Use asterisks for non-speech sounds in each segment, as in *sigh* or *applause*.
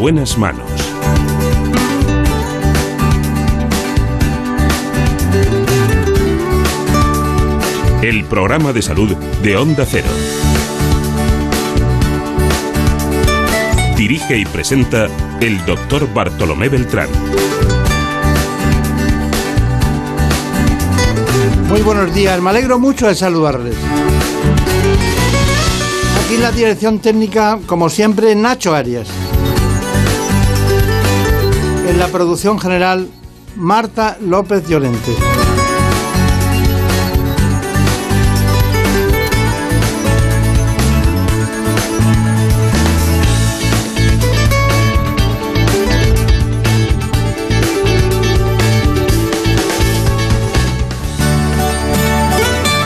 buenas manos. El programa de salud de Onda Cero. Dirige y presenta el doctor Bartolomé Beltrán. Muy buenos días, me alegro mucho de saludarles. Aquí en la dirección técnica, como siempre, Nacho Arias. En la producción general, Marta López Llorente.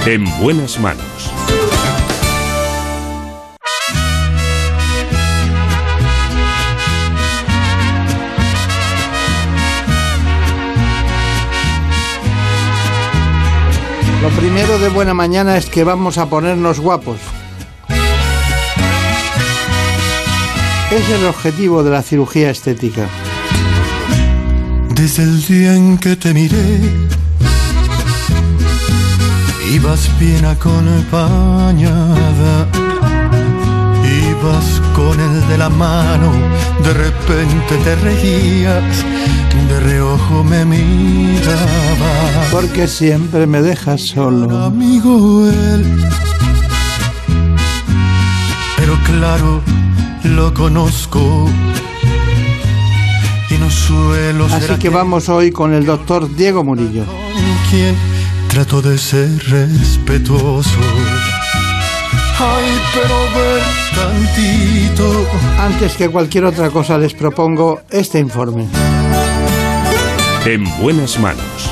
En buenas manos. Lo primero de buena mañana es que vamos a ponernos guapos. Es el objetivo de la cirugía estética. Desde el día en que te miré, ibas bien acompañada. Ibas con el de la mano, de repente te reías, de reojo me miraba. Porque siempre me dejas solo. Amigo él, pero claro, lo conozco. Y no suelo ser Así que vamos hoy con el doctor Diego Murillo. con quien trato de ser respetuoso. Ay, pero ver tantito. Antes que cualquier otra cosa les propongo este informe. En buenas manos.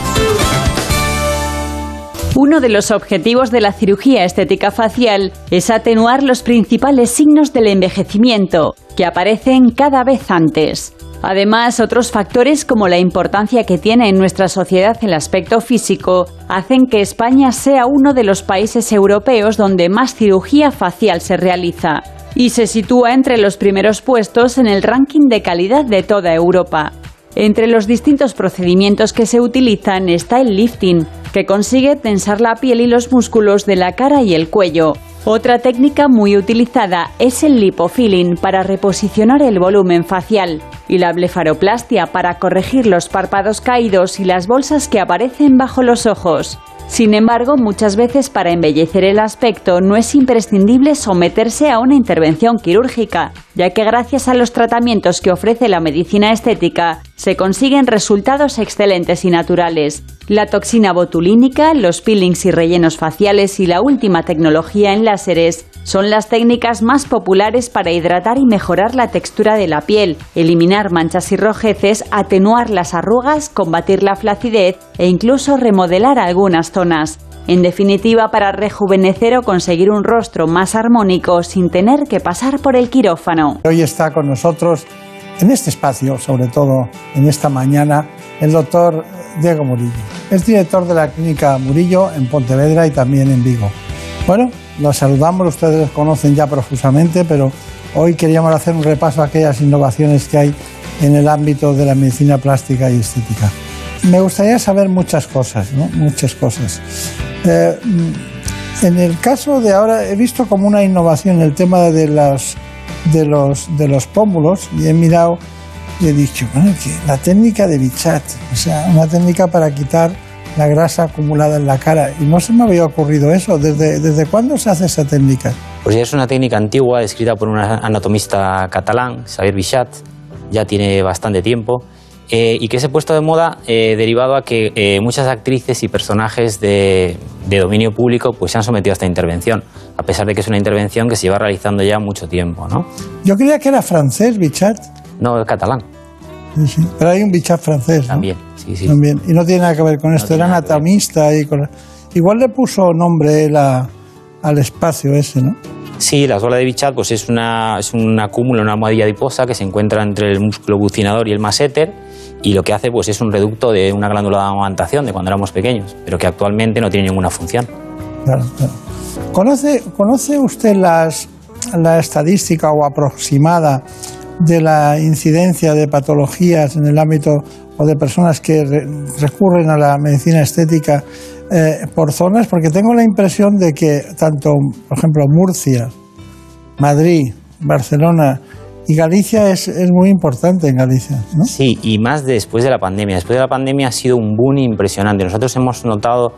Uno de los objetivos de la cirugía estética facial es atenuar los principales signos del envejecimiento, que aparecen cada vez antes. Además, otros factores como la importancia que tiene en nuestra sociedad el aspecto físico hacen que España sea uno de los países europeos donde más cirugía facial se realiza y se sitúa entre los primeros puestos en el ranking de calidad de toda Europa. Entre los distintos procedimientos que se utilizan está el lifting, que consigue tensar la piel y los músculos de la cara y el cuello. Otra técnica muy utilizada es el lipofilling para reposicionar el volumen facial y la blefaroplastia para corregir los párpados caídos y las bolsas que aparecen bajo los ojos. Sin embargo, muchas veces para embellecer el aspecto no es imprescindible someterse a una intervención quirúrgica, ya que gracias a los tratamientos que ofrece la medicina estética se consiguen resultados excelentes y naturales. La toxina botulínica, los peelings y rellenos faciales y la última tecnología en láseres son las técnicas más populares para hidratar y mejorar la textura de la piel, eliminar manchas y rojeces, atenuar las arrugas, combatir la flacidez e incluso remodelar algunas zonas. En definitiva, para rejuvenecer o conseguir un rostro más armónico sin tener que pasar por el quirófano. Hoy está con nosotros en este espacio, sobre todo en esta mañana, el doctor Diego Murillo. Es director de la clínica Murillo en Pontevedra y también en Vigo. Bueno, los saludamos, ustedes los conocen ya profusamente, pero hoy queríamos hacer un repaso a aquellas innovaciones que hay en el ámbito de la medicina plástica y estética. Me gustaría saber muchas cosas, ¿no? Muchas cosas. Eh, en el caso de ahora, he visto como una innovación el tema de los, de los pómulos y he mirado y he dicho, bueno, que la técnica de Bichat, o sea, una técnica para quitar la grasa acumulada en la cara. Y no se me había ocurrido eso. ¿Desde, desde cuándo se hace esa técnica? Pues ya es una técnica antigua, escrita por un anatomista catalán, Xavier Bichat, ya tiene bastante tiempo, eh, y que se ha puesto de moda eh, derivado a que eh, muchas actrices y personajes de, de dominio público pues, se han sometido a esta intervención, a pesar de que es una intervención que se lleva realizando ya mucho tiempo, ¿no? Yo creía que era francés, Bichat. No, es catalán, Sí, sí. Pero hay un Bichat francés. ¿no? también, sí, sí. También. Y no tiene nada que ver con esto. Era anatomista. Y con- Igual le puso nombre él a- al espacio ese, ¿no? Sí, la suela de Bichat pues es, una, es un acúmulo, una almohadilla adiposa que se encuentra entre el músculo bucinador y el masseter y lo que hace pues es un reducto de una glándula de amamantación de cuando éramos pequeños, pero que actualmente no tiene ninguna función. Claro, claro. ¿Conoce, ¿Conoce usted las, la estadística o aproximada de la incidencia de patologías en el ámbito o de personas que recurren a la medicina estética eh, por zonas? Porque tengo la impresión de que tanto, por ejemplo, Murcia, Madrid, Barcelona y Galicia es, es muy importante en Galicia. Sí, y más después de la pandemia. Después de la pandemia ha sido un boom impresionante. Nosotros hemos notado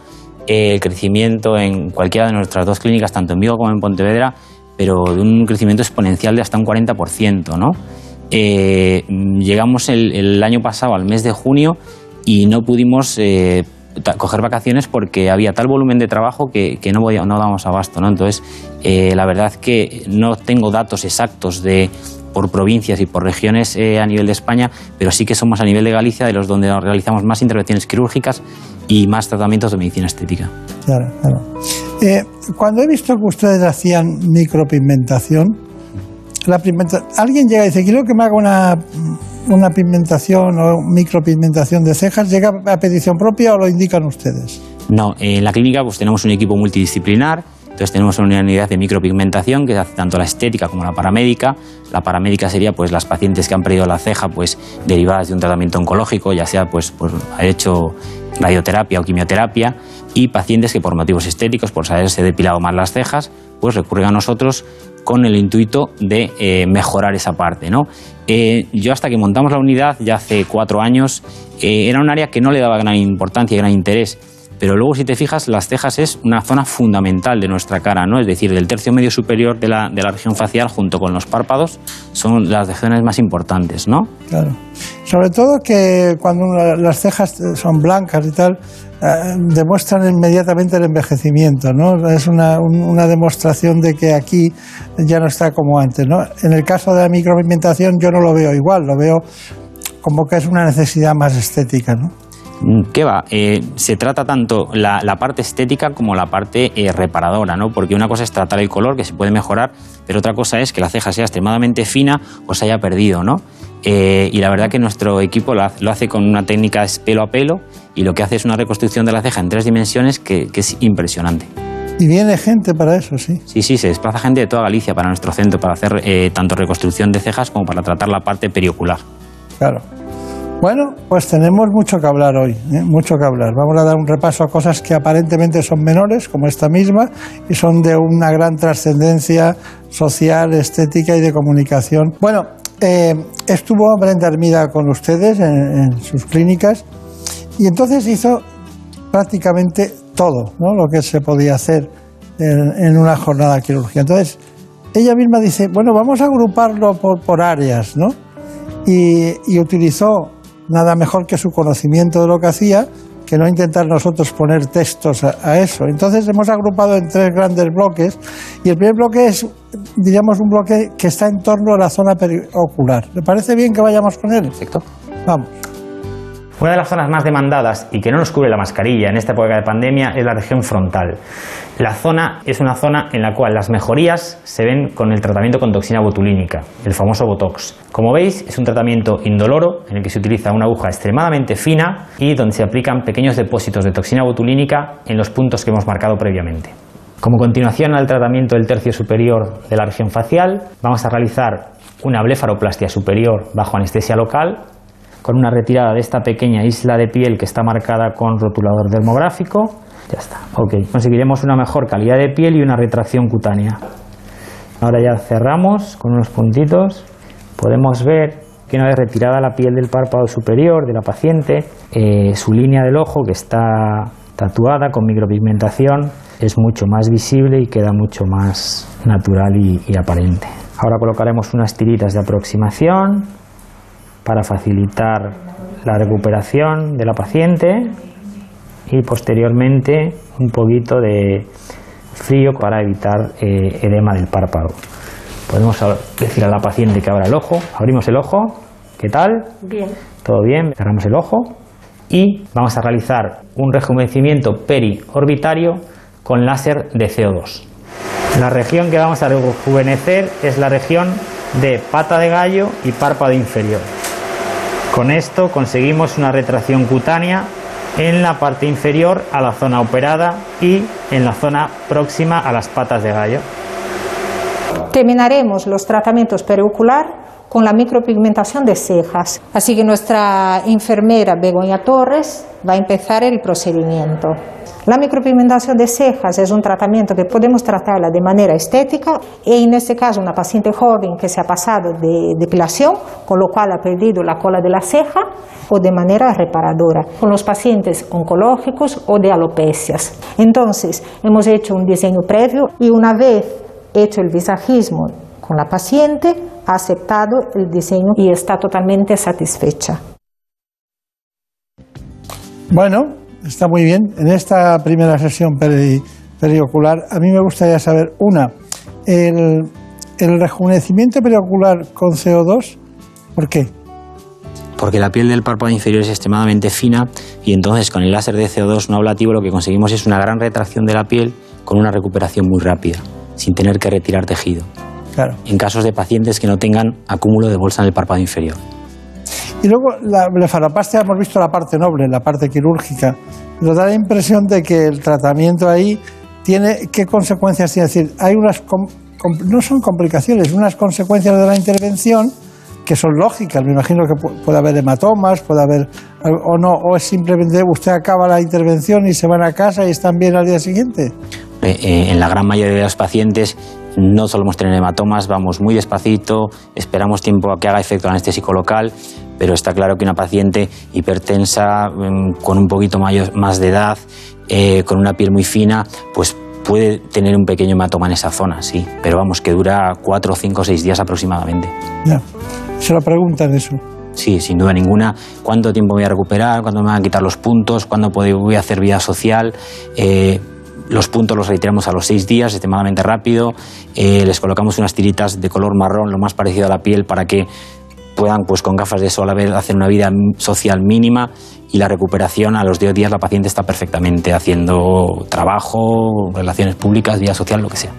el crecimiento en cualquiera de nuestras dos clínicas, tanto en Vigo como en Pontevedra, pero de un crecimiento exponencial de hasta un 40%. ¿no? Eh, llegamos el, año pasado al mes de junio y no pudimos eh, coger vacaciones porque había tal volumen de trabajo que, no, no dábamos abasto. ¿no? Entonces, eh, la verdad que no tengo datos exactos de por provincias y por regiones a nivel de España, pero sí que somos a nivel de Galicia de los donde realizamos más intervenciones quirúrgicas y más tratamientos de medicina estética. Claro, claro. Cuando he visto que ustedes hacían micropigmentación, la alguien llega y dice, quiero que me haga una, una pigmentación o micropigmentación de cejas, ¿llega a petición propia o lo indican ustedes? No, en la clínica pues tenemos un equipo multidisciplinar, entonces tenemos una unidad de micropigmentación que hace tanto la estética como la paramédica. La paramédica sería pues las pacientes que han perdido la ceja pues derivadas de un tratamiento oncológico, ya sea pues por hecho radioterapia o quimioterapia y pacientes que por motivos estéticos, por haberse depilado más las cejas, pues recurren a nosotros con el intuito de eh, mejorar esa parte. ¿no? Eh, yo hasta que montamos la unidad, ya hace cuatro años, eh, era un área que no le daba gran importancia y gran interés. Pero luego, si te fijas, las cejas es una zona fundamental de nuestra cara, ¿no? Es decir, del tercio medio superior de la, de la región facial, junto con los párpados, son las regiones más importantes, ¿no? Claro. Sobre todo que cuando las cejas son blancas y tal, eh, demuestran inmediatamente el envejecimiento, ¿no? Es una, demostración de que aquí ya no está como antes, ¿no? En el caso de la micropigmentación yo no lo veo igual, lo veo como que es una necesidad más estética, ¿no? Mm, ¿Qué va? Eh, se trata tanto la, parte estética como la parte eh, reparadora, ¿no? Porque una cosa es tratar el color, que se puede mejorar, pero otra cosa es que la ceja sea extremadamente fina o se haya perdido, ¿no? Eh, y la verdad que nuestro equipo lo hace, con una técnica pelo a pelo y lo que hace es una reconstrucción de la ceja en tres dimensiones que, es impresionante. Y viene gente para eso, sí. Sí, sí, se desplaza gente de toda Galicia para nuestro centro para hacer tanto reconstrucción de cejas como para tratar la parte periocular. Claro. Bueno, pues tenemos mucho que hablar hoy, ¿eh? mucho que hablar. Vamos a dar un repaso a cosas que aparentemente son menores, como esta misma, y son de una gran trascendencia social, estética y de comunicación. Bueno, eh, estuvo Brenda Hermida con ustedes en, sus clínicas y entonces hizo prácticamente todo ¿no? lo que se podía hacer en, una jornada quirúrgica. Entonces, ella misma dice, bueno, vamos a agruparlo por, áreas, ¿no? y utilizó nada mejor que su conocimiento de lo que hacía, que no intentar nosotros poner textos a, eso. Entonces hemos agrupado en tres grandes bloques y el primer bloque es, diríamos, un bloque que está en torno a la zona periocular. ¿Le parece bien que vayamos con él? Perfecto. Vamos. Una de las zonas más demandadas y que no nos cubre la mascarilla en esta época de pandemia es la región frontal. La zona es una zona en la cual las mejorías se ven con el tratamiento con toxina botulínica, el famoso Botox. Como veis, es un tratamiento indoloro en el que se utiliza una aguja extremadamente fina y donde se aplican pequeños depósitos de toxina botulínica en los puntos que hemos marcado previamente. Como continuación al tratamiento del tercio superior de la región facial, vamos a realizar una blefaroplastia superior bajo anestesia local con una retirada de esta pequeña isla de piel que está marcada con rotulador dermográfico. Ya está, ok. Conseguiremos una mejor calidad de piel y una retracción cutánea. Ahora ya cerramos con unos puntitos. Podemos ver que una vez retirada la piel del párpado superior de la paciente, eh, su línea del ojo que está tatuada con micropigmentación es mucho más visible y queda mucho más natural y, y aparente. Ahora colocaremos unas tiritas de aproximación para facilitar la recuperación de la paciente y posteriormente un poquito de frío para evitar eh, edema del párpado. Podemos decir a la paciente que abra el ojo, abrimos el ojo, ¿qué tal? Bien. ¿Todo bien? Cerramos el ojo y vamos a realizar un rejuvenecimiento periorbitario con láser de CO2. La región que vamos a rejuvenecer es la región de pata de gallo y párpado inferior. Con esto conseguimos una retracción cutánea en la parte inferior a la zona operada y en la zona próxima a las patas de gallo. Terminaremos los tratamientos periocular con la micropigmentación de cejas. Así que nuestra enfermera Begoña Torres va a empezar el procedimiento. La micropigmentación de cejas es un tratamiento que podemos tratarla de manera estética y en este caso una paciente joven que se ha pasado de depilación, con lo cual ha perdido la cola de la ceja, o de manera reparadora, con los pacientes oncológicos o de alopecias. Entonces, hemos hecho un diseño previo y una vez hecho el visajismo con la paciente, ha aceptado el diseño y está totalmente satisfecha. Bueno, está muy bien. En esta primera sesión periocular, a mí me gustaría saber, una, el, el rejuvenecimiento periocular con CO2, ¿por qué? Porque la piel del párpado inferior es extremadamente fina y entonces con el láser de CO2 no ablativo lo que conseguimos es una gran retracción de la piel con una recuperación muy rápida, sin tener que retirar tejido. Claro. En casos de pacientes que no tengan acúmulo de bolsa en el párpado inferior. Y luego la blefaropastia hemos visto la parte noble, la parte quirúrgica. Nos da la impresión de que el tratamiento ahí tiene qué consecuencias tiene. Es decir, hay unas no son complicaciones, unas consecuencias de la intervención que son lógicas. Me imagino que puede haber hematomas, puede haber o no, o es simplemente usted acaba la intervención y se van a casa y están bien al día siguiente. Eh, eh, en la gran mayoría de los pacientes no solemos tener hematomas, vamos muy despacito, esperamos tiempo a que haga efecto el anestésico local, pero está claro que una paciente hipertensa, mm, con un poquito más de edad, eh, con una piel muy fina, pues puede tener un pequeño hematoma en esa zona, sí, pero vamos, que dura cuatro, cinco, seis días aproximadamente. Ya, se lo preguntan eso. Sí, sin duda ninguna. ¿Cuánto tiempo voy a recuperar? ¿Cuándo me van a quitar los puntos? ¿Cuándo voy a hacer vida social? Eh, los puntos los retiramos a los seis días, extremadamente rápido. Eh, les colocamos unas tiritas de color marrón, lo más parecido a la piel, para que puedan, pues con gafas de sol, a vez hacer una vida social mínima y la recuperación a los 10 días la paciente está perfectamente haciendo trabajo, relaciones públicas, vida social, lo que sea.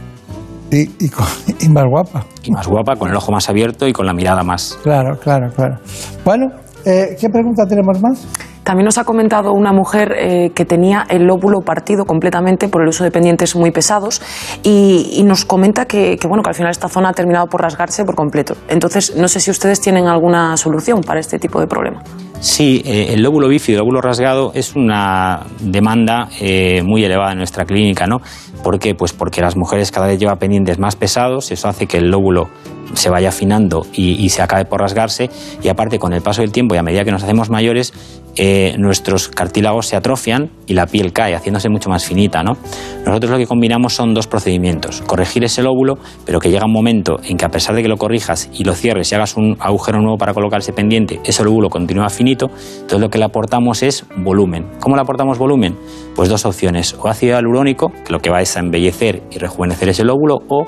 Y, *laughs* y, más guapa. Y más guapa, con el ojo más abierto y con la mirada más. Claro, claro, claro. Bueno, eh, ¿qué pregunta tenemos más? También nos ha comentado una mujer eh, que tenía el lóbulo partido completamente por el uso de pendientes muy pesados y, nos comenta que, bueno, que al final esta zona ha terminado por rasgarse por completo. Entonces, no sé si ustedes tienen alguna solución para este tipo de problema. Sí, eh, el lóbulo bífido, el lóbulo rasgado, es una demanda eh, muy elevada en nuestra clínica, ¿no? ¿Por qué? Pues porque las mujeres cada vez llevan pendientes más pesados, eso hace que el lóbulo se vaya afinando y, se acabe por rasgarse, y aparte con el paso del tiempo y a medida que nos hacemos mayores, eh, nuestros cartílagos se atrofian y la piel cae, haciéndose mucho más finita, ¿no? Nosotros lo que combinamos son dos procedimientos, corregir ese lóbulo, pero que llega un momento en que a pesar de que lo corrijas y lo cierres y hagas un agujero nuevo para colocar ese pendiente, ese lóbulo continúa finito, entonces lo que le aportamos es volumen. ¿Cómo le aportamos volumen? Pues dos opciones, o ácido hialurónico, que lo que va es a embellecer y rejuvenecer ese lóbulo, o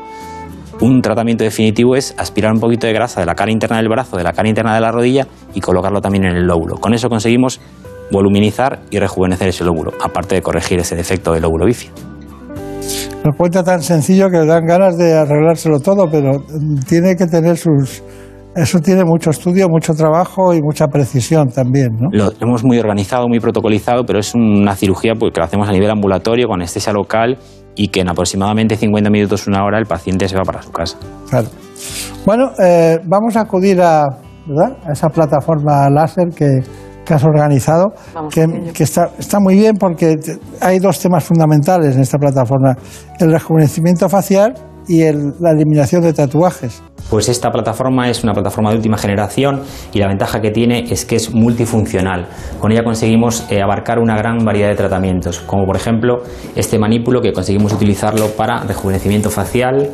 un tratamiento definitivo es aspirar un poquito de grasa de la cara interna del brazo, de la cara interna de la rodilla y colocarlo también en el lóbulo. Con eso conseguimos voluminizar y rejuvenecer ese lóbulo, aparte de corregir ese defecto del lóbulo bífido. Lo cuenta tan sencillo que dan ganas de arreglárselo todo, pero tiene que tener sus, eso tiene mucho estudio, mucho trabajo y mucha precisión también, ¿no? Lo hemos muy organizado, muy protocolizado, pero es una cirugía pues, que lo hacemos a nivel ambulatorio, con anestesia local y que en aproximadamente 50 minutos, una hora, el paciente se va para su casa. Claro. Bueno, eh, vamos a acudir a, a esa plataforma láser que, que has organizado, que, que está, está, muy bien porque hay dos temas fundamentales en esta plataforma, el rejuvenecimiento facial y la eliminación de tatuajes. Pues esta plataforma es una plataforma de última generación y la ventaja que tiene es que es multifuncional. Con ella conseguimos eh, abarcar una gran variedad de tratamientos, como por ejemplo este manípulo que conseguimos utilizarlo para rejuvenecimiento facial,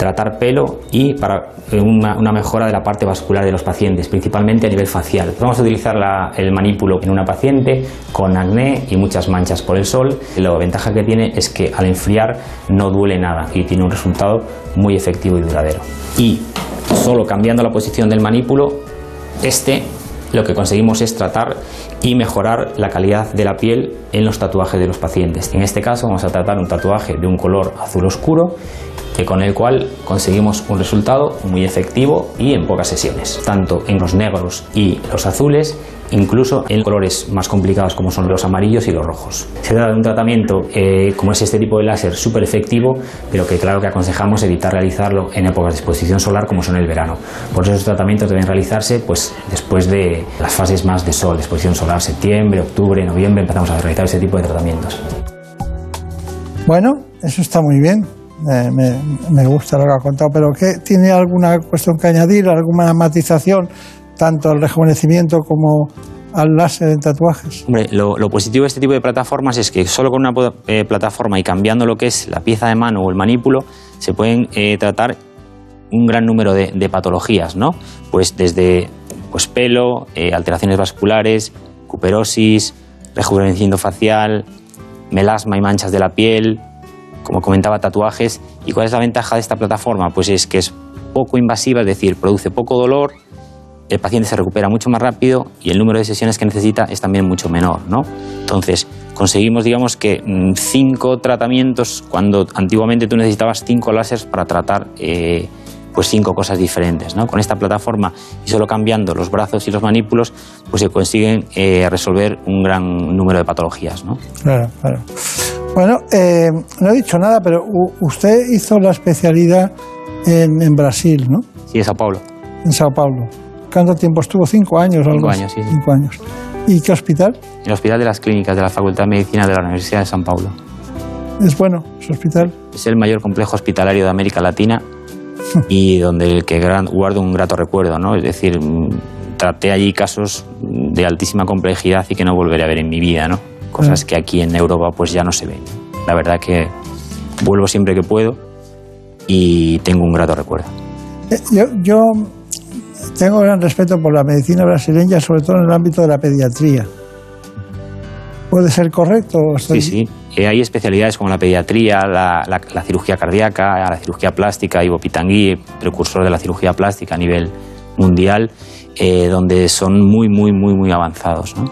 tratar pelo y para eh, una, mejora de la parte vascular de los pacientes, principalmente a nivel facial. Vamos a utilizar el manípulo en una paciente con acné y muchas manchas por el sol. La ventaja que tiene es que al enfriar no duele nada y tiene un resultado muy efectivo y duradero. Y solo cambiando la posición del manípulo, este lo que conseguimos es tratar y mejorar la calidad de la piel en los tatuajes de los pacientes. En este caso vamos a tratar un tatuaje de un color azul oscuro con el cual conseguimos un resultado muy efectivo y en pocas sesiones, tanto en los negros y los azules incluso en colores más complicados como son los amarillos y los rojos. Se trata de un tratamiento, eh, como es este tipo de láser, súper efectivo, pero que claro que aconsejamos evitar realizarlo en épocas de exposición solar como son el verano. Por eso esos tratamientos deben realizarse pues, después de las fases más de sol, exposición solar, septiembre, octubre, noviembre, empezamos a realizar ese tipo de tratamientos. Bueno, eso está muy bien. Me, gusta lo que ha contado, pero ¿qué, ¿tiene alguna cuestión que añadir, alguna matización, tanto al rejuvenecimiento como al láser en tatuajes? Hombre, lo, positivo de este tipo de plataformas es que solo con una eh, plataforma y cambiando lo que es la pieza de mano o el manípulo, se pueden eh, tratar un gran número de, patologías, ¿no? Pues desde pues, pelo, eh, alteraciones vasculares, cuperosis, rejuvenecimiento facial, melasma y manchas de la piel, como comentaba, tatuajes. ¿Y cuál es la ventaja de esta plataforma? Pues es que es poco invasiva, es decir, produce poco dolor, el paciente se recupera mucho más rápido y el número de sesiones que necesita es también mucho menor, ¿no? Entonces, conseguimos, digamos, que mm, cinco tratamientos, cuando antiguamente tú necesitabas cinco láseres para tratar eh, pues cinco cosas diferentes. ¿no? Con esta plataforma y solo cambiando los brazos y los manípulos, pues se consiguen eh, resolver un gran número de patologías. ¿no? Claro, claro. Bueno, eh, no he dicho nada, pero usted hizo la especialidad en, Brasil, ¿no? Sí, en Sao Paulo. En Sao Paulo. ¿Cuánto tiempo estuvo? ¿Cinco años? Cinco años, sí, Cinco años. ¿Y qué hospital? El Hospital de las Clínicas de la Facultad de Medicina de la Universidad de San Paulo. ¿Es bueno su hospital? Es el mayor complejo hospitalario de América Latina *laughs* y donde el que guardo un grato recuerdo, ¿no? Es decir, mm, traté allí casos de altísima complejidad y que no volveré a ver en mi vida, ¿no? Cosas que aquí en Europa pues ya no se ven. La verdad que vuelvo siempre que puedo y tengo un grato recuerdo. Eh, yo, yo tengo gran respeto por la medicina brasileña, sobre todo en el ámbito de la pediatría. ¿Puede ser correcto? Sí, sí. Eh, hay especialidades como la pediatría, la, cirugía cardíaca, la cirugía plástica, Ivo Pitangui, precursor de la cirugía plástica a nivel mundial, eh, donde son muy, muy, muy, muy avanzados. ¿no?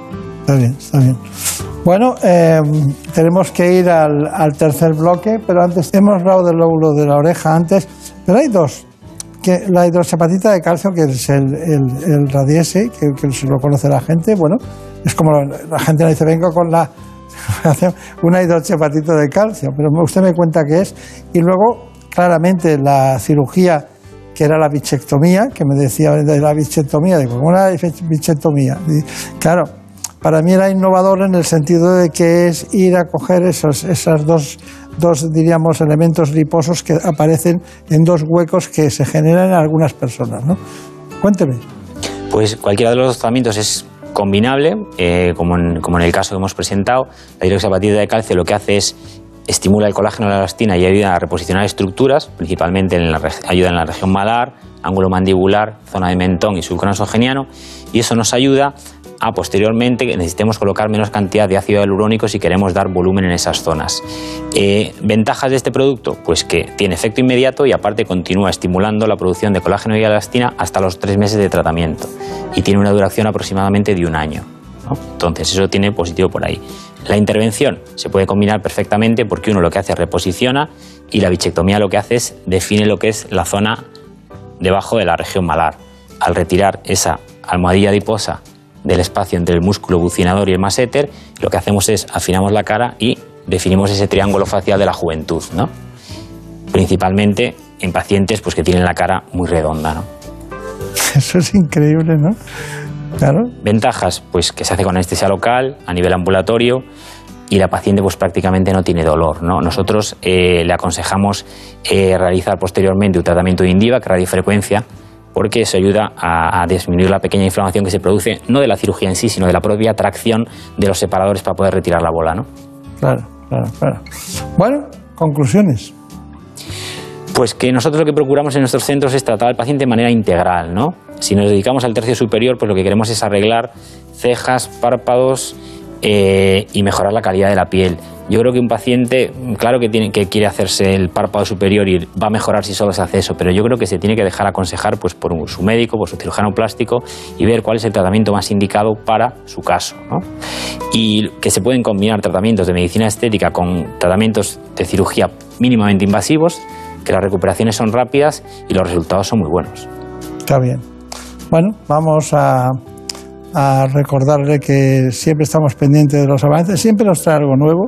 Está bien, está bien. Bueno, eh, tenemos que ir al, tercer bloque, pero antes hemos hablado del lóbulo de la oreja antes, pero hay dos. Que la hidroxapatita de calcio, que es el, el, radiese, que, que se lo conoce la gente, bueno, es como la, gente le dice, vengo con la *laughs* una hidroxapatito de calcio, pero usted me cuenta qué es. Y luego, claramente, la cirugía que era la bichectomía, que me decía de la bichectomía, digo, ¿cómo era la bichectomía? claro, para mí era innovador en el sentido de que es ir a coger esos esas dos, dos, diríamos, elementos liposos que aparecen en dos huecos que se generan en algunas personas, ¿no? Cuénteme. Pues cualquiera de los tratamientos es combinable, eh, como, en, como, en, el caso que hemos presentado. La hidroxiapatita de calcio lo que hace es estimula el colágeno de la elastina y ayuda a reposicionar estructuras, principalmente en la, ayuda en la región malar, ángulo mandibular, zona de mentón y surco nasogeniano, y eso nos ayuda a posteriormente necesitemos colocar menos cantidad de ácido hialurónico si queremos dar volumen en esas zonas. Eh, ¿Ventajas de este producto? Pues que tiene efecto inmediato y aparte continúa estimulando la producción de colágeno y elastina hasta los tres meses de tratamiento y tiene una duración aproximadamente de un año. Entonces eso tiene positivo por ahí. La intervención se puede combinar perfectamente porque uno lo que hace es reposiciona y la bichectomía lo que hace es define lo que es la zona debajo de la región malar. Al retirar esa almohadilla adiposa del espacio entre el músculo bucinador y el masseter, lo que hacemos es afinamos la cara y definimos ese triángulo facial de la juventud, ¿no? Principalmente en pacientes pues, que tienen la cara muy redonda, ¿no? *laughs* Eso es increíble, ¿no? Claro. Ventajas, pues que se hace con anestesia local, a nivel ambulatorio, y la paciente pues prácticamente no tiene dolor. ¿no? Nosotros eh, le aconsejamos eh, realizar posteriormente un tratamiento de Indiva, que radiofrecuencia, porque eso ayuda a, disminuir la pequeña inflamación que se produce, no de la cirugía en sí, sino de la propia tracción de los separadores para poder retirar la bola. ¿no? Claro, claro, claro. Bueno, conclusiones. Pues que nosotros lo que procuramos en nuestros centros es tratar al paciente de manera integral, ¿no? Si nos dedicamos al tercio superior, pues lo que queremos es arreglar cejas, párpados eh, y mejorar la calidad de la piel. Yo creo que un paciente, claro que, tiene, que quiere hacerse el párpado superior y va a mejorar si solo se hace eso, pero yo creo que se tiene que dejar aconsejar pues, por su médico, por su cirujano plástico y ver cuál es el tratamiento más indicado para su caso. Y que se pueden combinar tratamientos de medicina estética con tratamientos de cirugía mínimamente invasivos, que las recuperaciones son rápidas y los resultados son muy buenos. Está bien. Bueno, vamos a a recordarle que siempre estamos pendientes de los avances, siempre nos trae algo nuevo.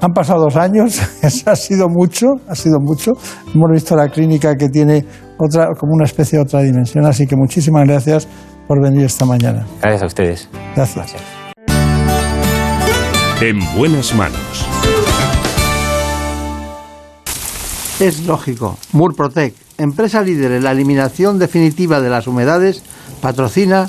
Han pasado dos años, *laughs* ha sido mucho, ha sido mucho. Hemos visto la clínica que tiene otra, como una especie de otra dimensión, así que muchísimas gracias por venir esta mañana. Gracias a ustedes. Gracias. En buenas manos. Es lógico. Murprotec, empresa líder en la eliminación definitiva de las humedades, patrocina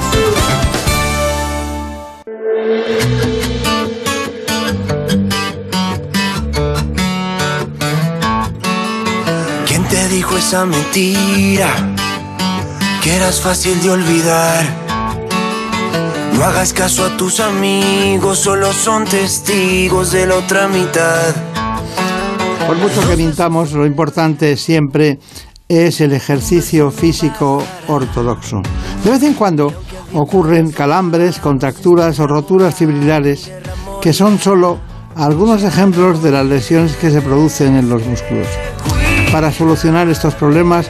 Mentira? Que eras fácil de olvidar. No hagas caso a tus amigos, solo son testigos de la otra mitad. Por mucho que mintamos, lo importante siempre es el ejercicio físico ortodoxo. De vez en cuando ocurren calambres, contracturas o roturas fibrilares que son solo algunos ejemplos de las lesiones que se producen en los músculos. Para solucionar estos problemas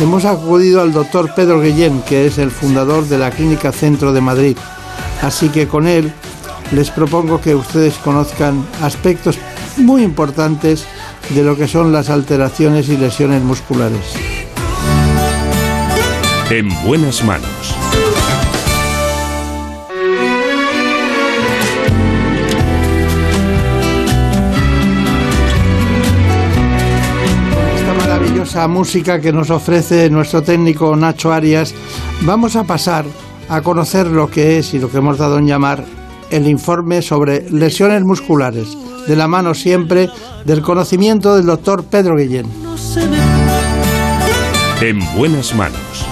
hemos acudido al doctor Pedro Guillén, que es el fundador de la Clínica Centro de Madrid. Así que con él les propongo que ustedes conozcan aspectos muy importantes de lo que son las alteraciones y lesiones musculares. En buenas manos. Maravillosa música que nos ofrece nuestro técnico Nacho Arias, vamos a pasar a conocer lo que es y lo que hemos dado en llamar el informe sobre lesiones musculares, de la mano siempre del conocimiento del doctor Pedro Guillén. En buenas manos.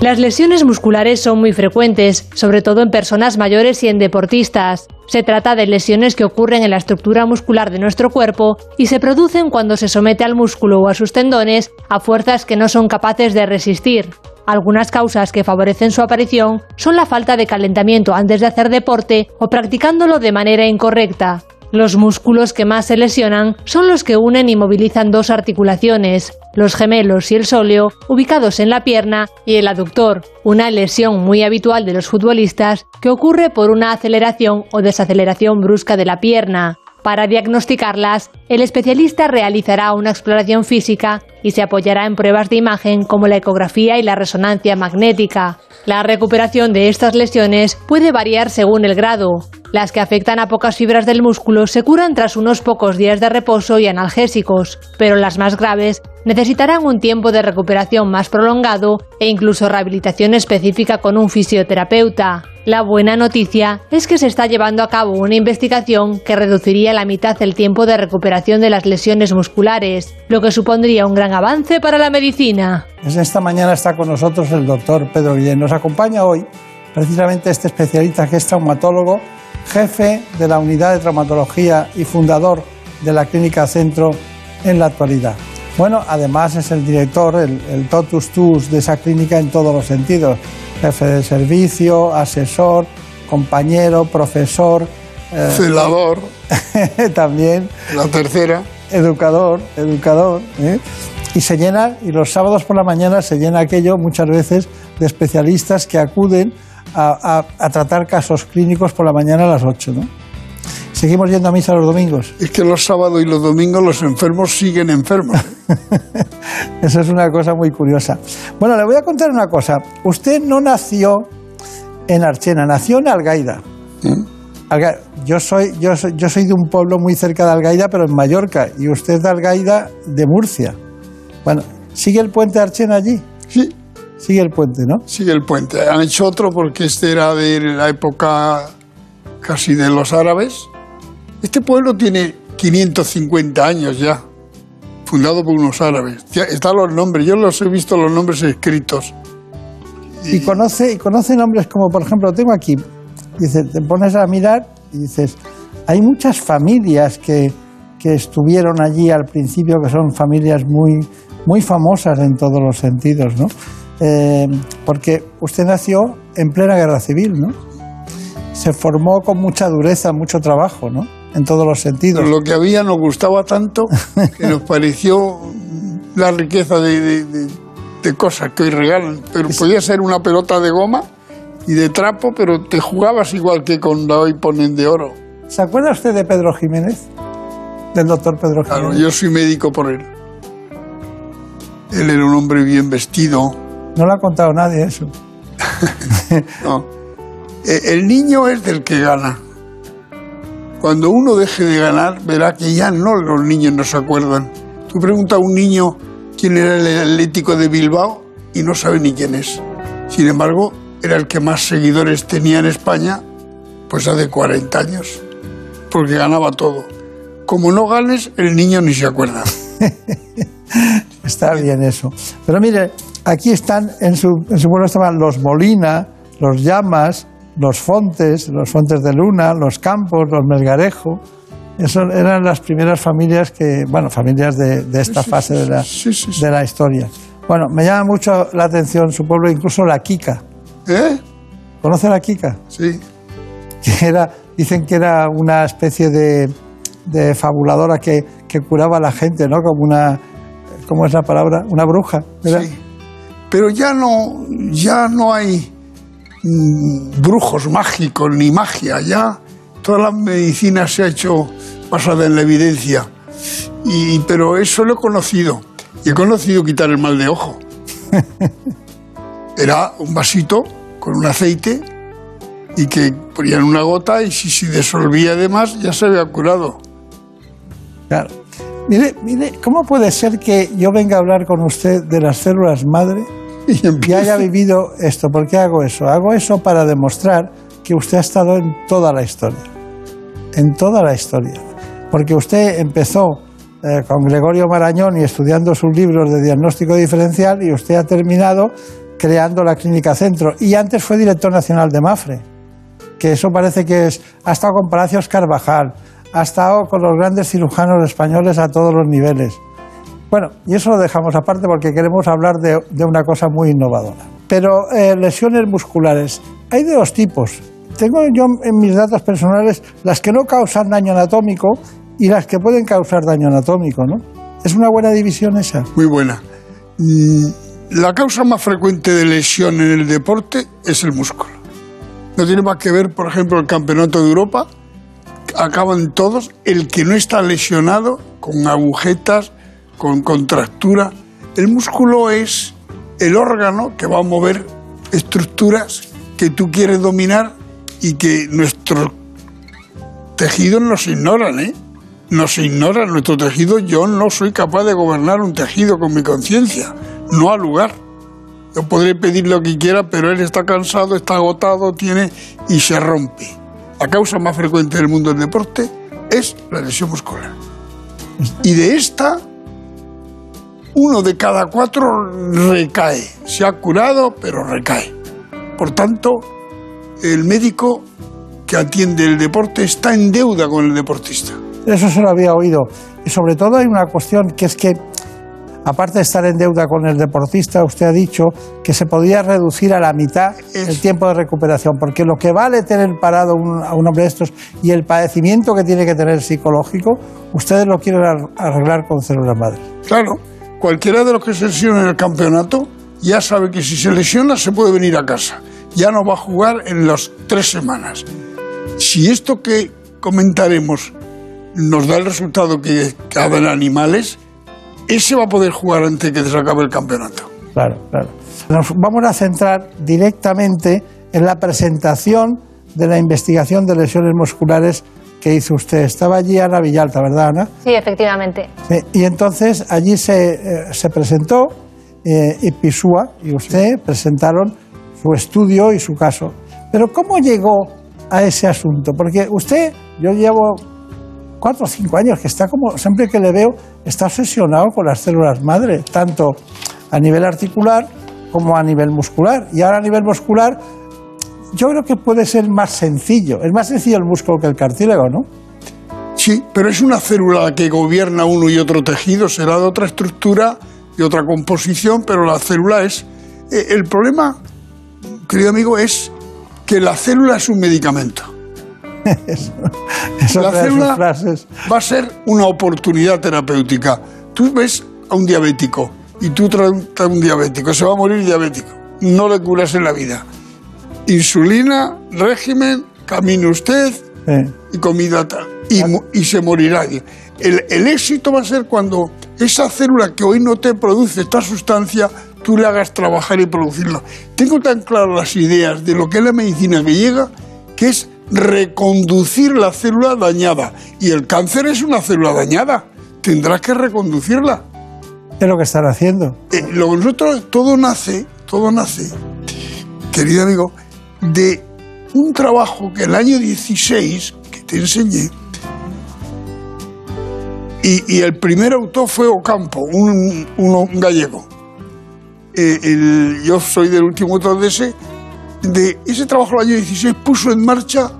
Las lesiones musculares son muy frecuentes, sobre todo en personas mayores y en deportistas. Se trata de lesiones que ocurren en la estructura muscular de nuestro cuerpo y se producen cuando se somete al músculo o a sus tendones a fuerzas que no son capaces de resistir. Algunas causas que favorecen su aparición son la falta de calentamiento antes de hacer deporte o practicándolo de manera incorrecta. Los músculos que más se lesionan son los que unen y movilizan dos articulaciones, los gemelos y el sóleo, ubicados en la pierna, y el aductor, una lesión muy habitual de los futbolistas que ocurre por una aceleración o desaceleración brusca de la pierna. Para diagnosticarlas, el especialista realizará una exploración física y se apoyará en pruebas de imagen como la ecografía y la resonancia magnética. La recuperación de estas lesiones puede variar según el grado. Las que afectan a pocas fibras del músculo se curan tras unos pocos días de reposo y analgésicos, pero las más graves necesitarán un tiempo de recuperación más prolongado e incluso rehabilitación específica con un fisioterapeuta. La buena noticia es que se está llevando a cabo una investigación que reduciría la mitad el tiempo de recuperación de las lesiones musculares, lo que supondría un gran avance para la medicina. Esta mañana está con nosotros el doctor Pedro Guillén. Nos acompaña hoy precisamente este especialista que es traumatólogo, jefe de la unidad de traumatología y fundador de la Clínica Centro en la actualidad. Bueno, además es el director, el, el totus tus de esa clínica en todos los sentidos. Jefe de servicio, asesor, compañero, profesor. eh, Celador. *laughs* también. La tercera. Educador, educador. ¿eh? Y se llena, y los sábados por la mañana se llena aquello muchas veces de especialistas que acuden a, a- a tratar casos clínicos por la mañana a las 8, ¿no? Seguimos yendo a misa los domingos. Es que los sábados y los domingos los enfermos siguen enfermos. *laughs* Eso es una cosa muy curiosa. Bueno, le voy a contar una cosa. Usted no nació en Archena, nació en Algaida. Alga- Yo soy, yo, soy, yo soy de un pueblo muy cerca de Algaida, pero en Mallorca, y usted es de Algaida, de Murcia. Bueno, ¿sigue el puente Archena allí? Sí. Sigue el puente, ¿no? Sigue el puente. Han hecho otro porque este era de la época casi de los árabes. Este pueblo tiene 550 años ya, fundado por unos árabes. Están los nombres, yo los he visto los nombres escritos. Y conoce, y conoce nombres como, por ejemplo, tengo aquí Dice, te pones a mirar y dices, hay muchas familias que, que estuvieron allí al principio, que son familias muy, muy famosas en todos los sentidos, ¿no? Eh, porque usted nació en plena guerra civil, ¿no? Se formó con mucha dureza, mucho trabajo, ¿no? En todos los sentidos. Lo que había nos gustaba tanto que nos *laughs* pareció la riqueza de, de- de- de cosas que hoy regalan. Pero podía ser una pelota de goma y de trapo, pero te jugabas igual que con la hoy ponen de oro. ¿Se acuerda usted de Pedro Jiménez? Del doctor Pedro Claro, Jiménez. yo soy médico por él. Él era un hombre bien vestido. No lo ha contado nadie eso. *laughs* No. Eh, El niño es del que gana. Cuando uno deje de ganar, verá que ya no los niños no se acuerdan. Tú preguntas a un niño quién era el Atlético de Bilbao y no sabe ni quién es. Sin embargo, era el que más seguidores tenía en España, pues hace 40 años, porque ganaba todo. Como no ganes, el niño ni se acuerda. *laughs* Está bien eso. Pero mire, aquí están, en su, en su pueblo estaban los Molina, los Llamas, los Fontes, los Fontes de Luna, los Campos, los Melgarejo. Eso eran las primeras familias que, bueno, familias de, de esta fase de la, de la historia. Bueno, me llama mucho la atención su pueblo, incluso la Kika. ¿Eh? ¿Conoce la Kika? Sí. Que era, dicen que era una especie de, de fabuladora que, que curaba a la gente, ¿no? Como una, ¿cómo es la palabra? Una bruja, ¿verdad? Sí. Pero ya no, ya no hay mm, brujos mágicos ni magia. Ya toda la medicina se ha hecho basada en la evidencia. Y, pero eso lo he conocido. Y he conocido quitar el mal de ojo. *laughs* Era un vasito con un aceite y que ponían una gota y si se disolvía además ya se había curado. Claro. Mire, mire, ¿cómo puede ser que yo venga a hablar con usted de las células madre y haya vivido esto? ¿Por qué hago eso? Hago eso para demostrar que usted ha estado en toda la historia. En toda la historia. Porque usted empezó eh, con Gregorio Marañón y estudiando sus libros de diagnóstico diferencial y usted ha terminado creando la Clínica Centro. Y antes fue director nacional de Mafre, que eso parece que es. Ha estado con Palacios Carvajal, ha estado con los grandes cirujanos españoles a todos los niveles. Bueno, y eso lo dejamos aparte porque queremos hablar de, una cosa muy innovadora. Pero eh, lesiones musculares, hay de dos tipos. Tengo yo en mis datos personales las que no causan daño anatómico y las que pueden causar daño anatómico, ¿no? ¿Es una buena división esa? Muy buena. Mm, La causa más frecuente de lesión en el deporte es el músculo. No tiene más que ver, por ejemplo, el Campeonato de Europa. Acaban todos. El que no está lesionado, con agujetas, con contractura. El músculo es el órgano que va a mover estructuras que tú quieres dominar y que nuestros tejidos nos ignoran, ¿eh? Nos ignoran nuestro tejido. Yo no soy capaz de gobernar un tejido con mi conciencia, no al lugar. Yo podré pedir lo que quiera, pero él está cansado, está agotado, tiene y se rompe. La causa más frecuente del mundo del deporte es la lesión muscular. Y de esta, uno de cada cuatro recae. Se ha curado, pero recae. Por tanto, el médico que atiende el deporte está en deuda con el deportista. Eso se lo había oído. Y sobre todo hay una cuestión que es que, aparte de estar en deuda con el deportista, usted ha dicho que se podía reducir a la mitad el tiempo de recuperación, porque lo que vale tener parado un- a un hombre de estos y el padecimiento que tiene que tener psicológico, ustedes lo quieren ar- arreglar con células madres. Claro, cualquiera de los que se lesiona en el campeonato ya sabe que si se lesiona se puede venir a casa. Ya no va a jugar en las tres semanas. Si esto que comentaremos nos da el resultado que, que animales, ese va a poder jugar antes que se acabe el campeonato. Claro, claro. Nos vamos a centrar directamente en la presentación de la investigación de lesiones musculares que hizo usted. Estaba allí Ana Villalta, ¿verdad, Ana? Sí, efectivamente. Sí, y entonces allí se, eh, se presentó eh, y Pisúa y usted presentaron su estudio y su caso. Pero ¿cómo llegó a ese asunto? Porque usted, yo llevo cuatro o cinco años que está como, siempre que le veo, está obsesionado con las células madre, tanto a nivel articular como a nivel muscular. Y ahora a nivel muscular yo creo que puede ser más sencillo. Es más sencillo el músculo que el cartílago, ¿no? Sí, pero es una célula que gobierna uno y otro tejido, será de otra estructura y otra composición, pero la célula es... eh, el problema, querido amigo, es que la célula es un medicamento. *laughs* Eso la célula frases. va a ser una oportunidad terapéutica. Tú ves a un diabético y tú traes a un diabético, se va a morir diabético. No le curas en la vida. Insulina, régimen, camine usted Eh, y comida tal. Y se morirá. El, el éxito va a ser cuando esa célula que hoy no te produce esta sustancia, tú le hagas trabajar y producirla. Tengo tan claras las ideas de lo que es la medicina que llega, que es reconducir la célula dañada. Y el cáncer es una célula dañada. Tendrás que reconducirla. es lo que están haciendo. Eh, lo que nosotros, todo nace, todo nace, querido amigo, de un trabajo que el año 16, que te enseñé, y, y el primer autor fue Ocampo, un, un- un gallego. Eh, el- yo soy del último autor de ese. De ese trabajo del año 16 puso en marcha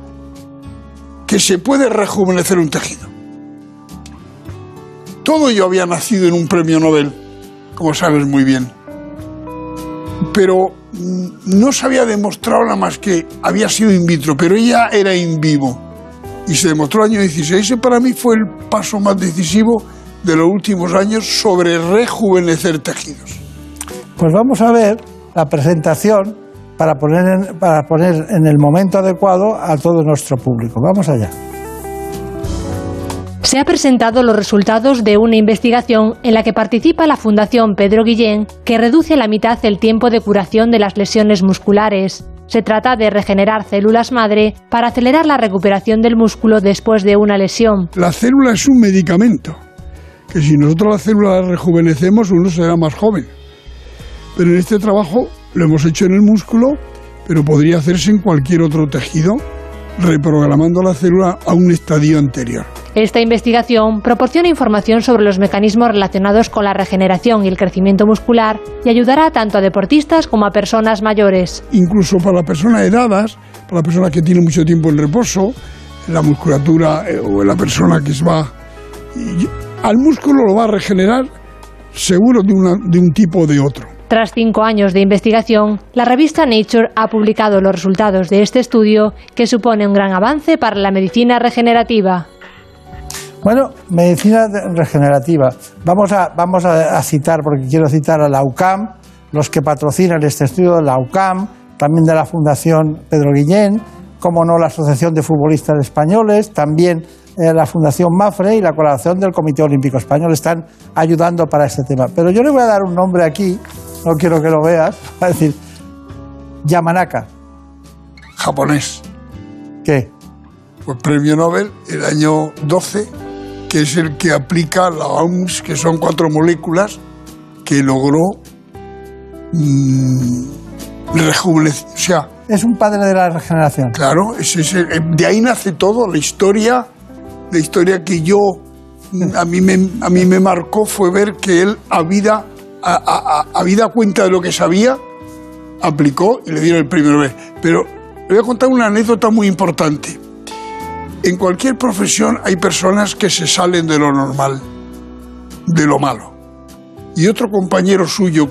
que se puede rejuvenecer un tejido. Todo ello había nacido en un premio Nobel, como sabes muy bien. Pero mm, no se había demostrado nada más que había sido in vitro, pero ella era in vivo. Y se demostró el año 16. Ese para mí fue el paso más decisivo de los últimos años sobre rejuvenecer tejidos. Pues vamos a ver la presentación para poner en, para poner en el momento adecuado a todo nuestro público. Vamos allá. Se ha presentado los resultados de una investigación en la que participa la Fundación Pedro Guillén, que reduce a la mitad el tiempo de curación de las lesiones musculares. Se trata de regenerar células madre para acelerar la recuperación del músculo después de una lesión. La célula es un medicamento, que si nosotros la célula la rejuvenecemos, uno será más joven. Pero en este trabajo lo hemos hecho en el músculo, pero podría hacerse en cualquier otro tejido, reprogramando la célula a un estadio anterior. Esta investigación proporciona información sobre los mecanismos relacionados con la regeneración y el crecimiento muscular y ayudará tanto a deportistas como a personas mayores. Incluso para las personas edades, para la persona que tiene mucho tiempo en reposo, en la musculatura eh, o en la persona que se va... y- al músculo lo va a regenerar seguro de, una- de un tipo o de otro. Tras cinco años de investigación, la revista Nature ha publicado los resultados de este estudio que supone un gran avance para la medicina regenerativa. Bueno, medicina regenerativa. Vamos a, vamos a citar, porque quiero citar a la UCAM, los que patrocinan este estudio de la UCAM, también de la Fundación Pedro Guillén, como no la Asociación de Futbolistas Españoles, también eh, la Fundación Mafre y la colaboración del Comité Olímpico Español están ayudando para este tema. Pero yo le voy a dar un nombre aquí, no quiero que lo veas, *laughs* va a decir Yamanaka. Japonés. ¿Qué? Pues premio Nobel el año 12, que es el que aplica la OMS, que son cuatro moléculas que logró mm, rejuvenecer. O sea, Es un padre de la regeneración. claro, ese es el- de ahí nace todo, la historia, la historia que yo, mm, a mí me, a mí me marcó fue ver que él, a vida, a, a- cuenta de lo que sabía, aplicó y le dieron el premio Nobel. Pero le voy a contar una anécdota muy importante. En cualquier profesión hay personas que se salen de lo normal, de lo malo. Y otro compañero suyo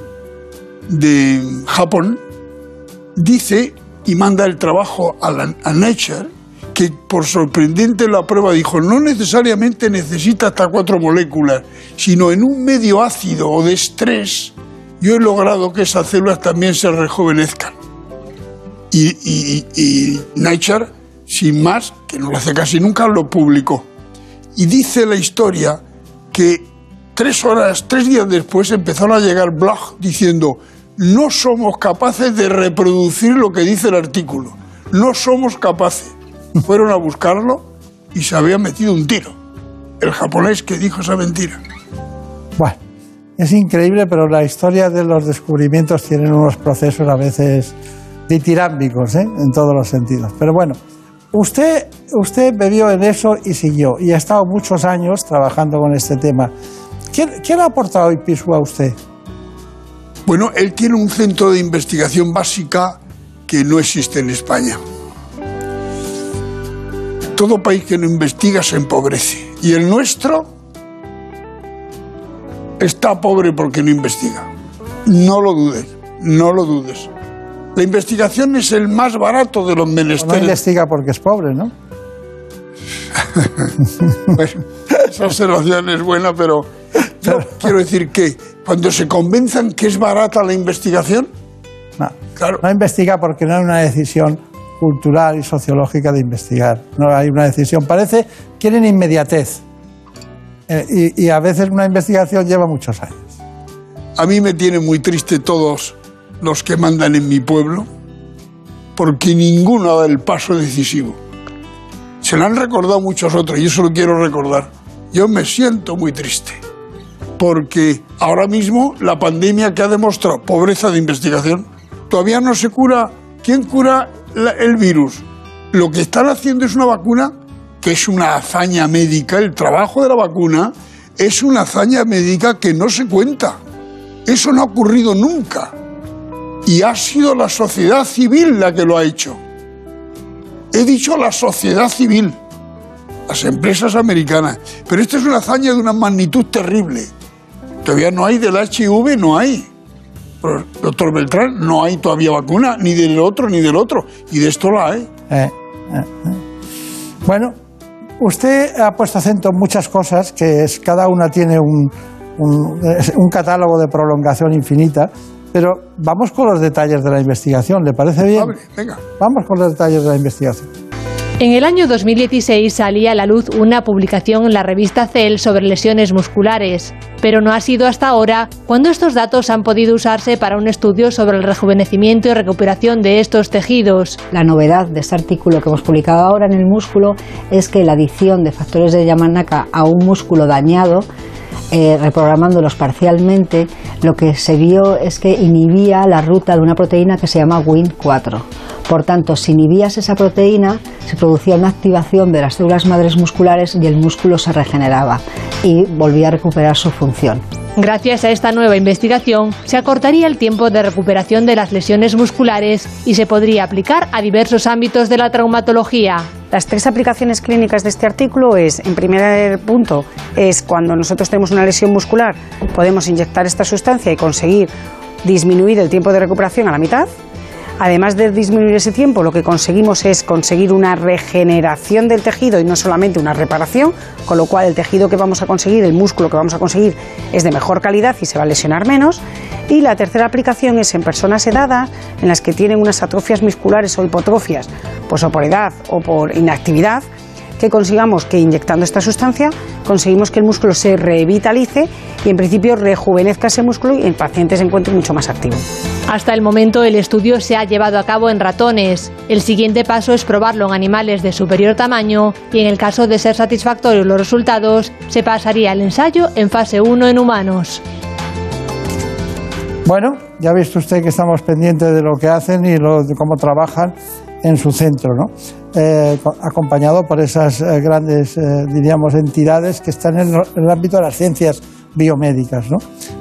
de Japón dice y manda el trabajo a, la, a Nature que por sorprendente la prueba dijo no necesariamente necesita hasta cuatro moléculas, sino en un medio ácido o de estrés yo he logrado que esas células también se rejuvenezcan. Y, y- y Nature, sin más, que no lo hace casi nunca, lo publicó. Y dice la historia que tres horas, tres días después empezaron a llegar blogs diciendo no somos capaces de reproducir lo que dice el artículo. No somos capaces. Fueron a buscarlo y se había metido un tiro. El japonés que dijo esa mentira. Bueno, es increíble, pero la historia de los descubrimientos tienen unos procesos a veces ditirámbicos, ¿eh? en todos los sentidos. Pero bueno, usted, usted bebió en eso y siguió, y ha estado muchos años trabajando con este tema. ¿Qué, qué le ha aportado IPISU a usted? Bueno, él tiene un centro de investigación básica que no existe en España. Todo país que no investiga se empobrece. Y el nuestro está pobre porque no investiga. No lo dudes, no lo dudes. La investigación es el más barato de los No menesteres. investiga porque es pobre, ¿no? Bueno, *laughs* esa observación es buena, pero yo quiero decir que cuando se convenzan que es barata la investigación, No, no investiga porque no hay una decisión cultural y sociológica de investigar. No hay una decisión. Parece, quieren inmediatez. Eh, y, y a veces una investigación lleva muchos años. a mí me tiene muy triste todos los que mandan en mi pueblo, porque ninguno da el paso decisivo. Se lo han recordado muchos otros, y se lo quiero recordar. Yo me siento muy triste, porque ahora mismo la pandemia que ha demostrado pobreza de investigación, todavía no se cura. ¿Quién cura el virus? Lo que están haciendo es una vacuna que es una hazaña médica, el trabajo de la vacuna es una hazaña médica que no se cuenta. Eso no ha ocurrido nunca. Y ha sido la sociedad civil la que lo ha hecho. He dicho la sociedad civil, las empresas americanas. Pero esta es una hazaña de una magnitud terrible. Todavía no hay del HIV, no hay. Pero, doctor Beltrán, no hay todavía vacuna, ni del otro ni del otro. Y de esto la hay. Eh, eh, eh. Bueno, usted ha puesto acento en muchas cosas, que es, cada una tiene un, un, catálogo de prolongación infinita, pero vamos con los detalles de la investigación, ¿le parece bien? venga. Vamos con los detalles de la investigación. En el año 2016 salía a la luz una publicación en la revista Cell sobre lesiones musculares, pero no ha sido hasta ahora cuando estos datos han podido usarse para un estudio sobre el rejuvenecimiento y recuperación de estos tejidos. La novedad de este artículo que hemos publicado ahora en el músculo es que la adición de factores de Yamanaka a un músculo dañado, eh, reprogramándolos parcialmente, lo que se vio es que inhibía la ruta de una proteína que se llama WIN4. Por tanto, si inhibías esa proteína, se producía una activación de las células madres musculares y el músculo se regeneraba y volvía a recuperar su función. Gracias a esta nueva investigación, se acortaría el tiempo de recuperación de las lesiones musculares y se podría aplicar a diversos ámbitos de la traumatología. Las tres aplicaciones clínicas de este artículo es, en primer punto, es cuando nosotros tenemos una lesión muscular, podemos inyectar esta sustancia y conseguir disminuir el tiempo de recuperación a la mitad. Además de disminuir ese tiempo, lo que conseguimos es conseguir una regeneración del tejido y no solamente una reparación, con lo cual el tejido que vamos a conseguir, el músculo que vamos a conseguir, es de mejor calidad y se va a lesionar menos. Y la tercera aplicación es en personas edadas, en las que tienen unas atrofias musculares o hipotrofias, pues o por edad o por inactividad, que consigamos que inyectando esta sustancia conseguimos que el músculo se revitalice y en principio rejuvenezca ese músculo y el paciente se encuentre mucho más activo. Hasta el momento el estudio se ha llevado a cabo en ratones. El siguiente paso es probarlo en animales de superior tamaño y en el caso de ser satisfactorios los resultados, se pasaría al ensayo en fase 1 en humanos. Bueno, ya ha visto usted que estamos pendientes de lo que hacen y lo- de cómo trabajan en su centro, ¿no? Eh, co- acompañado por esas eh, grandes, eh, diríamos, entidades que están en, el ámbito de las ciencias biomédicas, ¿no?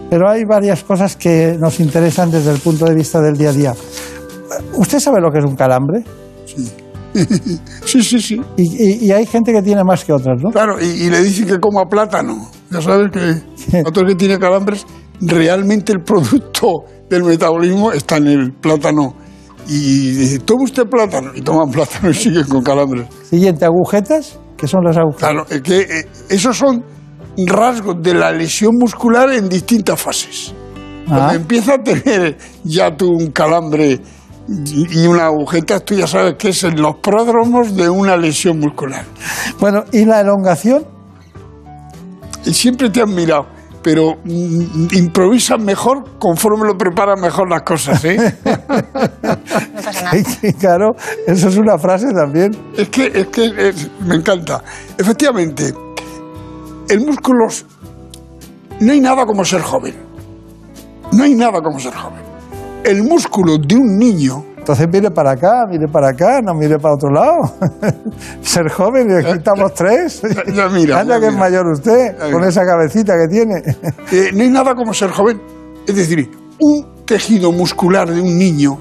Pero hay varias cosas que nos interesan desde el punto de vista del día a día. ¿Usted sabe lo que es un calambre? Sí, *laughs* sí, sí. Y, y- y hay gente que tiene más que otras, ¿no? Claro, y, y le dicen que coma plátano. Ya sabes que otro que tiene calambres, realmente el producto del metabolismo está en el plátano. Y dice, toma usted plátano. Y toman plátano y siguen con calambres. Siguiente, agujetas. ¿Qué son las agujetas? Claro, es que eh, esos son rasgos de la lesión muscular en distintas fases. Cuando Ah. empieza a tener ya tú un calambre y una agujeta, tú ya sabes que es en los pródromos de una lesión muscular. Bueno, ¿y la elongación? Siempre te han mirado, pero mm, improvisan mejor conforme lo preparan mejor las cosas, ¿eh? *laughs* *laughs* Sí, claro, eso es una frase también. Es que, es que es- me encanta. Efectivamente, el músculo. No hay nada como ser joven. No hay nada como ser joven. El músculo de un niño. Entonces mire para acá, mire para acá, no mire para otro lado. *laughs* Ser joven, y aquí estamos tres. Ya mira, *laughs* Anda ya que es mayor usted, Ya con mira. esa cabecita que tiene. Eh, no hay nada como ser joven. Es decir, un tejido muscular de un niño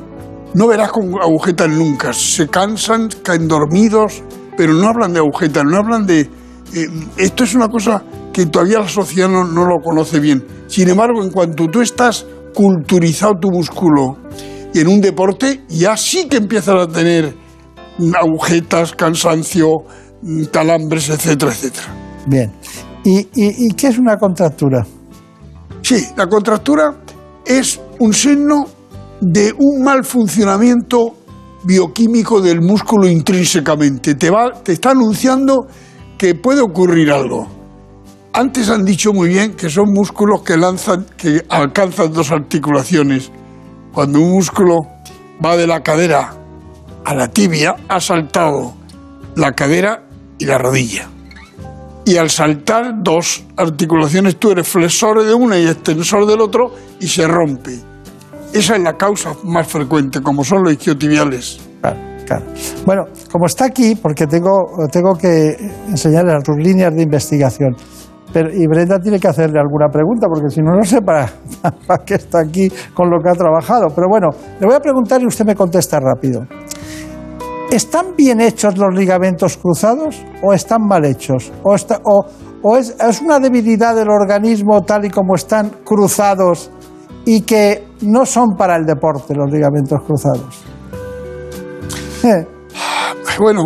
no verás con agujetas nunca. Se cansan, caen dormidos, pero no hablan de agujetas, no hablan de... eh, esto es una cosa que todavía la sociedad no, no lo conoce bien. Sin embargo, en cuanto tú estás culturizado tu músculo y en un deporte, ya sí que empiezas a tener agujetas, cansancio, mm, calambres, etcétera, etcétera. Bien. ¿Y, y, y qué es una contractura? Sí, la contractura es un signo de un mal funcionamiento bioquímico del músculo intrínsecamente. Te, va, te está anunciando que puede ocurrir algo. Antes han dicho muy bien que son músculos que lanzan, que alcanzan dos articulaciones. Cuando un músculo va de la cadera a la tibia, ha saltado la cadera y la rodilla. Y al saltar dos articulaciones, tú eres flexor de una y extensor del otro y se rompe. Esa es la causa más frecuente, como son los isquiotibiales. Claro, claro. Bueno, como está aquí, porque tengo, tengo que enseñarle sus líneas de investigación. Y Brenda tiene que hacerle alguna pregunta, porque si no, no sé *laughs* para, qué está aquí con lo que ha trabajado. Pero bueno, le voy a preguntar y usted me contesta rápido. ¿Están bien hechos los ligamentos cruzados o están mal hechos? ¿O, está- o- o es, es una debilidad del organismo tal y como están cruzados y que no son para el deporte los ligamentos cruzados? Eh, Bueno,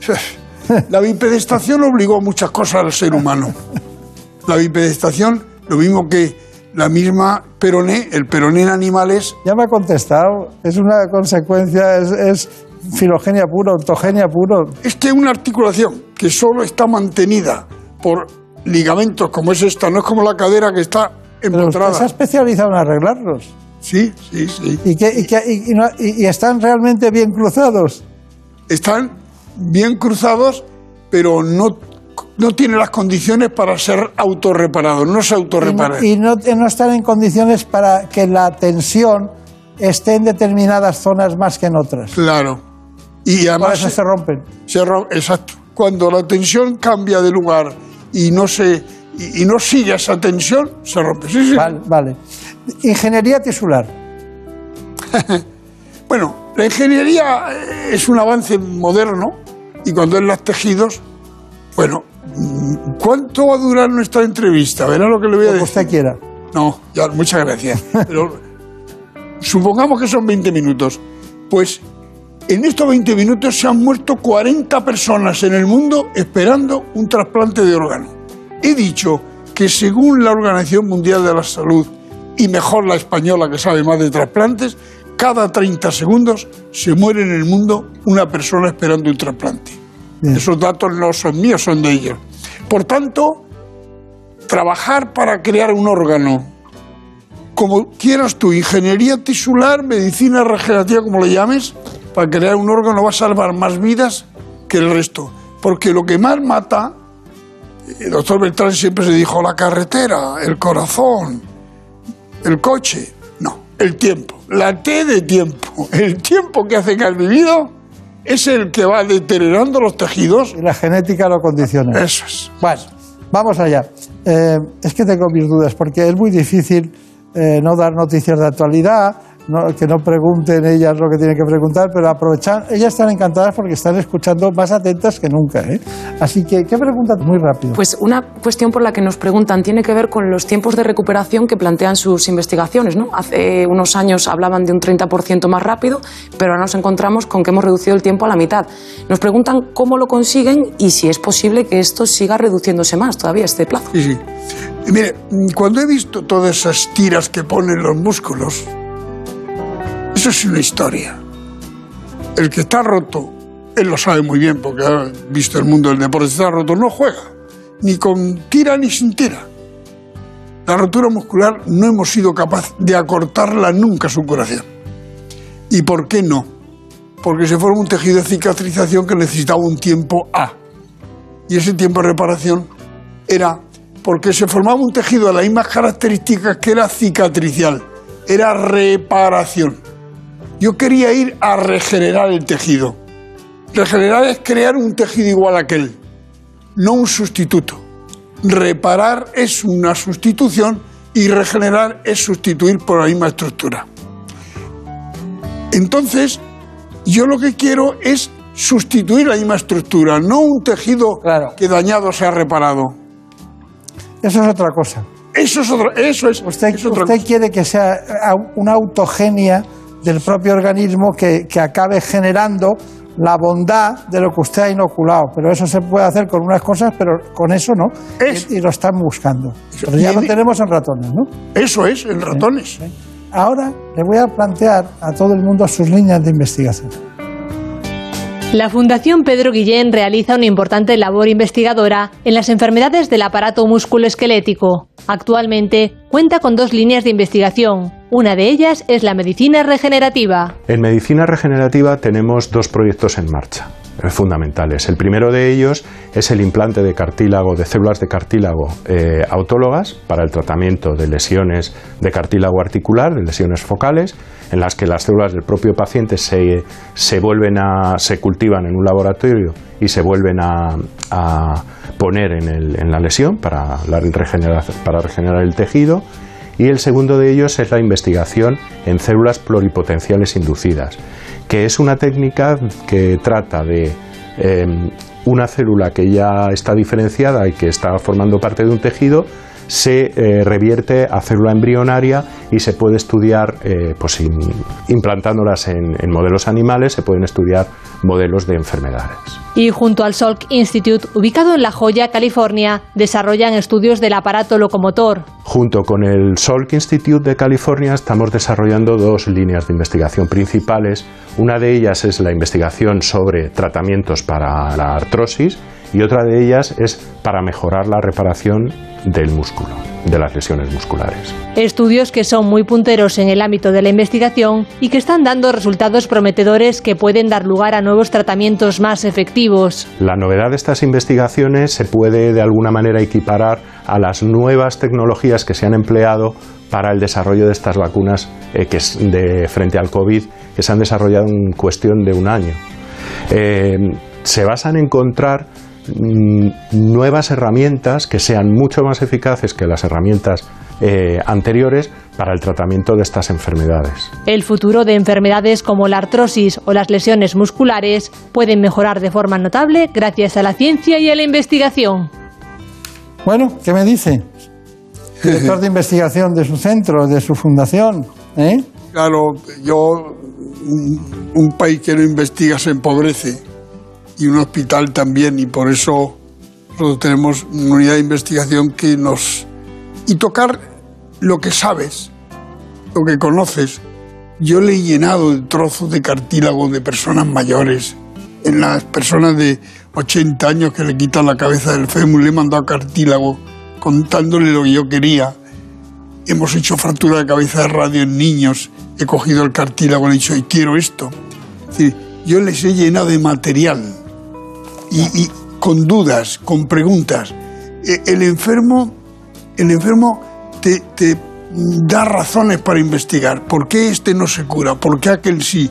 *laughs* la bipedestación obligó a muchas cosas al ser humano. La bipedestación, lo mismo que la misma peroné, el peroné en animales. Ya me ha contestado, es una consecuencia, es, es filogenia puro, ontogenia puro. Es que una articulación que solo está mantenida por ligamentos como es esta, no es como la cadera que está Pero usted se ha especializado en arreglarlos. Sí, sí, sí. ¿Y, que, y, que- y- no- y- están realmente bien cruzados? Están bien cruzados, pero no, no tienen las condiciones para ser autorreparados, no se Y no, autorreparan. y no- no están en condiciones para que la tensión esté en determinadas zonas más que en otras. Claro. Y Por además eso se rompen. Se ro- exacto. Cuando la tensión cambia de lugar y no se y, y no sigue esa tensión, se rompe. Sí, sí. Vale, vale. Ingeniería tisular. *laughs* Bueno, la ingeniería es un avance moderno y cuando es los tejidos, bueno, ¿cuánto va a durar nuestra entrevista? Verá lo que le voy a Como decir. usted quiera. No, ya, muchas gracias. *laughs* Pero supongamos que son 20 minutos. Pues en estos 20 minutos se han muerto 40 personas en el mundo esperando un trasplante de órgano. He dicho que según la Organización Mundial de la Salud, y mejor la española que sabe más de trasplantes, cada 30 segundos se muere en el mundo una persona esperando un trasplante. Esos datos no son míos, son de ellos. Por tanto, trabajar para crear un órgano, como quieras tú, ingeniería tisular, medicina regenerativa, como le llames, para crear un órgano va a salvar más vidas que el resto. Porque lo que más mata, el doctor Beltrán siempre se dijo, la carretera, el corazón, el coche. No, el tiempo. La T de tiempo. El tiempo que hace que has vivido es el que va deteriorando los tejidos. Y la genética lo condiciona. Eso es. Bueno, vamos allá. Eh, es que tengo mis dudas, porque es muy difícil eh, no dar noticias de actualidad, no- que no pregunten ellas lo que tienen que preguntar, pero aprovechan. Ellas están encantadas porque están escuchando más atentas que nunca. ¿eh? Así que, ¿qué preguntas? Muy rápido. Pues una cuestión por la que nos preguntan tiene que ver con los tiempos de recuperación que plantean sus investigaciones. ¿no? Hace unos años hablaban de un 30% más rápido, pero ahora nos encontramos con que hemos reducido el tiempo a la mitad. Nos preguntan cómo lo consiguen y si es posible que esto siga reduciéndose más todavía este plazo. Sí, sí. Y mire, mm, cuando he visto todas esas tiras que ponen los músculos, es una historia. El que está roto, él lo sabe muy bien porque ha visto el mundo del deporte, está roto, no juega, ni con tira ni sin tira. La rotura muscular no hemos sido capaces de acortarla nunca su curación. ¿Y por qué no? Porque se forma un tejido de cicatrización que necesitaba un tiempo A. Y ese tiempo de reparación era porque se formaba un tejido de las mismas características que era cicatricial, era reparación. Yo quería ir a regenerar el tejido. Regenerar es crear un tejido igual a aquel, no un sustituto. Reparar es una sustitución y regenerar es sustituir por la misma estructura. Entonces, yo lo que quiero es sustituir la misma estructura, no un tejido que dañado se ha reparado. Eso es otra cosa. Eso es otra, eso es, Usted, es otra usted cosa. quiere que sea una autogenia del propio organismo que, que acabe generando la bondad de lo que usted ha inoculado. Pero eso se puede hacer con unas cosas, pero con eso no. Y, y lo están buscando. Pero ya lo tenemos en ratones, ¿no? Eso es, en ratones. Ahora le voy a plantear a todo el mundo sus líneas de investigación. La Fundación Pedro Guillén realiza una importante labor investigadora en las enfermedades del aparato musculoesquelético. Actualmente cuenta con dos líneas de investigación. Una de ellas es la medicina regenerativa. En medicina regenerativa tenemos dos proyectos en marcha fundamentales. El primero de ellos es el implante de cartílago, de células de cartílago eh, autólogas para el tratamiento de lesiones de cartílago articular, de lesiones focales, en las que las células del propio paciente se, se vuelven a, se cultivan en un laboratorio y se vuelven a, a poner en, el- en la lesión para, la regeneración- para regenerar el tejido. Y el segundo de ellos es la investigación en células pluripotenciales inducidas, que es una técnica que trata de eh, una célula que ya está diferenciada y que está formando parte de un tejido, se eh, revierte a célula embrionaria y se puede estudiar, eh, pues in- implantándolas en, en modelos animales, se pueden estudiar modelos de enfermedades. Y junto al Salk Institute, ubicado en La Joya, California, desarrollan estudios del aparato locomotor. Junto con el Salk Institute de California estamos desarrollando dos líneas de investigación principales. Una de ellas es la investigación sobre tratamientos para la artrosis y otra de ellas es para mejorar la reparación del músculo, de las lesiones musculares. Estudios que son muy punteros en el ámbito de la investigación y que están dando resultados prometedores que pueden dar lugar a nuevos tratamientos más efectivos. La novedad de estas investigaciones se puede de alguna manera equiparar a las nuevas tecnologías que se han empleado para el desarrollo de estas vacunas eh, que es de frente al COVID que se han desarrollado en cuestión de un año. Eh, se basan en encontrar nuevas herramientas que sean mucho más eficaces que las herramientas eh, anteriores para el tratamiento de estas enfermedades. El futuro de enfermedades como la artrosis o las lesiones musculares pueden mejorar de forma notable gracias a la ciencia y a la investigación. Bueno, ¿qué me dice? *laughs* Director de investigación de su centro, de su fundación. ¿eh? Claro, yo, un, un país que no investiga se empobrece y un hospital también, y por eso nosotros tenemos una unidad de investigación que nos... Y tocar lo que sabes, lo que conoces. Yo le he llenado de trozos de cartílago de personas mayores. En las personas de 80 años que le quitan la cabeza del fémur, le he mandado cartílago contándole lo que yo quería. Hemos hecho fractura de cabeza de radio en niños. He cogido el cartílago y le he dicho, y quiero esto. Es decir, yo les he llenado de material y, y con dudas, con preguntas. E- El enfermo, el enfermo te, te da razones para investigar. ¿Por qué este no se cura? ¿Por qué aquel sí?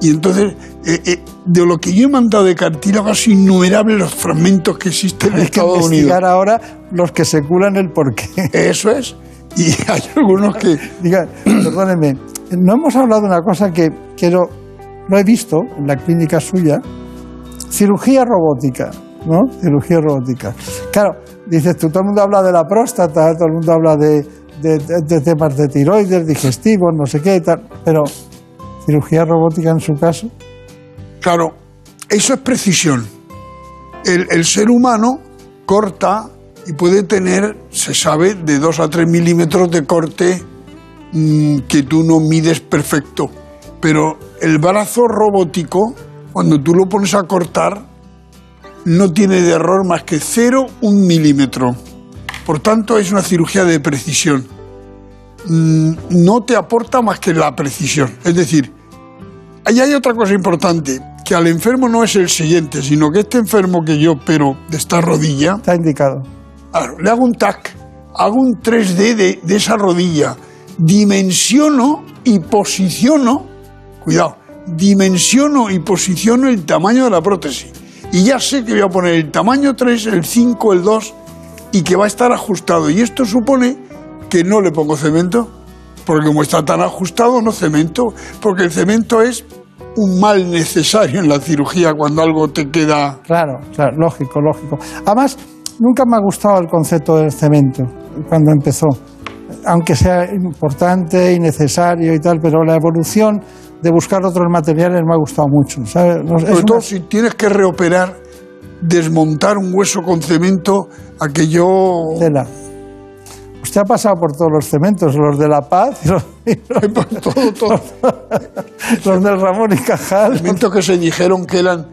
Y entonces, eh, eh, de lo que yo he mandado de cartílago, son innumerables los fragmentos que existen en Estados Unidos. investigar ahora los que se curan el porqué. Eso es. Y *laughs* hay algunos que... *laughs* Diga, perdóneme, no hemos hablado de una cosa que quiero, lo he visto en la clínica suya, cirugía robótica, ¿no? Cirugía robótica. Claro, dices tú, todo el mundo habla de la próstata, todo el mundo habla de, temas de tiroides, digestivos, no sé qué y tal, pero cirugía robótica en su caso. Claro, eso es precisión. El, el ser humano corta y puede tener, se sabe, de 2 a 3 milímetros de corte mm, que tú no mides perfecto. Pero el brazo robótico, cuando tú lo pones a cortar, no tiene de error más que 0, un milímetro. Por tanto, es una cirugía de precisión. Mm, No te aporta más que la precisión. Es decir, Ahí hay otra cosa importante, que al enfermo no es el siguiente, sino que este enfermo que yo opero de esta rodilla... Está indicado. Claro, le hago un TAC, hago un 3D de, de esa rodilla, dimensiono y posiciono, cuidado, dimensiono y posiciono el tamaño de la prótesis. Y ya sé que voy a poner el tamaño 3, el 5, el 2 y que va a estar ajustado. Y esto supone que no le pongo cemento, Porque como está tan ajustado, no cemento. Porque el cemento es un mal necesario en la cirugía cuando algo te queda. Claro, claro, lógico, lógico. Además, nunca me ha gustado el concepto del cemento cuando empezó. Aunque sea importante y necesario y tal, pero la evolución de buscar otros materiales me ha gustado mucho. ¿sabes? Sobre una- todo si tienes que reoperar, desmontar un hueso con cemento, aquello. Tela. Usted ha pasado por todos los cementos, los de La Paz y los, y los- todo, *laughs* todo. los del Ramón y Cajal. Cementos que se dijeron que eran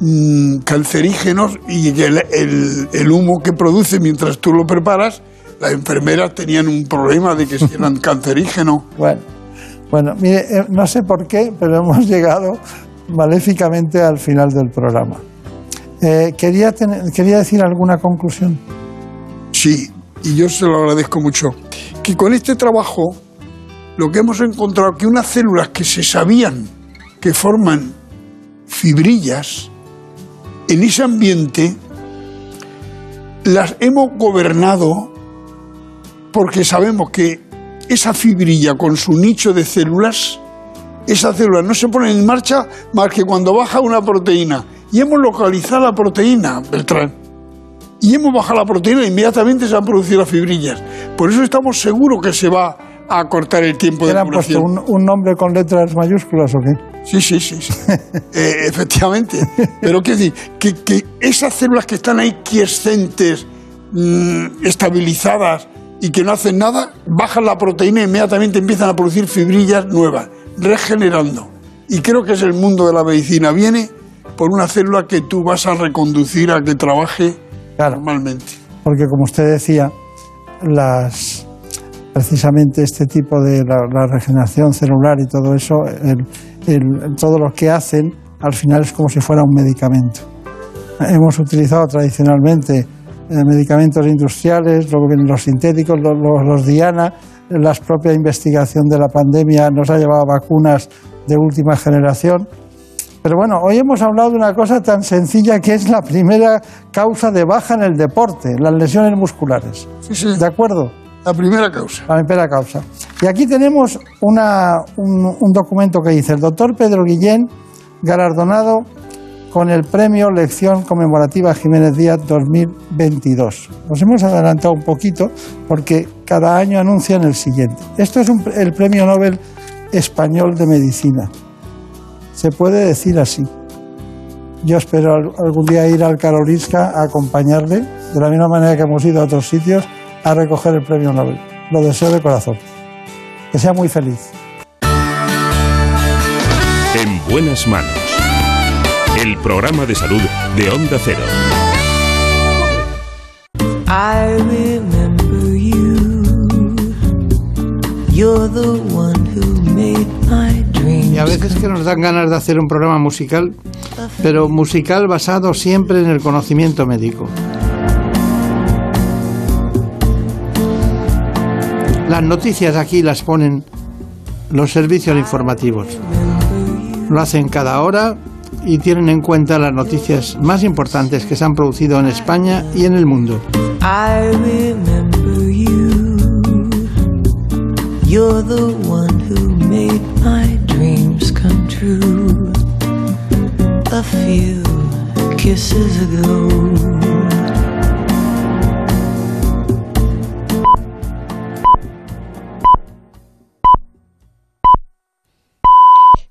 mm, cancerígenos y que el, el- el humo que produce mientras tú lo preparas, las enfermeras tenían un problema de que si eran *laughs* cancerígenos. Bueno, bueno, mire, eh, no sé por qué, pero *laughs* hemos llegado maléficamente al final del programa. Eh, quería, quería decir alguna conclusión. Sí, y yo se lo agradezco mucho. Que con este trabajo lo que hemos encontrado que unas células que se sabían que forman fibrillas en ese ambiente las hemos gobernado porque sabemos que esa fibrilla con su nicho de células, esas células no se ponen en marcha más que cuando baja una proteína. Y hemos localizado la proteína, Beltrán y hemos bajado la proteína e inmediatamente se han producido las fibrillas. Por eso estamos seguros que se va a cortar el tiempo ¿Le de han puesto curación. un, un nombre con letras mayúsculas o qué? Sí, sí, sí. sí. *laughs* Eh, efectivamente. Pero quiero decir, que, que esas células que están ahí quiescentes, mm, estabilizadas y que no hacen nada, bajan la proteína e inmediatamente empiezan a producir fibrillas nuevas, regenerando. Y creo que es el mundo de la medicina. Viene por una célula que tú vas a reconducir a que trabaje normalmente. Porque como usted decía, las precisamente este tipo de la, la regeneración celular y todo eso, el- el- todo lo que hacen, al final es como si fuera un medicamento. Hemos utilizado tradicionalmente medicamentos industriales, los sintéticos, los, Diana, la propia investigación de la pandemia nos ha llevado a vacunas de última generación. Pero bueno, hoy hemos hablado de una cosa tan sencilla que es la primera causa de baja en el deporte, las lesiones musculares. ¿De acuerdo? La primera causa. La primera causa. Y aquí tenemos una- un, un documento que dice el doctor Pedro Guillén, galardonado con el premio Lección Conmemorativa Jiménez Díaz 2022. Nos hemos adelantado un poquito porque cada año anuncian el siguiente. Esto es el premio Nobel español de medicina. Se puede decir así. Yo espero al- algún día ir al Karolinska a acompañarle, de la misma manera que hemos ido a otros sitios, a recoger el premio Nobel. Lo deseo de corazón. Que sea muy feliz. En buenas manos. El programa de salud de Onda Cero. I remember you. You're the one who made my dreams. Y a veces que nos dan ganas de hacer un programa musical, pero musical basado siempre en el conocimiento médico. Las noticias aquí las ponen los servicios informativos. Lo hacen cada hora y tienen en cuenta las noticias más importantes que se han producido en España y en el mundo.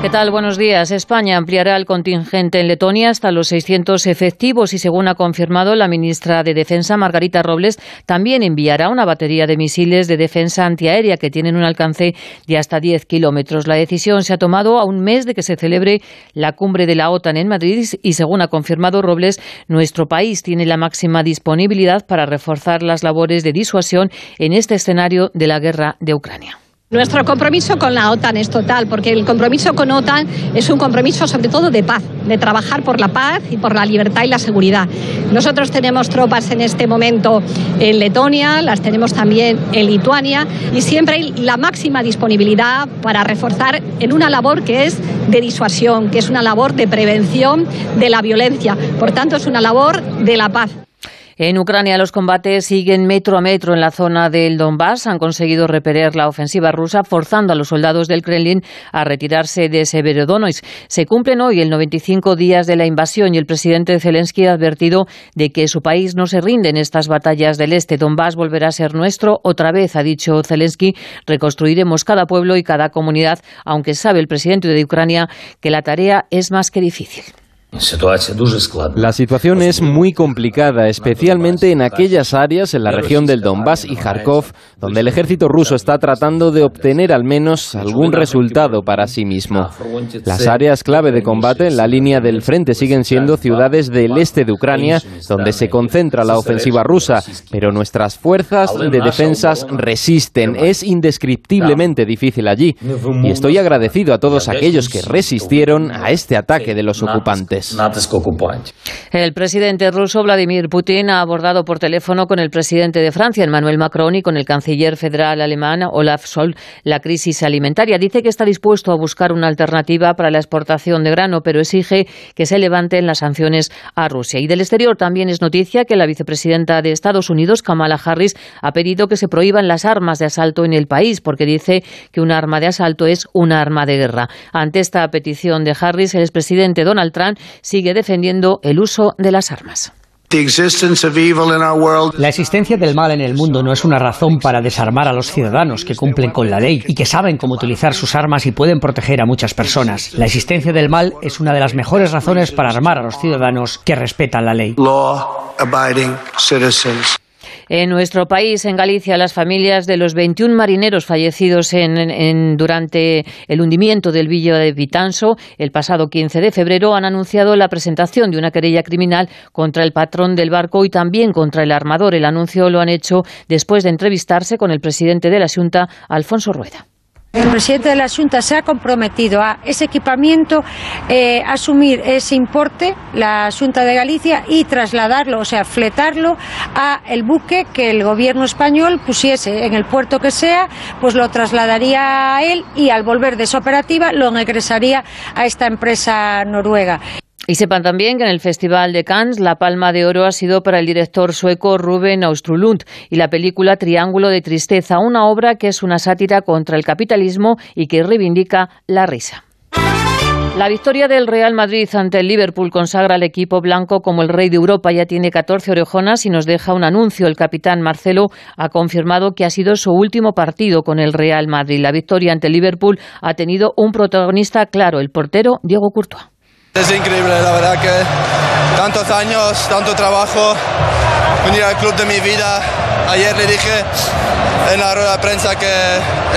¿Qué tal? Buenos días. España ampliará el contingente en Letonia hasta los 600 efectivos y, según ha confirmado la ministra de Defensa, Margarita Robles, también enviará una batería de misiles de defensa antiaérea que tienen un alcance de hasta 10 kilómetros. La decisión se ha tomado a un mes de que se celebre la cumbre de la OTAN en Madrid y, según ha confirmado Robles, nuestro país tiene la máxima disponibilidad para reforzar las labores de disuasión en este escenario de la guerra de Ucrania. Nuestro compromiso con la OTAN es total, porque el compromiso con OTAN es un compromiso sobre todo de paz, de trabajar por la paz y por la libertad y la seguridad. Nosotros tenemos tropas en este momento en Letonia, las tenemos también en Lituania y siempre hay la máxima disponibilidad para reforzar en una labor que es de disuasión, que es una labor de prevención de la violencia. Por tanto, es una labor de la paz. En Ucrania los combates siguen metro a metro en la zona del Donbass. Han conseguido repeler la ofensiva rusa, forzando a los soldados del Kremlin a retirarse de Severodonetsk. Se cumplen hoy el 95 días de la invasión y el presidente Zelensky ha advertido de que su país no se rinde en estas batallas del este. Donbass volverá a ser nuestro otra vez, ha dicho Zelensky. Reconstruiremos cada pueblo y cada comunidad, aunque sabe el presidente de Ucrania que la tarea es más que difícil. La situación es muy complicada, especialmente en aquellas áreas en la región del Donbass y Kharkov, donde el ejército ruso está tratando de obtener al menos algún resultado para sí mismo. Las áreas clave de combate en la línea del frente siguen siendo ciudades del este de Ucrania, donde se concentra la ofensiva rusa, pero nuestras fuerzas de defensas resisten. Es indescriptiblemente difícil allí, y estoy agradecido a todos aquellos que resistieron a este ataque de los ocupantes. El presidente ruso Vladimir Putin ha abordado por teléfono con el presidente de Francia, Emmanuel Macron, y con el canciller federal alemán, Olaf Scholz, la crisis alimentaria. Dice que está dispuesto a buscar una alternativa para la exportación de grano, pero exige que se levanten las sanciones a Rusia. Y del exterior también es noticia que la vicepresidenta de Estados Unidos, Kamala Harris, ha pedido que se prohíban las armas de asalto en el país, porque dice que un arma de asalto es un arma de guerra. Ante esta petición de Harris, el expresidente Donald Trump sigue defendiendo el uso de las armas. La existencia del mal en el mundo no es una razón para desarmar a los ciudadanos que cumplen con la ley y que saben cómo utilizar sus armas y pueden proteger a muchas personas. La existencia del mal es una de las mejores razones para armar a los ciudadanos que respetan la ley. En nuestro país, en Galicia, las familias de los 21 marineros fallecidos en, durante el hundimiento del Villa de Vitanso el pasado 15 de febrero han anunciado la presentación de una querella criminal contra el patrón del barco y también contra el armador. El anuncio lo han hecho después de entrevistarse con el presidente de la Junta, Alfonso Rueda. El presidente de la Junta se ha comprometido a ese equipamiento, eh, asumir ese importe, la Junta de Galicia, y trasladarlo, o sea, fletarlo a el buque que el gobierno español pusiese en el puerto que sea, pues lo trasladaría a él y al volver de esa operativa lo ingresaría a esta empresa noruega. Y sepan también que en el Festival de Cannes la palma de oro ha sido para el director sueco Ruben Austrulund y la película Triángulo de Tristeza, una obra que es una sátira contra el capitalismo y que reivindica la risa. La victoria del Real Madrid ante el Liverpool consagra al equipo blanco como el rey de Europa. Ya tiene 14 orejonas y nos deja un anuncio. El capitán Marcelo ha confirmado que ha sido su último partido con el Real Madrid. La victoria ante el Liverpool ha tenido un protagonista claro, el portero Diego Courtois. Es increíble, la verdad que tantos años, tanto trabajo, venir al club de mi vida. Ayer le dije en la rueda de prensa que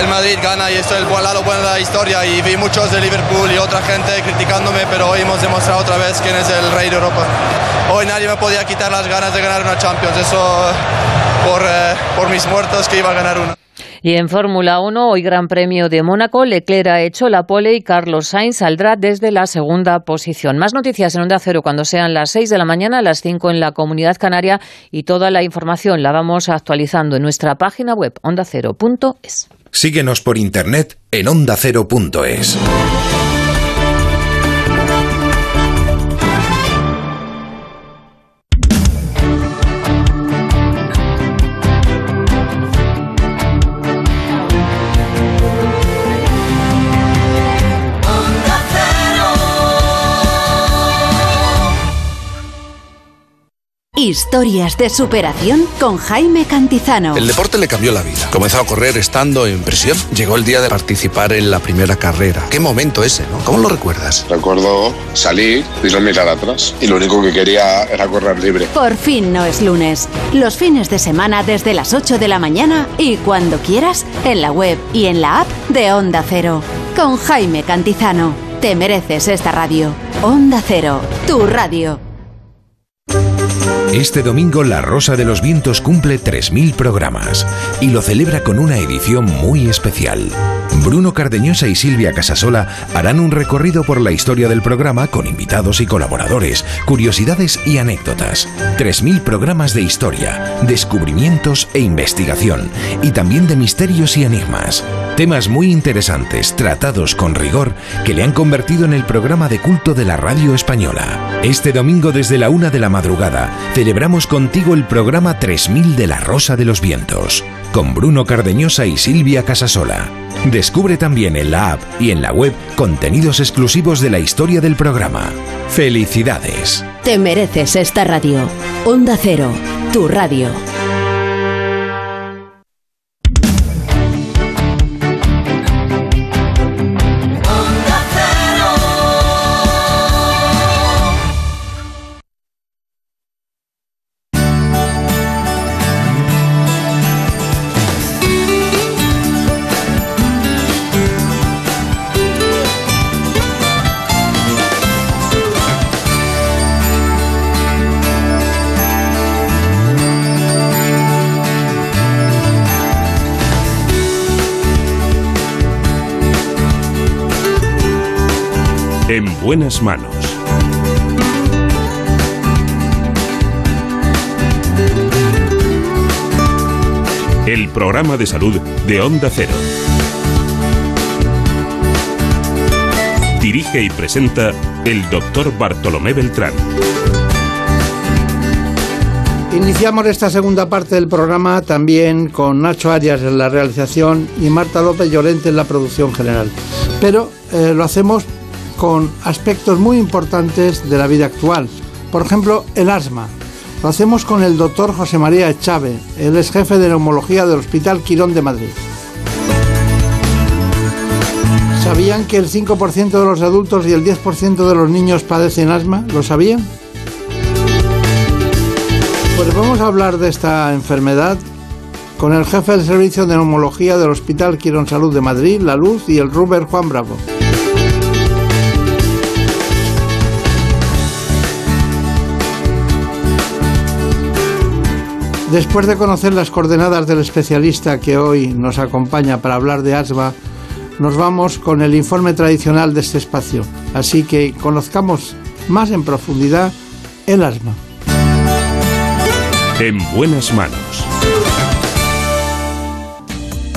el Madrid gana y esto es el lado bueno de la historia y vi muchos de Liverpool y otra gente criticándome, pero hoy hemos demostrado otra vez quién es el rey de Europa. Hoy nadie me podía quitar las ganas de ganar una Champions, eso por, eh, por mis muertos que iba a ganar una. Y en Fórmula 1, hoy Gran Premio de Mónaco, Leclerc ha hecho la pole y Carlos Sainz saldrá desde la segunda posición. Más noticias en Onda Cero cuando sean las 6 de la mañana, las 5 en la Comunidad Canaria y toda la información la vamos actualizando en nuestra página web ondacero.es. Síguenos por internet en ondacero.es. Historias de superación con Jaime Cantizano. El deporte le cambió la vida. Comenzó a correr estando en prisión. Llegó el día de participar en la primera carrera. Qué momento ese, ¿no? ¿Cómo lo recuerdas? Recuerdo salir y no mirar atrás. Y lo único que quería era correr libre. Por fin no es lunes. Los fines de semana desde las 8 de la mañana y cuando quieras en la web y en la app de Onda Cero. Con Jaime Cantizano. Te mereces esta radio. Onda Cero, tu radio. Este domingo La Rosa de los Vientos cumple 3.000 programas y lo celebra con una edición muy especial. Bruno Cardeñosa y Silvia Casasola harán un recorrido por la historia del programa con invitados y colaboradores, curiosidades y anécdotas. 3.000 programas de historia, descubrimientos e investigación y también de misterios y enigmas. Temas muy interesantes, tratados con rigor, que le han convertido en el programa de culto de la radio española. Este domingo desde la una de la madrugada celebramos contigo el programa 3000 de La Rosa de los Vientos, con Bruno Cardeñosa y Silvia Casasola. Descubre también en la app y en la web contenidos exclusivos de la historia del programa. ¡Felicidades! Te mereces esta radio. Onda Cero, tu radio. Buenas manos. El programa de salud de Onda Cero. Dirige y presenta el doctor Bartolomé Beltrán. Iniciamos esta segunda parte del programa también con Nacho Arias en la realización y Marta López Llorente en la producción general. Pero eh, lo hacemos con aspectos muy importantes de la vida actual. Por ejemplo, el asma. Lo hacemos con el doctor José María Echave, él es jefe de neumología del Hospital Quirón de Madrid. ¿Sabían que el 5% de los adultos y el 10% de los niños padecen asma? ¿Lo sabían? Pues vamos a hablar de esta enfermedad con el jefe del servicio de neumología del Hospital Quirón Salud de Madrid, La Luz y el Ruber Juan Bravo. Después de conocer las coordenadas del especialista que hoy nos acompaña para hablar de asma, nos vamos con el informe tradicional de este espacio. Así que conozcamos más en profundidad el asma. En buenas manos.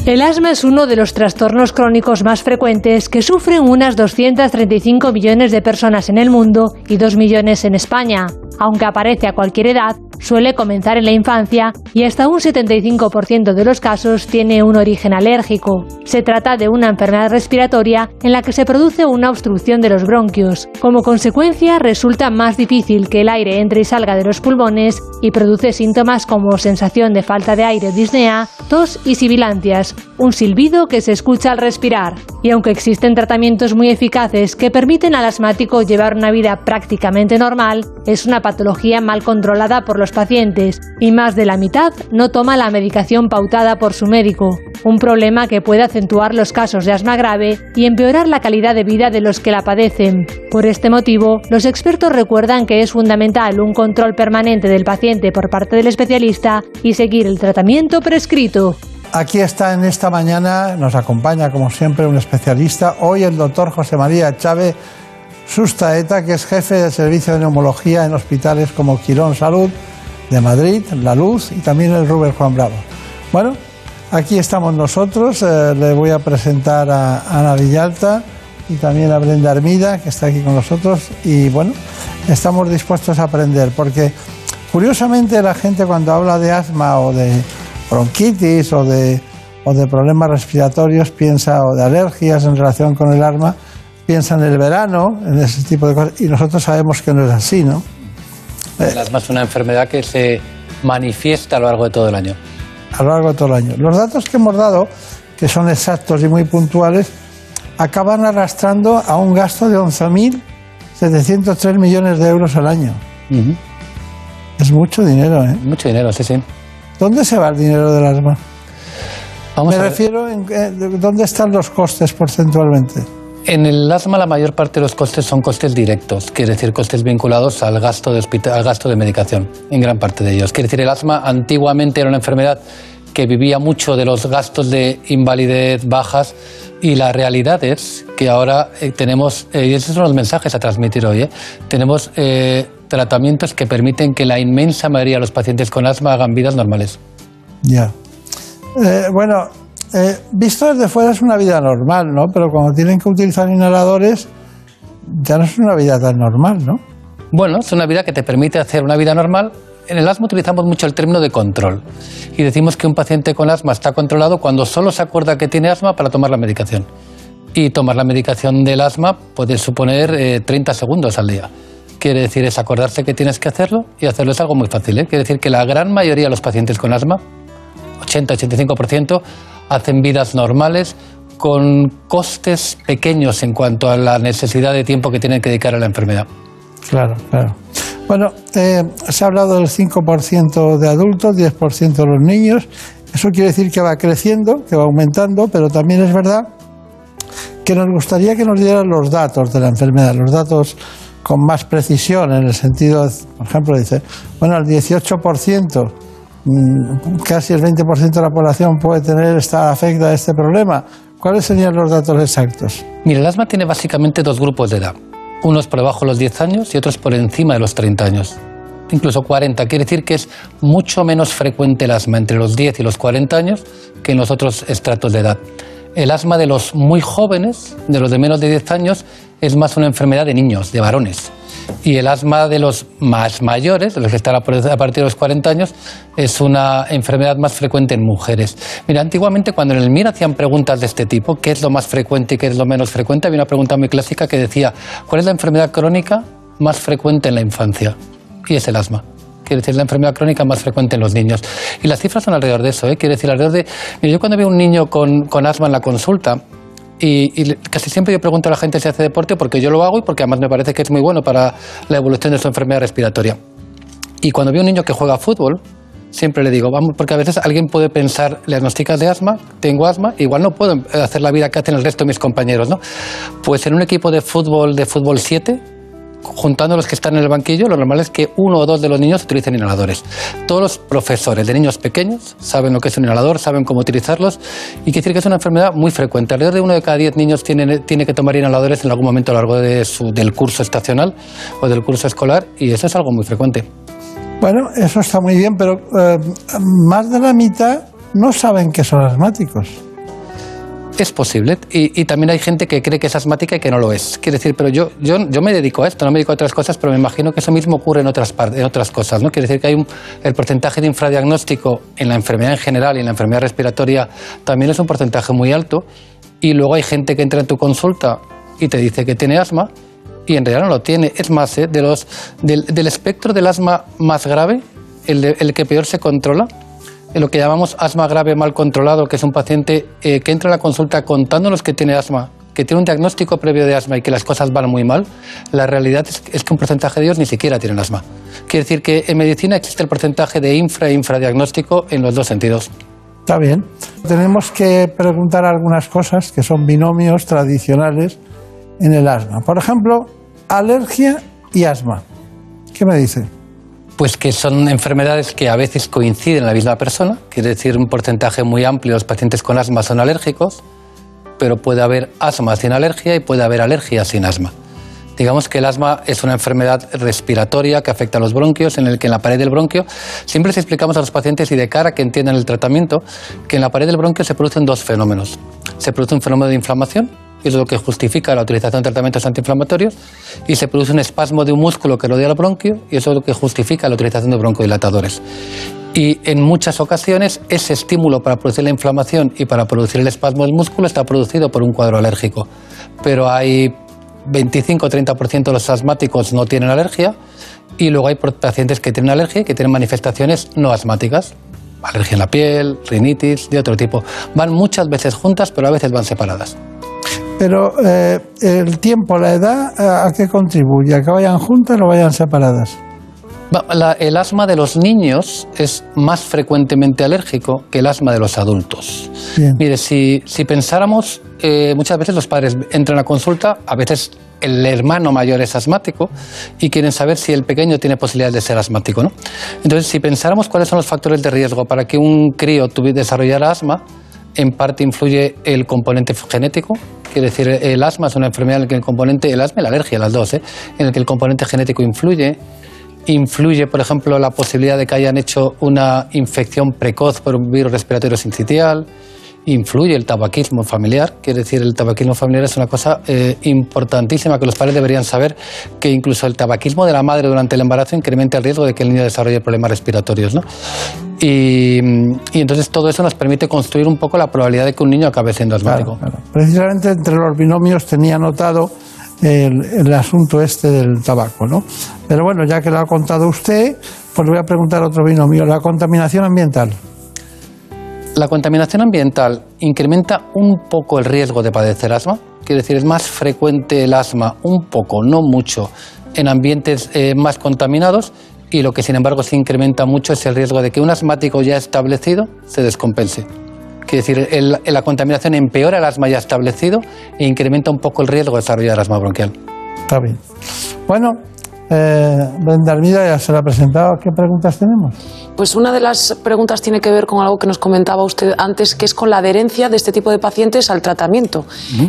El asma es uno de los trastornos crónicos más frecuentes que sufren unas 235 millones de personas en el mundo y 2 millones en España. Aunque aparece a cualquier edad, suele comenzar en la infancia y hasta un 75% de los casos tiene un origen alérgico. Se trata de una enfermedad respiratoria en la que se produce una obstrucción de los bronquios. Como consecuencia, resulta más difícil que el aire entre y salga de los pulmones y produce síntomas como sensación de falta de aire disnea, tos y sibilancias, un silbido que se escucha al respirar. Y aunque existen tratamientos muy eficaces que permiten al asmático llevar una vida prácticamente normal, es una patología mal controlada por los pacientes y más de la mitad no toma la medicación pautada por su médico, un problema que puede acentuar los casos de asma grave y empeorar la calidad de vida de los que la padecen. Por este motivo, los expertos recuerdan que es fundamental un control permanente del paciente por parte del especialista y seguir el tratamiento prescrito. Aquí está en esta mañana, nos acompaña como siempre un especialista, hoy el doctor José María Chávez Sustaeta, que es jefe del servicio de neumología en hospitales como Quirón Salud de Madrid, La Luz y también el Ruber Juan Bravo. Bueno, aquí estamos nosotros, eh, le voy a presentar a Ana Villalta y también a Brenda Hermida, que está aquí con nosotros, y bueno, estamos dispuestos a aprender, porque curiosamente la gente cuando habla de asma o de bronquitis o de, o de problemas respiratorios piensa, o de alergias en relación con el asma, piensa en el verano, en ese tipo de cosas, y nosotros sabemos que no es así, ¿no? El asma es una enfermedad que se manifiesta a lo largo de todo el año. A lo largo de todo el año. Los datos que hemos dado, que son exactos y muy puntuales, acaban arrastrando a un gasto de 11.703 millones de euros al año. Es mucho dinero, ¿eh? Mucho dinero, sí, sí. ¿Dónde se va el dinero del asma? Vamos Me a refiero en eh, ¿dónde están los costes porcentualmente? En el asma la mayor parte de los costes son costes directos, quiere decir costes vinculados al gasto de, al gasto de medicación, en gran parte de ellos. Quiere decir, el asma antiguamente era una enfermedad que vivía mucho de los gastos de invalidez bajas y la realidad es que ahora eh, tenemos, eh, y esos son los mensajes a transmitir hoy, eh, tenemos tratamientos que permiten que la inmensa mayoría de los pacientes con asma hagan vidas normales. Ya. bueno, eh, visto desde fuera es una vida normal, ¿no? Pero cuando tienen que utilizar inhaladores, ya no es una vida tan normal, ¿no? Bueno, es una vida que te permite hacer una vida normal. En el asma utilizamos mucho el término de control y decimos que un paciente con asma está controlado cuando solo se acuerda que tiene asma para tomar la medicación. Y tomar la medicación del asma puede suponer 30 eh, segundos al día. Quiere decir, es acordarse que tienes que hacerlo y hacerlo es algo muy fácil. ¿eh? Quiere decir que la gran mayoría de los pacientes con asma, 80-85%, hacen vidas normales con costes pequeños en cuanto a la necesidad de tiempo que tienen que dedicar a la enfermedad. Claro, claro. Bueno, eh, se ha hablado del 5% de adultos, 10% de los niños. Eso quiere decir que va creciendo, que va aumentando, pero también es verdad que nos gustaría que nos dieran los datos de la enfermedad, los datos con más precisión, en el sentido, por ejemplo, dice, bueno, el 18% Mm, casi el 20% de la población puede tener esta afecta a este problema. ¿Cuáles serían los datos exactos? Mira, el asma tiene básicamente dos grupos de edad. Unos por debajo de los 10 años y otros por encima de los 30 años. Incluso 40. Quiere decir que es mucho menos frecuente el asma entre los 10 y los 40 años que en los otros estratos de edad. El asma de los muy jóvenes, de los de menos de 10 años, es más una enfermedad de niños, de varones. Y el asma de los más mayores, de los que están a partir de los 40 años, es una enfermedad más frecuente en mujeres. Mira, antiguamente cuando en el MIR hacían preguntas de este tipo, ¿qué es lo más frecuente y qué es lo menos frecuente? Había una pregunta muy clásica que decía, ¿cuál es la enfermedad crónica más frecuente en la infancia? Y es el asma quiere decir la enfermedad crónica más frecuente en los niños. Y las cifras son alrededor de eso, ¿eh? quiere decir alrededor de... Mira, yo cuando veo un niño con, con asma en la consulta, y, casi siempre yo pregunto a la gente si hace deporte porque yo lo hago y porque además me parece que es muy bueno para la evolución de su enfermedad respiratoria. Y cuando veo un niño que juega fútbol, siempre le digo, vamos, porque a veces alguien puede pensar, le diagnosticas de asma, tengo asma, igual no puedo hacer la vida que hacen el resto de mis compañeros, ¿no? Pues en un equipo de fútbol, de fútbol 7, juntando los que están en el banquillo, lo normal es que uno o dos de los niños utilicen inhaladores. Todos los profesores de niños pequeños saben lo que es un inhalador, saben cómo utilizarlos y quiere decir que es una enfermedad muy frecuente. Alrededor de uno de cada diez niños tiene, tiene que tomar inhaladores en algún momento a lo largo de su, del curso estacional o del curso escolar y eso es algo muy frecuente. Bueno, eso está muy bien, pero eh, más de la mitad no saben que son asmáticos. Es posible. Y, también hay gente que cree que es asmática y que no lo es. Quiere decir, pero yo, yo, yo me dedico a esto, no me dedico a otras cosas, pero me imagino que eso mismo ocurre en otras, en otras cosas. ¿no? Quiere decir que hay un, el porcentaje de infradiagnóstico en la enfermedad en general y en la enfermedad respiratoria también es un porcentaje muy alto. Y luego hay gente que entra en tu consulta y te dice que tiene asma y en realidad no lo tiene. Es más, ¿eh? de los, del, del, espectro del asma más grave, el, el que peor se controla, lo que llamamos asma grave mal controlado, que es un paciente eh, que entra a la consulta contándonos que tiene asma, que tiene un diagnóstico previo de asma y que las cosas van muy mal, la realidad es, que un porcentaje de ellos ni siquiera tienen asma. Quiere decir que en medicina existe el porcentaje de infra e infradiagnóstico en los dos sentidos. Está bien. Tenemos que preguntar algunas cosas que son binomios tradicionales en el asma. Por ejemplo, alergia y asma. ¿Qué me dice? Pues que son enfermedades que a veces coinciden en la misma persona, quiere decir un porcentaje muy amplio de los pacientes con asma son alérgicos, pero puede haber asma sin alergia y puede haber alergia sin asma. Digamos que el asma es una enfermedad respiratoria que afecta a los bronquios, en el que en la pared del bronquio siempre les explicamos a los pacientes y de cara que entiendan el tratamiento que en la pared del bronquio se producen dos fenómenos. Se produce un fenómeno de inflamación es lo que justifica la utilización de tratamientos antiinflamatorios, y se produce un espasmo de un músculo que rodea el bronquio, y eso es lo que justifica la utilización de broncodilatadores. Y en muchas ocasiones ese estímulo para producir la inflamación y para producir el espasmo del músculo está producido por un cuadro alérgico. Pero hay 25 o 30% de los asmáticos no tienen alergia y luego hay pacientes que tienen alergia y que tienen manifestaciones no asmáticas. Alergia en la piel, rinitis, de otro tipo. Van muchas veces juntas, pero a veces van separadas. Pero eh, el tiempo, la edad, ¿a qué contribuye? ¿A que vayan juntas o vayan separadas? el asma de los niños es más frecuentemente alérgico que el asma de los adultos. Mire, si, pensáramos, eh, muchas veces los padres entran a consulta, a veces el hermano mayor es asmático y quieren saber si el pequeño tiene posibilidad de ser asmático. ¿no? Entonces, si pensáramos cuáles son los factores de riesgo para que un crío desarrollara asma, en parte influye el componente genético, quiere decir, el asma es una enfermedad en la que el componente, el asma y la alergia, las dos, ¿eh? en el que el componente genético influye. Influye, por ejemplo, la posibilidad de que hayan hecho una infección precoz por un virus respiratorio sincitial influye el tabaquismo familiar. Quiere decir, el tabaquismo familiar es una cosa eh, importantísima que los padres deberían saber, que incluso el tabaquismo de la madre durante el embarazo incrementa el riesgo de que el niño desarrolle problemas respiratorios. ¿no? Y, entonces todo eso nos permite construir un poco la probabilidad de que un niño acabe siendo asmático. Precisamente entre los binomios tenía notado el, el, asunto este del tabaco, ¿no? Pero bueno, ya que lo ha contado usted, pues le voy a preguntar otro binomio, la contaminación ambiental. La contaminación ambiental incrementa un poco el riesgo de padecer asma, quiere decir, es más frecuente el asma, un poco, no mucho, en ambientes eh, más contaminados y lo que sin embargo se incrementa mucho es el riesgo de que un asmático ya establecido se descompense. Quiere decir, la contaminación empeora el asma ya establecido e incrementa un poco el riesgo de desarrollar asma bronquial. Está bien. Bueno, eh, Brenda Armida ya se la ha presentado. ¿Qué preguntas tenemos? Pues una de las preguntas tiene que ver con algo que nos comentaba usted antes, que es con la adherencia de este tipo de pacientes al tratamiento.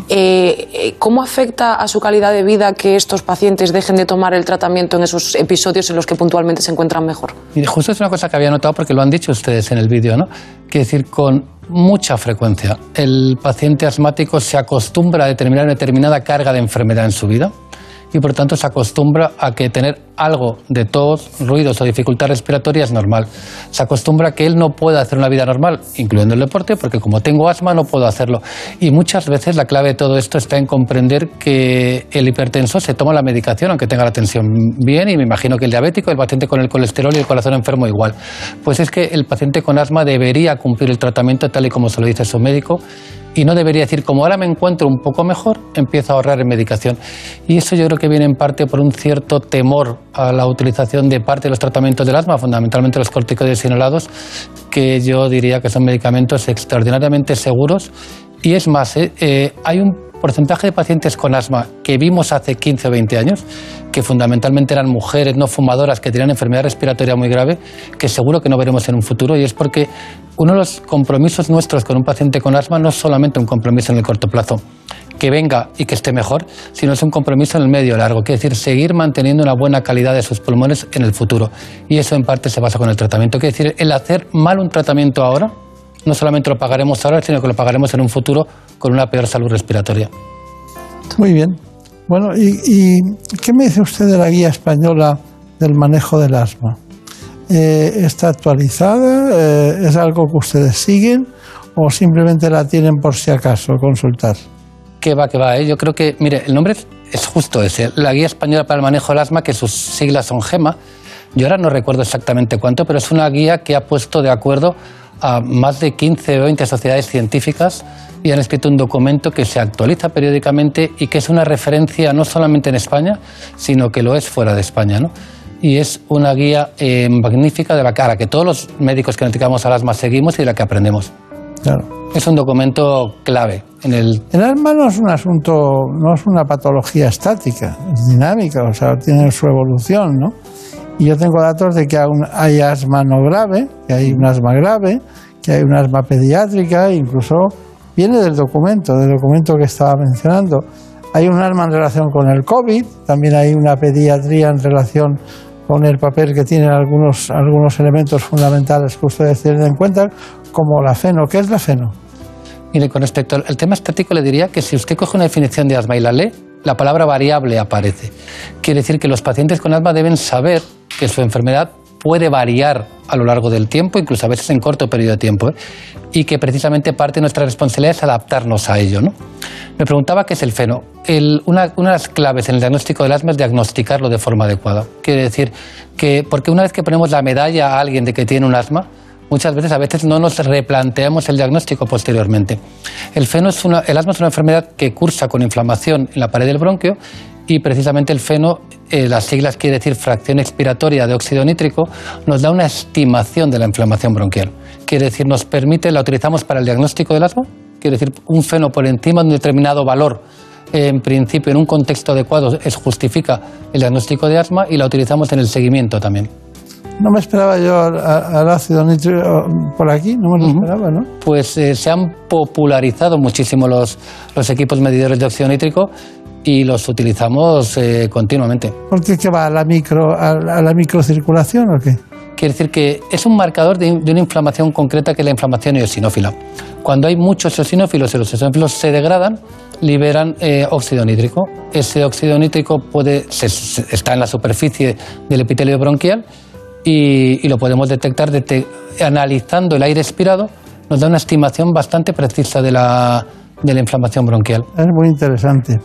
Eh, eh, ¿Cómo afecta a su calidad de vida que estos pacientes dejen de tomar el tratamiento en esos episodios en los que puntualmente se encuentran mejor? Y justo es una cosa que había notado porque lo han dicho ustedes en el vídeo, ¿no? Que decir, con mucha frecuencia el paciente asmático se acostumbra a determinar una determinada carga de enfermedad en su vida y por tanto se acostumbra a que tener algo de tos, ruidos o dificultad respiratoria es normal. Se acostumbra a que él no pueda hacer una vida normal, incluyendo el deporte, porque como tengo asma no puedo hacerlo. Y muchas veces la clave de todo esto está en comprender que el hipertenso se toma la medicación aunque tenga la tensión bien y me imagino que el diabético, el paciente con el colesterol y el corazón enfermo igual. Pues es que el paciente con asma debería cumplir el tratamiento tal y como se lo dice su médico y no debería decir, como ahora me encuentro un poco mejor, empiezo a ahorrar en medicación. Y eso yo creo que viene en parte por un cierto temor a la utilización de parte de los tratamientos del asma, fundamentalmente los corticoides inhalados, que yo diría que son medicamentos extraordinariamente seguros. Y es más, eh, eh, hay un porcentaje de pacientes con asma que vimos hace 15 o 20 años, que fundamentalmente eran mujeres no fumadoras que tenían enfermedad respiratoria muy grave, que seguro que no veremos en un futuro, y es porque uno de los compromisos nuestros con un paciente con asma no es solamente un compromiso en el corto plazo, que venga y que esté mejor, sino es un compromiso en el medio largo, que es decir, seguir manteniendo una buena calidad de sus pulmones en el futuro. Y eso en parte se basa con el tratamiento. Que decir, el hacer mal un tratamiento ahora, no solamente lo pagaremos ahora, sino que lo pagaremos en un futuro con una peor salud respiratoria. Muy bien. Bueno, ¿y, qué me dice usted de la guía española del manejo del asma? Eh, ¿Está actualizada? Eh, ¿Es algo que ustedes siguen? ¿O simplemente la tienen por si acaso consultar? Que va, que va. ¿eh? Yo creo que, mire, el nombre es justo ese. La Guía Española para el Manejo del Asma, que sus siglas son GEMA. Yo ahora no recuerdo exactamente cuánto, pero es una guía que ha puesto de acuerdo a más de 15 o 20 sociedades científicas y han escrito un documento que se actualiza periódicamente y que es una referencia no solamente en España, sino que lo es fuera de España. ¿no? Y es una guía eh, magnífica de la cara que todos los médicos que nos dedicamos al asma seguimos y de la que aprendemos. Claro. Es un documento clave. En el... el asma no es un asunto, no es una patología estática, es dinámica, o sea, tiene su evolución, ¿no? Y yo tengo datos de que hay asma no grave, que hay un asma grave, que hay un asma pediátrica, incluso viene del documento, del documento que estaba mencionando. Hay un asma en relación con el COVID, también hay una pediatría en relación con el papel que tienen algunos, algunos elementos fundamentales que ustedes tienen en cuenta, como la feno. ¿Qué es la feno? Mire, con respecto al tema estático, le diría que si usted coge una definición de asma y la lee, la palabra variable aparece. Quiere decir que los pacientes con asma deben saber que su enfermedad puede variar a lo largo del tiempo, incluso a veces en corto periodo de tiempo, ¿eh? y que precisamente parte de nuestra responsabilidad es adaptarnos a ello. ¿no? Me preguntaba qué es el feno. una, una, de las claves en el diagnóstico del asma es diagnosticarlo de forma adecuada. Quiere decir que, porque una vez que ponemos la medalla a alguien de que tiene un asma, muchas veces a veces no nos replanteamos el diagnóstico posteriormente. El, feno es una, el asma es una enfermedad que cursa con inflamación en la pared del bronquio y precisamente el feno, eh, las siglas quiere decir fracción expiratoria de óxido nítrico, nos da una estimación de la inflamación bronquial. Quiere decir, nos permite, la utilizamos para el diagnóstico del asma, quiere decir, un feno por encima de un determinado valor, en principio, en un contexto adecuado, es, justifica el diagnóstico de asma y la utilizamos en el seguimiento también. No me esperaba yo al, ácido nítrico por aquí, no me lo esperaba, ¿no? Pues eh, se han popularizado muchísimo los, los equipos medidores de óxido nítrico y los utilizamos eh, continuamente. ¿Por qué que va a la, micro, a, la microcirculación o qué? Quiere decir que es un marcador de, una inflamación concreta que es la inflamación eosinófila. Cuando hay muchos eosinófilos y los eosinófilos se degradan, liberan eh, óxido nítrico. Ese óxido nítrico puede, está en la superficie del epitelio bronquial y, lo podemos detectar analizando el aire expirado. Nos da una estimación bastante precisa de la, de la inflamación bronquial. Es muy interesante.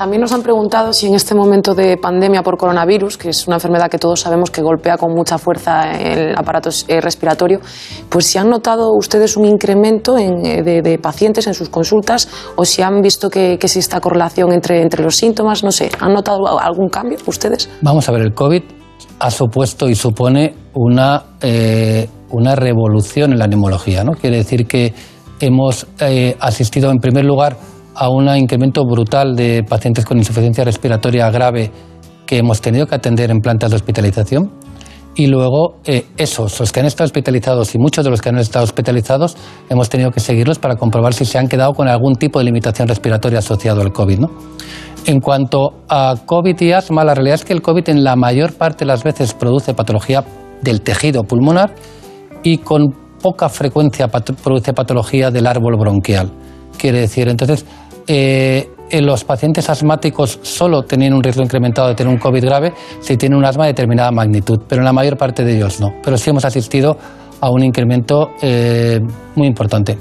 También nos han preguntado si en este momento de pandemia por coronavirus, que es una enfermedad que todos sabemos que golpea con mucha fuerza el aparato eh, respiratorio, pues si han notado ustedes un incremento eh, de, pacientes en sus consultas o si han visto que, que existe esta correlación entre, entre los síntomas, no sé, ¿han notado algún cambio ustedes? Vamos a ver, el COVID ha supuesto y supone una, eh, una revolución en la neumología, ¿no? Quiere decir que hemos asistido en primer lugar a un incremento brutal de pacientes con insuficiencia respiratoria grave que hemos tenido que atender en plantas de hospitalización. Y luego, eh, esos, los que han estado hospitalizados y muchos de los que han estado hospitalizados, hemos tenido que seguirlos para comprobar si se han quedado con algún tipo de limitación respiratoria asociado al COVID. ¿no? En cuanto a COVID y asma, la realidad es que el COVID en la mayor parte de las veces produce patología del tejido pulmonar y con poca frecuencia produce patología del árbol bronquial. Quiere decir, entonces, eh, los pacientes asmáticos solo tenían un riesgo incrementado de tener un COVID grave si tienen un asma de determinada magnitud, pero en la mayor parte de ellos no. Pero sí hemos asistido a un incremento eh, muy importante.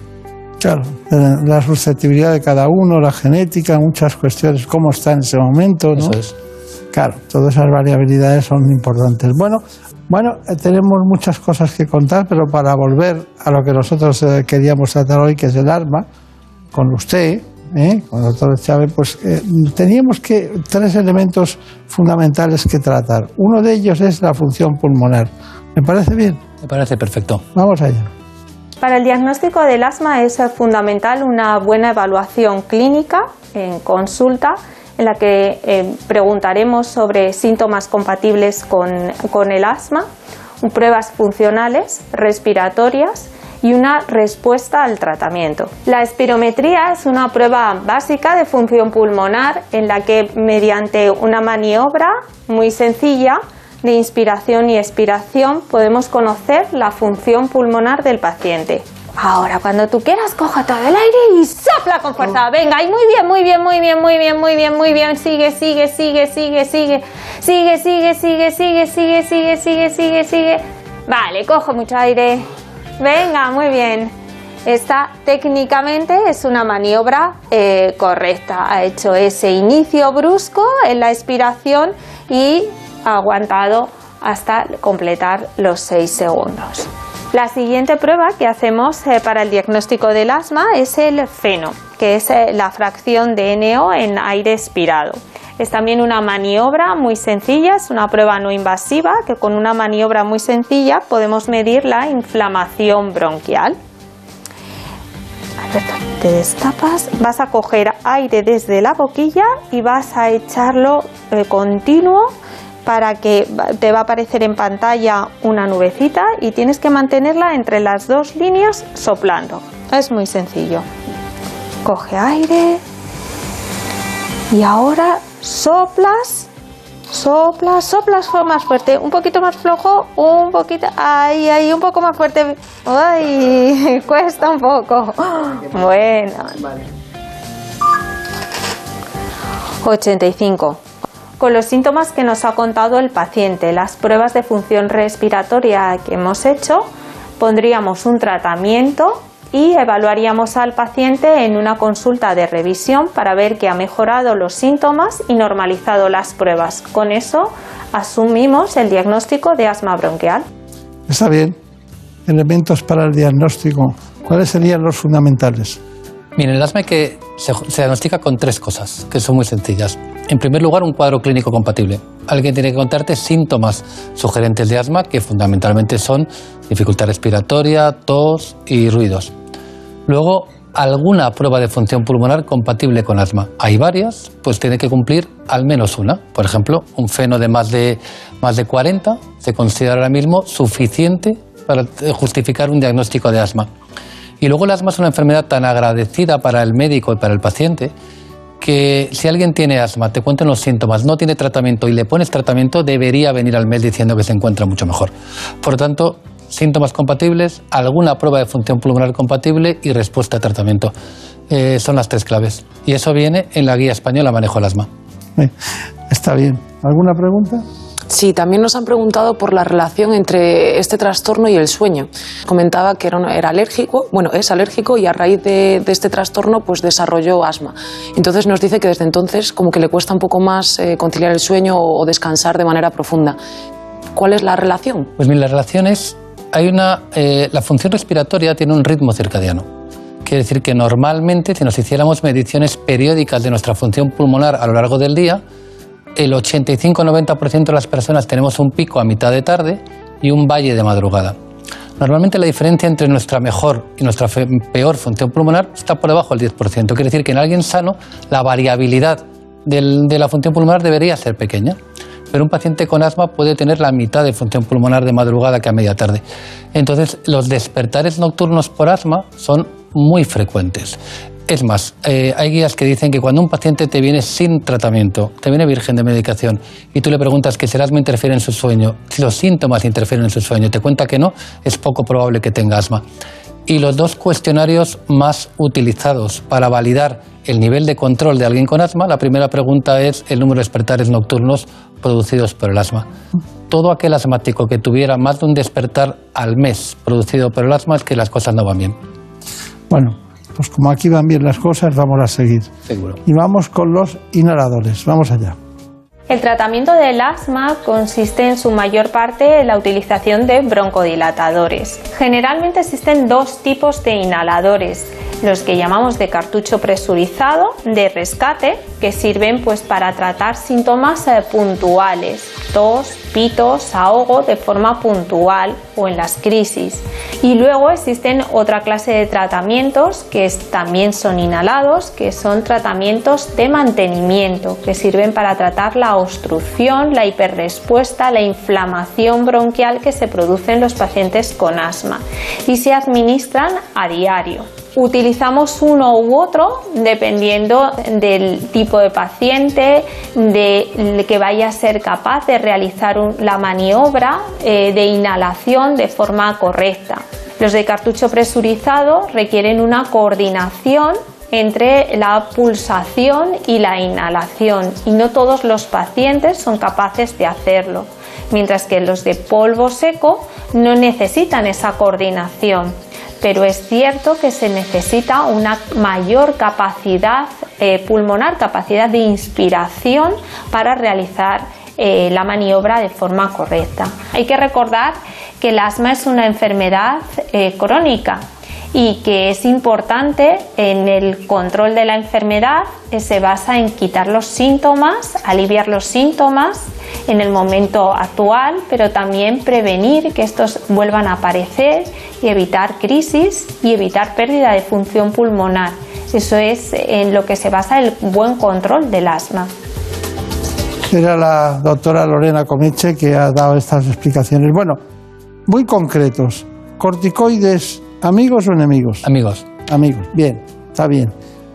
Claro, la susceptibilidad de cada uno, la genética, muchas cuestiones, cómo está en ese momento, ¿no? Eso es. Claro, todas esas variabilidades son importantes. Bueno, bueno, eh, tenemos muchas cosas que contar, pero para volver a lo que nosotros queríamos tratar hoy, que es el asma, con usted, ¿eh? con el doctor Chávez, pues eh, teníamos que tres elementos fundamentales que tratar. Uno de ellos es la función pulmonar. ¿Me parece bien? Me parece perfecto. Vamos allá. Para el diagnóstico del asma es fundamental una buena evaluación clínica en consulta en la que eh, preguntaremos sobre síntomas compatibles con, con el asma, pruebas funcionales, respiratorias, y una respuesta al tratamiento. La espirometría es una prueba básica de función pulmonar en la que mediante una maniobra muy sencilla de inspiración y expiración podemos conocer la función pulmonar del paciente. Ahora, cuando tú quieras, coja todo el aire y sopla con fuerza. Venga, y muy bien, muy bien, muy bien, muy bien, muy bien, muy bien. Sigue, sigue, sigue, sigue, sigue. Sigue, sigue, sigue, sigue, sigue, sigue, sigue, sigue, sigue. Vale, cojo mucho aire. Venga, muy bien. Esta técnicamente es una maniobra eh, correcta. Ha hecho ese inicio brusco en la expiración y ha aguantado hasta completar los 6 segundos. La siguiente prueba que hacemos eh, para el diagnóstico del asma es el feno, que es eh, la fracción de NO en aire expirado. Es también una maniobra muy sencilla, es una prueba no invasiva que con una maniobra muy sencilla podemos medir la inflamación bronquial. Te destapas, vas a coger aire desde la boquilla y vas a echarlo eh, continuo para que te va a aparecer en pantalla una nubecita y tienes que mantenerla entre las dos líneas soplando. Es muy sencillo. Coge aire y ahora soplas, soplas, soplas más fuerte, un poquito más flojo, un poquito, ahí, ahí, un poco más fuerte, ay, *laughs* cuesta un poco. Bueno. 85. Con los síntomas que nos ha contado el paciente, las pruebas de función respiratoria que hemos hecho, pondríamos un tratamiento y evaluaríamos al paciente en una consulta de revisión para ver que ha mejorado los síntomas y normalizado las pruebas. Con eso asumimos el diagnóstico de asma bronquial. Está bien. Elementos para el diagnóstico. ¿Cuáles serían los fundamentales? Miren, el asma que se, se diagnostica con tres cosas, que son muy sencillas. En primer lugar, un cuadro clínico compatible. Alguien tiene que contarte síntomas sugerentes de asma, que fundamentalmente son dificultad respiratoria, tos y ruidos. Luego, alguna prueba de función pulmonar compatible con asma. Hay varias, pues tiene que cumplir al menos una. Por ejemplo, un feno de más de, más de 40 se considera ahora mismo suficiente para eh, justificar un diagnóstico de asma. Y luego el asma es una enfermedad tan agradecida para el médico y para el paciente que si alguien tiene asma, te cuentan los síntomas, no tiene tratamiento y le pones tratamiento, debería venir al mes diciendo que se encuentra mucho mejor. Por lo tanto, síntomas compatibles, alguna prueba de función pulmonar compatible y respuesta a tratamiento. Eh, son las tres claves. Y eso viene en la guía española Manejo del Asma. Está bien. ¿Alguna pregunta? Sí, también nos han preguntado por la relación entre este trastorno y el sueño. Comentaba que era, era alérgico, bueno, es alérgico y a raíz de, de, este trastorno pues desarrolló asma. Entonces nos dice que desde entonces como que le cuesta un poco más eh, conciliar el sueño o, o descansar de manera profunda. ¿Cuál es la relación? Pues mira, la relación es, hay una, eh, la función respiratoria tiene un ritmo circadiano. Quiere decir que normalmente si nos hiciéramos mediciones periódicas de nuestra función pulmonar a lo largo del día, el 85-90% de las personas tenemos un pico a mitad de tarde y un valle de madrugada. Normalmente la diferencia entre nuestra mejor y nuestra peor función pulmonar está por debajo del 10%. Quiere decir que en alguien sano la variabilidad de la función pulmonar debería ser pequeña. Pero un paciente con asma puede tener la mitad de función pulmonar de madrugada que a media tarde. Entonces, los despertares nocturnos por asma son muy frecuentes. Es más, eh, hay guías que dicen que cuando un paciente te viene sin tratamiento, te viene virgen de medicación, y tú le preguntas que si el asma interfiere en su sueño, si los síntomas interfieren en su sueño, te cuenta que no, es poco probable que tenga asma. Y los dos cuestionarios más utilizados para validar el nivel de control de alguien con asma, la primera pregunta es el número de despertares nocturnos producidos por el asma. Todo aquel asmático que tuviera más de un despertar al mes producido por el asma es que las cosas no van bien. Bueno, pues como aquí van bien las cosas, vamos a seguir. Seguro. Y vamos con los inhaladores. Vamos allá. El tratamiento del asma consiste en su mayor parte en la utilización de broncodilatadores. Generalmente existen dos tipos de inhaladores, los que llamamos de cartucho presurizado, de rescate, que sirven pues para tratar síntomas eh, puntuales, tos, pitos, ahogo de forma puntual o en las crisis. Y luego existen otra clase de tratamientos que también son inhalados, que son tratamientos de mantenimiento, que sirven para tratar la obstrucción, la hiperrespuesta, la inflamación bronquial que se produce en los pacientes con asma y se administran a diario. Utilizamos uno u otro dependiendo del tipo de paciente, de que vaya a ser capaz de realizar la maniobra eh, de inhalación de forma correcta. Los de cartucho presurizado requieren una coordinación entre la pulsación y la inhalación y no todos los pacientes son capaces de hacerlo, mientras que los de polvo seco no necesitan esa coordinación pero es cierto que se necesita una mayor capacidad eh, pulmonar, capacidad de inspiración para realizar eh, la maniobra de forma correcta. Hay que recordar que el asma es una enfermedad eh, crónica y que es importante en el control de la enfermedad se basa en quitar los síntomas, aliviar los síntomas en el momento actual, pero también prevenir que estos vuelvan a aparecer y evitar crisis y evitar pérdida de función pulmonar. Eso es en lo que se basa el buen control del asma. Era la doctora Lorena Comiche que ha dado estas explicaciones. Bueno, muy concretos. Corticoides, ¿amigos o enemigos? Amigos. Amigos, bien, está bien.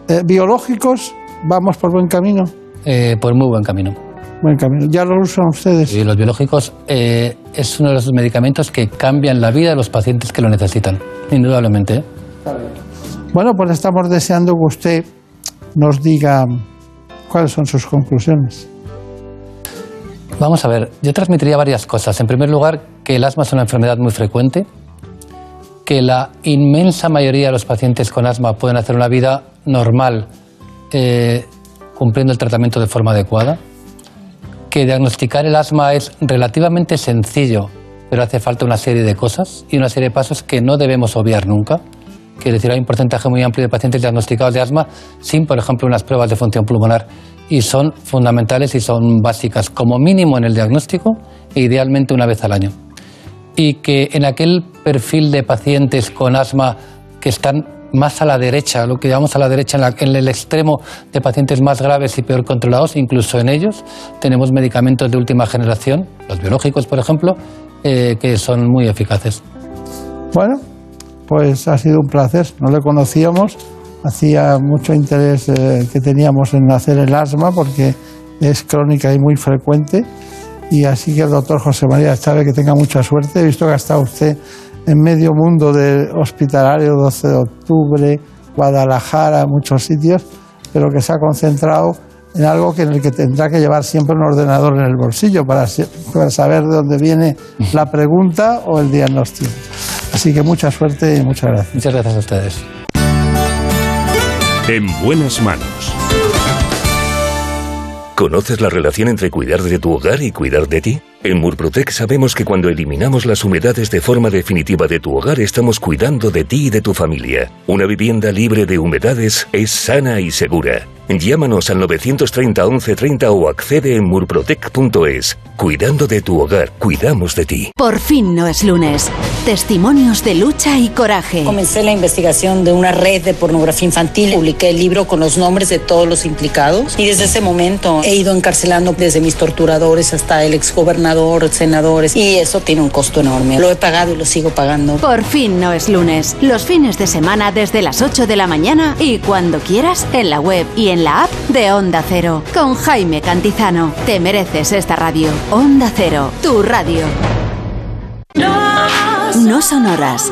Eh, ¿Biológicos, vamos por buen camino? Eh, por muy buen camino. Buen camino. ¿Ya lo usan ustedes? Sí, los biológicos eh, es uno de los medicamentos que cambian la vida de los pacientes que lo necesitan, indudablemente. ¿eh? Bueno, pues estamos deseando que usted nos diga cuáles son sus conclusiones. Vamos a ver, yo transmitiría varias cosas. En primer lugar, que el asma es una enfermedad muy frecuente, que la inmensa mayoría de los pacientes con asma pueden hacer una vida normal eh, cumpliendo el tratamiento de forma adecuada, que diagnosticar el asma es relativamente sencillo, pero hace falta una serie de cosas y una serie de pasos que no debemos obviar nunca, Quiere decir, hay un porcentaje muy amplio de pacientes diagnosticados de asma sin, por ejemplo, unas pruebas de función pulmonar. Y son fundamentales y son básicas, como mínimo en el diagnóstico e idealmente una vez al año. Y que en aquel perfil de pacientes con asma que están más a la derecha, lo que llamamos a la derecha, en, el extremo de pacientes más graves y peor controlados, incluso en ellos tenemos medicamentos de última generación, los biológicos, por ejemplo, eh, que son muy eficaces. Bueno, pues ha sido un placer. No le conocíamos, hacía mucho interés eh, que teníamos en hacer el asma porque es crónica y muy frecuente. Y así que el doctor José María Chávez, que tenga mucha suerte. He visto que ha estado usted en medio mundo del hospitalario 12 de octubre, Guadalajara, muchos sitios, pero que se ha concentrado en algo que en el que tendrá que llevar siempre un ordenador en el bolsillo para, para saber de dónde viene la pregunta o el diagnóstico. Así que mucha suerte y muchas gracias. Muchas gracias a ustedes. En buenas manos. ¿Conoces la relación entre cuidar de tu hogar y cuidar de ti? En Murprotec sabemos que cuando eliminamos las humedades de forma definitiva de tu hogar estamos cuidando de ti y de tu familia. Una vivienda libre de humedades es sana y segura. Llámanos al 930 1130 o accede en murprotec.es. Cuidando de tu hogar, cuidamos de ti. Por fin no es lunes. Testimonios de lucha y coraje. Comencé la investigación de una red de pornografía infantil. Publiqué el libro con los nombres de todos los implicados y desde ese momento he ido encarcelando desde mis torturadores hasta el exgobernador, senadores y eso tiene un costo enorme. Lo he pagado y lo sigo pagando. Por fin no es lunes. Los fines de semana desde las 8 de la mañana y cuando quieras en la web y en la app de Onda Cero. Con Jaime Cantizano. Te mereces esta radio. Onda Cero, tu radio. No sonoras.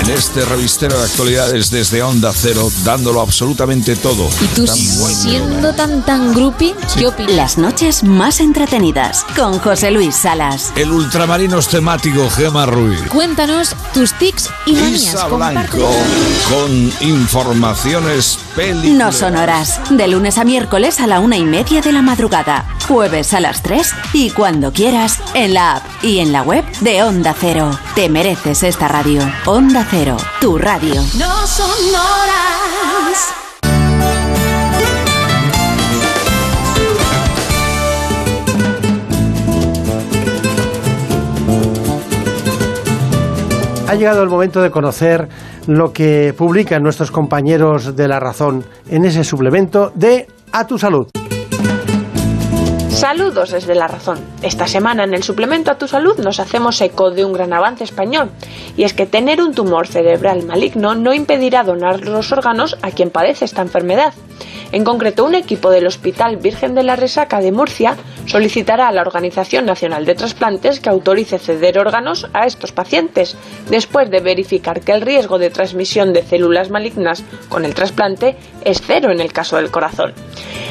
En este revistero de actualidades desde Onda Cero, dándolo absolutamente todo. ¿Y tú siendo tan tan groupie? ¿Qué opinas? Las noches más entretenidas con José Luis Salas. El ultramarinos temático Gema Ruiz. Cuéntanos tus tics y manías. Isa Blanco con informaciones peli. No sonoras. De lunes a miércoles a la una y media de la madrugada. Jueves a las 3 y cuando quieras en la app y en la web de Onda Cero. Te mereces esta radio. Onda Cero, tu radio. No sonoras. Ha llegado el momento de conocer lo que publican nuestros compañeros de La Razón en ese suplemento de A tu Salud. Saludos desde La Razón. Esta semana en el suplemento a tu salud nos hacemos eco de un gran avance español, y es que tener un tumor cerebral maligno no impedirá donar los órganos a quien padece esta enfermedad. En concreto, un equipo del Hospital Virgen de la Resaca de Murcia solicitará a la Organización Nacional de Trasplantes que autorice ceder órganos a estos pacientes, después de verificar que el riesgo de transmisión de células malignas con el trasplante es cero en el caso del corazón.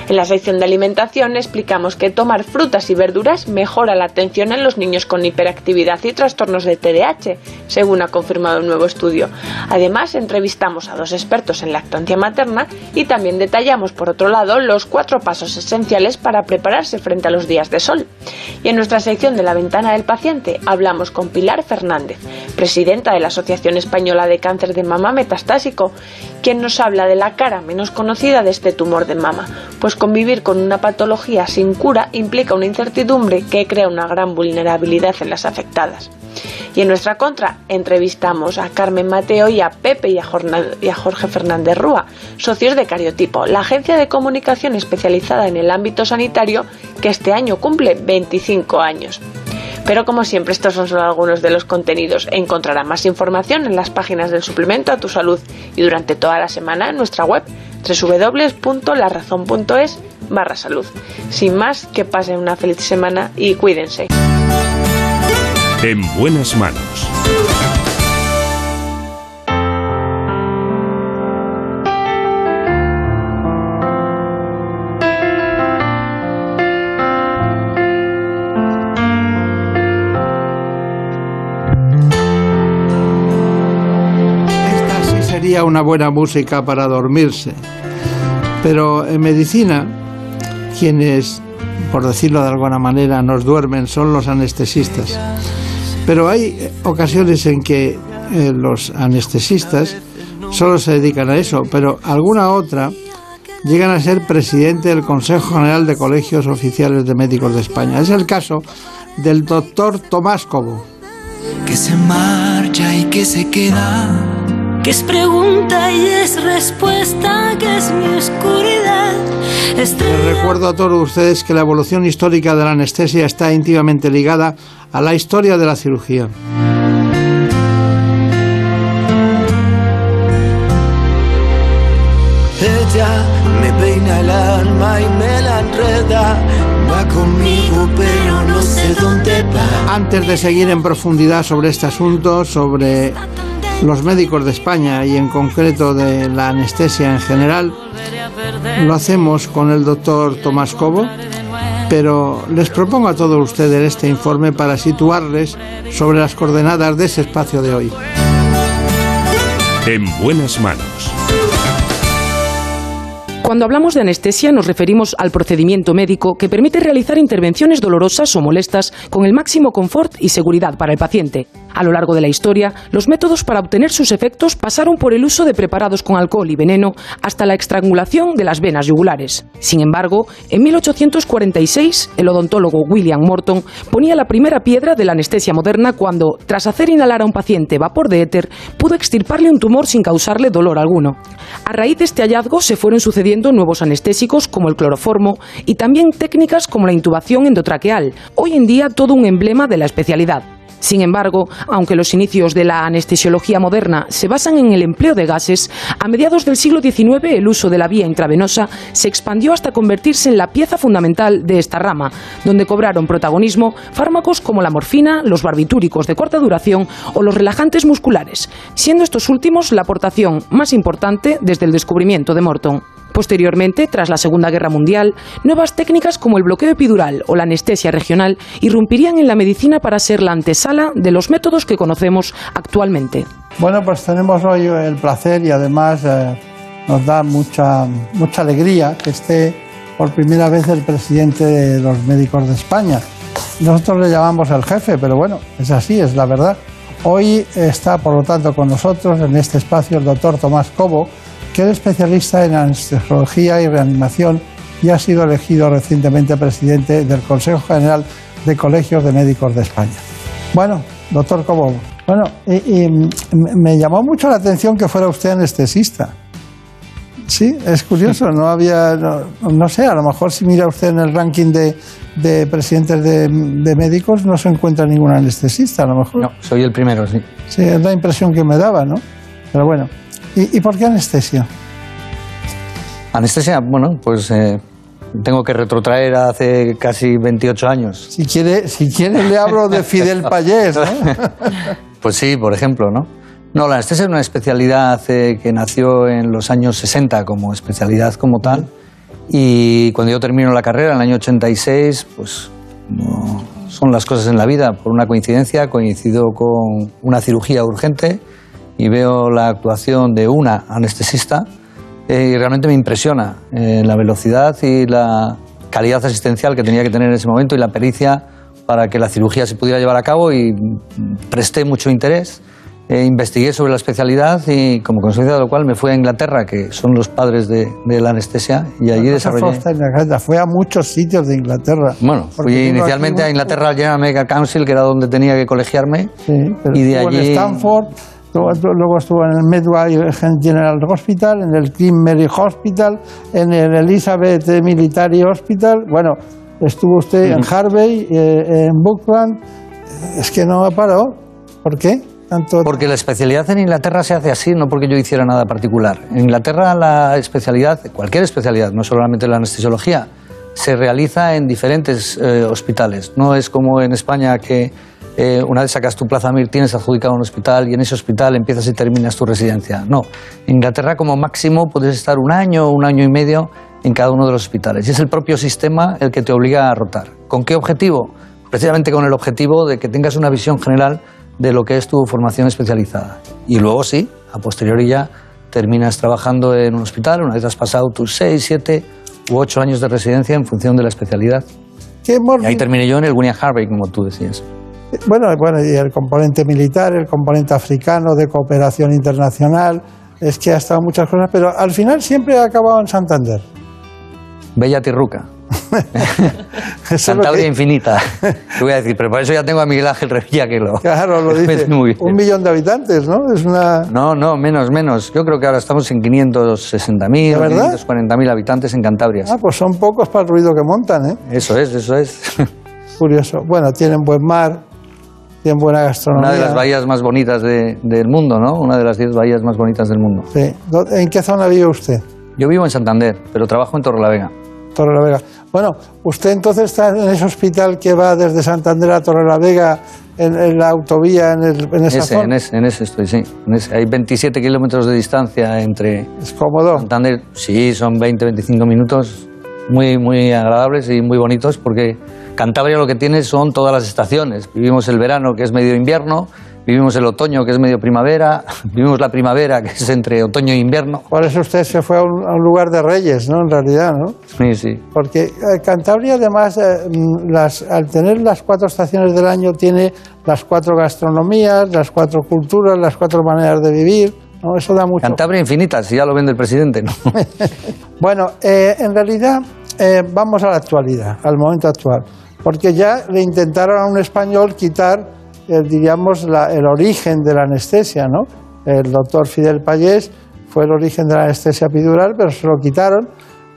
En la sección de alimentación explicamos que tomar frutas y verduras mejora la atención en los niños con hiperactividad y trastornos de TDAH, según ha confirmado un nuevo estudio. Además, entrevistamos a dos expertos en lactancia materna y también detallamos, por otro lado, los cuatro pasos esenciales para prepararse frente a los días de sol. Y en nuestra sección de la ventana del paciente hablamos con Pilar Fernández, presidenta de la Asociación Española de Cáncer de Mama Metastásico, quien nos habla de la cara menos conocida de este tumor de mama, pues convivir con una patología sin cura implica una incertidumbre que crea una gran vulnerabilidad en las afectadas. Y en nuestra contra entrevistamos a Carmen Mateo y a Pepe y a, Jorge Fernández Rúa, socios de Cariotipo, la agencia de comunicación especializada en el ámbito sanitario que este año cumple 25 años. Pero como siempre, estos son solo algunos de los contenidos. Encontrará más información en las páginas del suplemento a tu salud y durante toda la semana en nuestra web www.larazón.es barra salud. Sin más, que pasen una feliz semana y cuídense. En buenas manos. Esta sí sería una buena música para dormirse. Pero en medicina, quienes, por decirlo de alguna manera, nos duermen son los anestesistas. Pero hay ocasiones en que eh, los anestesistas solo se dedican a eso, pero alguna otra llegan a ser presidente del Consejo General de Colegios Oficiales de Médicos de España. Es el caso del doctor Tomás Cobo. Que se marcha y que se queda. Que es pregunta y es respuesta, que es mi oscuridad. Les recuerdo a todos ustedes que la evolución histórica de la anestesia está íntimamente ligada a la historia de la cirugía. Ella me peina el alma y me la enreda. Va conmigo, pero no sé dónde va. Antes de seguir en profundidad sobre este asunto, sobre los médicos de España y en concreto de la anestesia en general, lo hacemos con el doctor Tomás Cobo, pero les propongo a todos ustedes este informe para situarles sobre las coordenadas de ese espacio de hoy. En buenas manos. Cuando hablamos de anestesia nos referimos al procedimiento médico que permite realizar intervenciones dolorosas o molestas con el máximo confort y seguridad para el paciente. A lo largo de la historia, los métodos para obtener sus efectos pasaron por el uso de preparados con alcohol y veneno hasta la estrangulación de las venas yugulares. Sin embargo, en 1846, el odontólogo William Morton ponía la primera piedra de la anestesia moderna cuando, tras hacer inhalar a un paciente vapor de éter, pudo extirparle un tumor sin causarle dolor alguno. A raíz de este hallazgo se fueron sucediendo nuevos anestésicos como el cloroformo y también técnicas como la intubación endotraqueal, hoy en día todo un emblema de la especialidad. Sin embargo, aunque los inicios de la anestesiología moderna se basan en el empleo de gases, a mediados del siglo XIX el uso de la vía intravenosa se expandió hasta convertirse en la pieza fundamental de esta rama, donde cobraron protagonismo fármacos como la morfina, los barbitúricos de corta duración o los relajantes musculares, siendo estos últimos la aportación más importante desde el descubrimiento de Morton. Posteriormente, tras la Segunda Guerra Mundial, nuevas técnicas como el bloqueo epidural o la anestesia regional irrumpirían en la medicina para ser la antesala de los métodos que conocemos actualmente. Bueno, pues tenemos hoy el placer y además eh, nos da mucha, mucha alegría que esté por primera vez el presidente de los médicos de España. Nosotros le llamamos el jefe, pero bueno, es así, es la verdad. Hoy está, por lo tanto, con nosotros en este espacio el doctor Tomás Cobo, que es especialista en anestesiología y reanimación y ha sido elegido recientemente presidente del Consejo General de Colegios de Médicos de España. Bueno, doctor Cobo, bueno, y, y me llamó mucho la atención que fuera usted anestesista. Sí, es curioso, no había, no, no sé, a lo mejor si mira usted en el ranking de, de presidentes de, de médicos no se encuentra ningún anestesista, a lo mejor. No, soy el primero, sí. Sí, es la impresión que me daba, ¿no? Pero bueno, ¿y, y por qué anestesia? Anestesia, bueno, pues eh, tengo que retrotraer a hace casi 28 años. Si quiere, si quiere le hablo de *laughs* Fidel Payés, ¿no? *laughs* Pues sí, por ejemplo, ¿no? No, la anestesia es una especialidad eh, que nació en los años 60 como especialidad como tal. Y cuando yo termino la carrera, en el año 86, pues como son las cosas en la vida. Por una coincidencia, coincido con una cirugía urgente y veo la actuación de una anestesista eh, y realmente me impresiona eh, la velocidad y la calidad asistencial que tenía que tener en ese momento y la pericia para que la cirugía se pudiera llevar a cabo y presté mucho interés. Eh, investigué sobre la especialidad y como consecuencia de lo cual me fui a Inglaterra, que son los padres de, de la anestesia, y allí Esa desarrollé... fue a muchos sitios de Inglaterra. Bueno, fui inicialmente a Inglaterra al General Medical Council, que era donde tenía que colegiarme, Sí, pero y de estuvo en allí... Stanford, luego, estuvo en el Medway General Hospital, en el King Mary Hospital, en el Elizabeth Military Hospital. Bueno, estuvo usted en Harvey, eh, en Buckland. Es que no ha parado. ¿Por qué? Tanto... Porque la especialidad en Inglaterra se hace así, no porque yo hiciera nada particular. En Inglaterra la especialidad, cualquier especialidad, no solamente la anestesiología, se realiza en diferentes eh, hospitales. No es como en España que eh, una vez sacas tu plaza MIR tienes adjudicado un hospital y en ese hospital empiezas y terminas tu residencia. No, en Inglaterra como máximo puedes estar un año o un año y medio en cada uno de los hospitales. Y es el propio sistema el que te obliga a rotar. ¿Con qué objetivo? Precisamente con el objetivo de que tengas una visión general de lo que es tu formación especializada. Y luego sí, a posteriori ya terminas trabajando en un hospital una vez has pasado tus 6, 7 u 8 años de residencia en función de la especialidad. ¿Qué Y ahí terminé yo en el William Harvey, como tú decías. Bueno, bueno, y el componente militar, el componente africano de cooperación internacional, Es que ha estado muchas cosas, pero al final siempre ha acabado en Santander. Bella Tirruca. *laughs* Cantabria que- infinita. Te voy a decir, pero por eso ya tengo a Miguel Ángel Revilla que lo. *laughs* Claro, lo *laughs* dice. Muy bien. Un millón de habitantes, ¿no? Es una... No, no, menos, menos. Yo creo que ahora estamos en 560.000, ¿De verdad? 540.000 habitantes en Cantabria. Ah, pues son pocos para el ruido que montan, ¿eh? Eso es, eso es. Curioso. Bueno, tienen buen mar, tienen buena gastronomía. Una de las bahías más bonitas de- del mundo, ¿no? Una de las 10 bahías más bonitas del mundo. Sí. ¿Dó- ¿En qué zona vive usted? Yo vivo en Santander, pero trabajo en Torrelavega. Torrelavega. Bueno, usted entonces está en ese hospital que va desde Santander a Torrelavega en, en la autovía, en, el- en esa Ese, zona. en, ese, en ese estoy, sí. En ese. Hay 27 kilómetros de distancia entre... ¿Es cómodo? Santander, sí, son 20, 25 minutos muy, muy agradables y muy bonitos porque Cantabria lo que tiene son todas las estaciones. Vivimos el verano, que es medio invierno, vivimos el otoño, que es medio primavera, *laughs* vivimos la primavera, que es entre otoño e invierno. Por eso usted se fue a un, a un lugar de reyes, ¿no? En realidad, ¿no? Sí, sí. Porque eh, Cantabria, además, eh, mm, las, al tener las cuatro estaciones del año, tiene las cuatro gastronomías, las cuatro culturas, las cuatro maneras de vivir. ¿no? Eso da mucho. Cantabria infinita, si ya lo vende el presidente, ¿no? *laughs* Bueno, eh, en realidad eh, vamos a la actualidad, al momento actual, porque ya le intentaron a un español quitar, eh, diríamos, la- el origen de la anestesia, ¿no? El doctor Fidel Payés fue el origen de la anestesia epidural, pero se lo quitaron.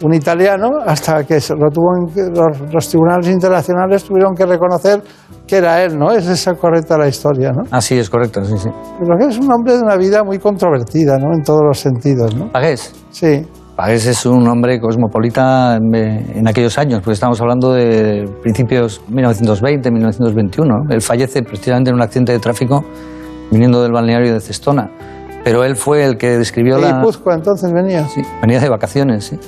Un italiano, hasta que se lo tuvo en- los, los tribunales internacionales tuvieron que reconocer que era él, ¿no? Es esa correcta la historia, ¿no? Así es correcto, sí, sí. Pero que es un hombre de una vida muy controvertida, ¿no? En todos los sentidos, ¿no? Pagués. Sí. Pagués es un hombre cosmopolita en, en aquellos años, porque estamos hablando de principios 1920, 1921. ¿no? Él fallece precisamente en un accidente de tráfico viniendo del balneario de Cestona. Pero él fue el que describió De la... Guipúzcoa, entonces venía. Sí, venía de vacaciones, sí.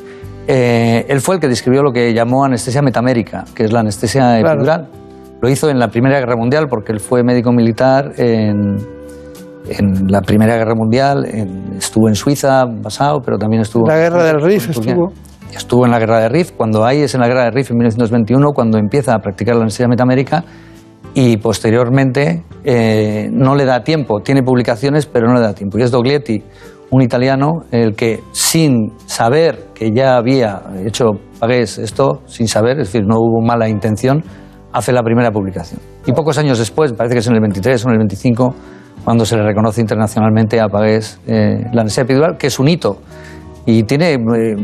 Eh, él fue el que describió lo que llamó anestesia metamérica, que es la anestesia Claro. epidural. Lo hizo en la Primera Guerra Mundial porque él fue médico militar en, en la Primera Guerra Mundial, en- estuvo en Suiza basado, pero también estuvo... La guerra del Rif estuvo. Estuvo en la guerra de Rif, cuando hay es en la guerra de Rif en 1921, cuando empieza a practicar la anestesia metamérica y posteriormente eh, no le da tiempo, tiene publicaciones pero no le da tiempo. Y es Doglietti, un italiano, el que sin saber que ya había hecho Pagués esto, sin saber, es decir, no hubo mala intención, hace la primera publicación. Y pocos años después, parece que es en el 23 o en el 25, cuando se le reconoce internacionalmente a Pagués eh, la anestesia epidural, que es un hito. Y tiene... eh,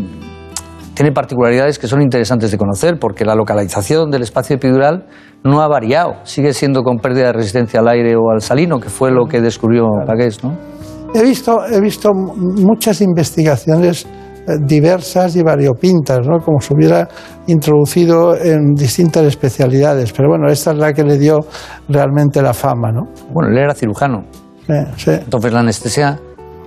tiene particularidades que son interesantes de conocer porque la localización del espacio epidural no ha variado, sigue siendo con pérdida de resistencia al aire o al salino, que fue lo que descubrió Pagués, ¿no? He visto, he visto muchas investigaciones diversas y variopintas, ¿no? como se hubiera introducido en distintas especialidades, pero bueno, esta es la que le dio realmente la fama. ¿no? Bueno, él era cirujano, Eh, sí. entonces la anestesia,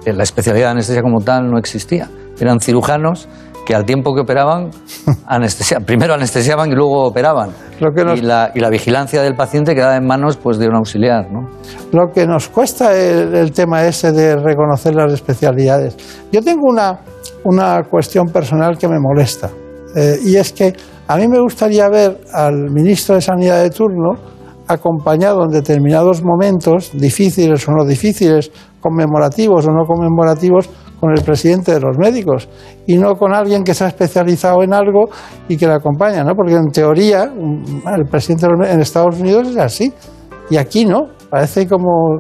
eh, la especialidad de anestesia como tal no existía. Eran cirujanos que al tiempo que operaban, *laughs* anestesia, primero anestesiaban y luego operaban. Lo que nos- y, la, y la vigilancia del paciente quedaba en manos pues, de un auxiliar. ¿no? Lo que nos cuesta el, el tema ese de reconocer las especialidades. Yo tengo una, una cuestión personal que me molesta, eh, y es que a mí me gustaría ver al ministro de Sanidad de turno acompañado en determinados momentos, difíciles o no difíciles, conmemorativos o no conmemorativos, con el presidente de los médicos y no con alguien que se ha especializado en algo y que le acompaña, ¿no? Porque en teoría el presidente de los en Estados Unidos es así y aquí no, parece como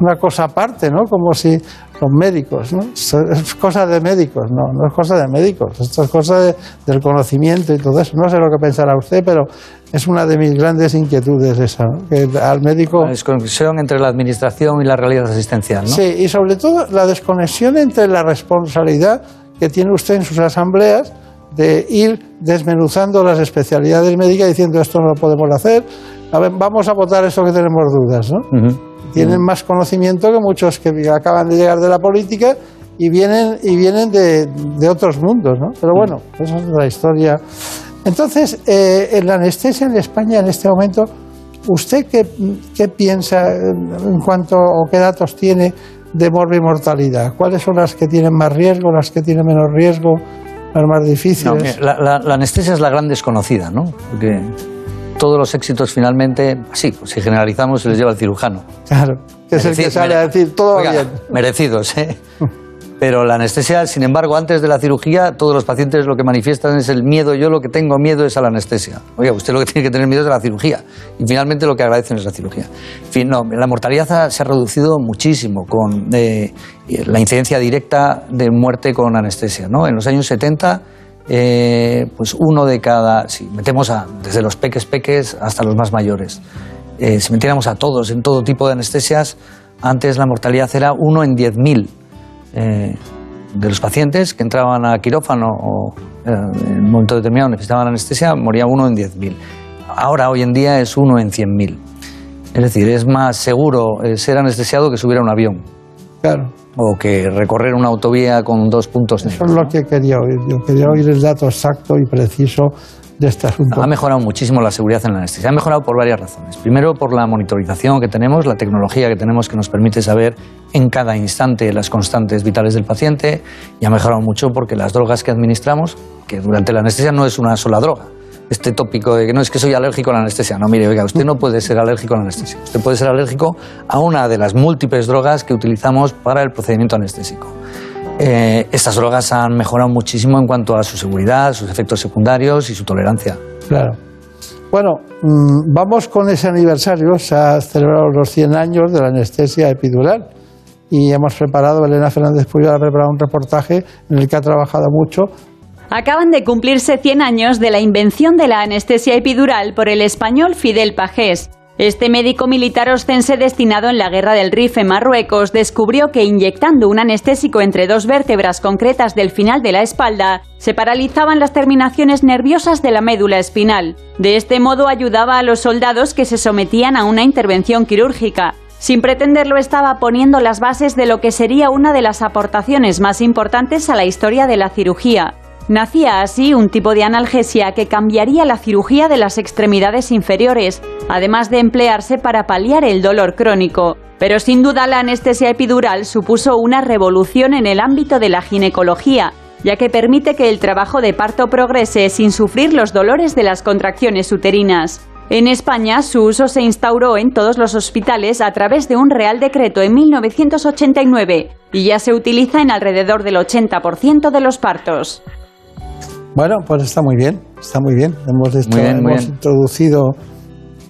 una cosa aparte, ¿no? Como si los médicos, ¿no? Es cosa de médicos, no, no es cosa de médicos, esto es cosa de- del conocimiento y todo eso. No sé lo que pensará usted, pero es una de mis grandes inquietudes esa, ¿no? Que al médico... La desconexión entre la administración y la realidad asistencial. ¿no? Sí, y sobre todo la desconexión entre la responsabilidad que tiene usted en sus asambleas de ir desmenuzando las especialidades médicas diciendo esto no lo podemos hacer, a ver, vamos a votar esto que tenemos dudas, ¿no? Tienen más conocimiento que muchos que acaban de llegar de la política y vienen, y vienen de, de otros mundos, ¿no? Pero bueno, esa es la historia. Entonces, eh, en la anestesia en España en este momento, ¿usted qué, qué piensa eh, en cuanto o qué datos tiene de mortalidad? ¿Cuáles son las que tienen más riesgo, las que tienen menos riesgo, las más difíciles? la, la- la anestesia es la gran desconocida, ¿no? Porque todos los éxitos finalmente, sí, pues si generalizamos se les lleva al cirujano. Claro, que es el que sale a decir todo Oiga, bien. Merecidos, ¿eh? *laughs* Pero la anestesia, sin embargo, antes de la cirugía, todos los pacientes lo que manifiestan es el miedo. Yo lo que tengo miedo es a la anestesia. Oiga, usted lo que *laughs* tiene que tener miedo es a la cirugía. Y finalmente lo que agradecen es la cirugía. En fin, no, la mortalidad se ha reducido muchísimo con eh, la incidencia directa de muerte con anestesia. ¿no? En los años 70, eh, pues uno de cada, si metemos a, desde los peques peques hasta los más mayores, eh, si metiéramos a todos en todo tipo de anestesias, antes la mortalidad era uno en 10.000 eh, de los pacientes que entraban a quirófano o eh, en un momento determinado necesitaban anestesia, moría uno en 10.000. Ahora, hoy en día, es uno en 100.000. Es decir, es más seguro eh, ser anestesiado que subir a un avión. Claro. O que recorrer una autovía con dos puntos Eso negros. es lo que quería oír. Yo quería oír el dato exacto y preciso de este asunto. Ha mejorado muchísimo la seguridad en la anestesia. Ha mejorado por varias razones. Primero, por la monitorización que tenemos, la tecnología que tenemos que nos permite saber en cada instante las constantes vitales del paciente. Y ha mejorado mucho porque las drogas que administramos, que durante la anestesia no es una sola droga. Este tópico de que no es que soy alérgico a la anestesia. No, mire, oiga, usted no puede ser alérgico a la anestesia. Usted puede ser alérgico a una de las múltiples drogas que utilizamos para el procedimiento anestésico. Eh, estas drogas han mejorado muchísimo en cuanto a su seguridad, sus efectos secundarios y su tolerancia. Claro. Bueno, mm, vamos con ese aniversario. Se ha celebrado los 100 años de la anestesia epidural y hemos preparado, Elena Fernández Puyol ha preparado un reportaje en el que ha trabajado mucho. Acaban de cumplirse 100 años de la invención de la anestesia epidural por el español Fidel Pajés. Este médico militar oscense destinado en la guerra del Rif en Marruecos descubrió que inyectando un anestésico entre dos vértebras concretas del final de la espalda, se paralizaban las terminaciones nerviosas de la médula espinal. De este modo ayudaba a los soldados que se sometían a una intervención quirúrgica. Sin pretenderlo estaba poniendo las bases de lo que sería una de las aportaciones más importantes a la historia de la cirugía. Nacía así un tipo de analgesia que cambiaría la cirugía de las extremidades inferiores, además de emplearse para paliar el dolor crónico. Pero sin duda la anestesia epidural supuso una revolución en el ámbito de la ginecología, ya que permite que el trabajo de parto progrese sin sufrir los dolores de las contracciones uterinas. En España, su uso se instauró en todos los hospitales a través de un Real Decreto en 1989 y ya se utiliza en alrededor del 80% de los partos. Bueno, pues está muy bien, está muy bien. Hemos, Muy bien, muy hemos bien. introducido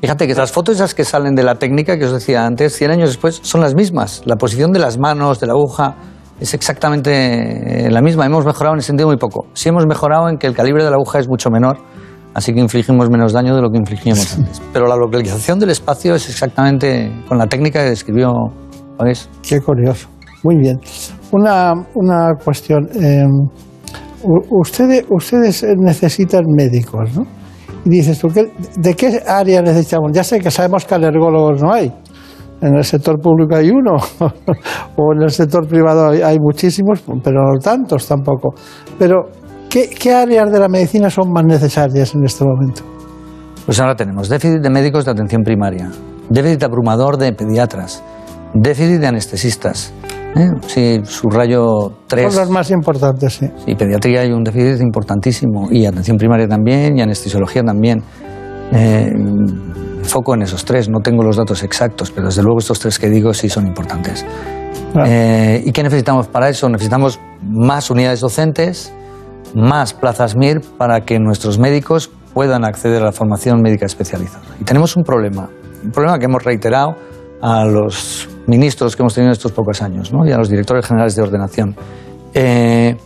Fíjate que las fotos esas que salen de la técnica que os decía antes, 100 años después, son las mismas. La posición de las manos, de la aguja, es exactamente eh, la misma. Hemos mejorado en ese sentido muy poco. Sí hemos mejorado en que el calibre de la aguja es mucho menor, así que infligimos menos daño de lo que infligíamos *laughs* antes. Pero la localización del espacio es exactamente con la técnica que describió Pavés. Qué curioso. Muy bien. Una, una cuestión. eh, ustedes, ustedes necesitan médicos, ¿no? Y dices tú, ¿qué- ¿de qué área necesitamos? Ya sé que sabemos que alergólogos no hay. En el sector público hay uno, *laughs* o en el sector privado hay, hay muchísimos, pero no tantos tampoco. Pero, ¿qué, ¿qué áreas de la medicina son más necesarias en este momento? Pues ahora tenemos déficit de médicos de atención primaria, déficit abrumador de pediatras, déficit de anestesistas. ¿Eh? Sí, subrayo tres. Son los más importantes, sí. Y pediatría hay un déficit importantísimo, y atención primaria también, y anestesiología también. Eh, foco en esos tres, no tengo los datos exactos, pero desde luego estos tres que digo sí son importantes. Eh, ¿Y qué necesitamos para eso? Necesitamos más unidades docentes, más plazas MIR para que nuestros médicos puedan acceder a la formación médica especializada. Y tenemos un problema, un problema que hemos reiterado a los ministros que hemos tenido estos pocos años ¿no? y a los directores generales de ordenación. Eh,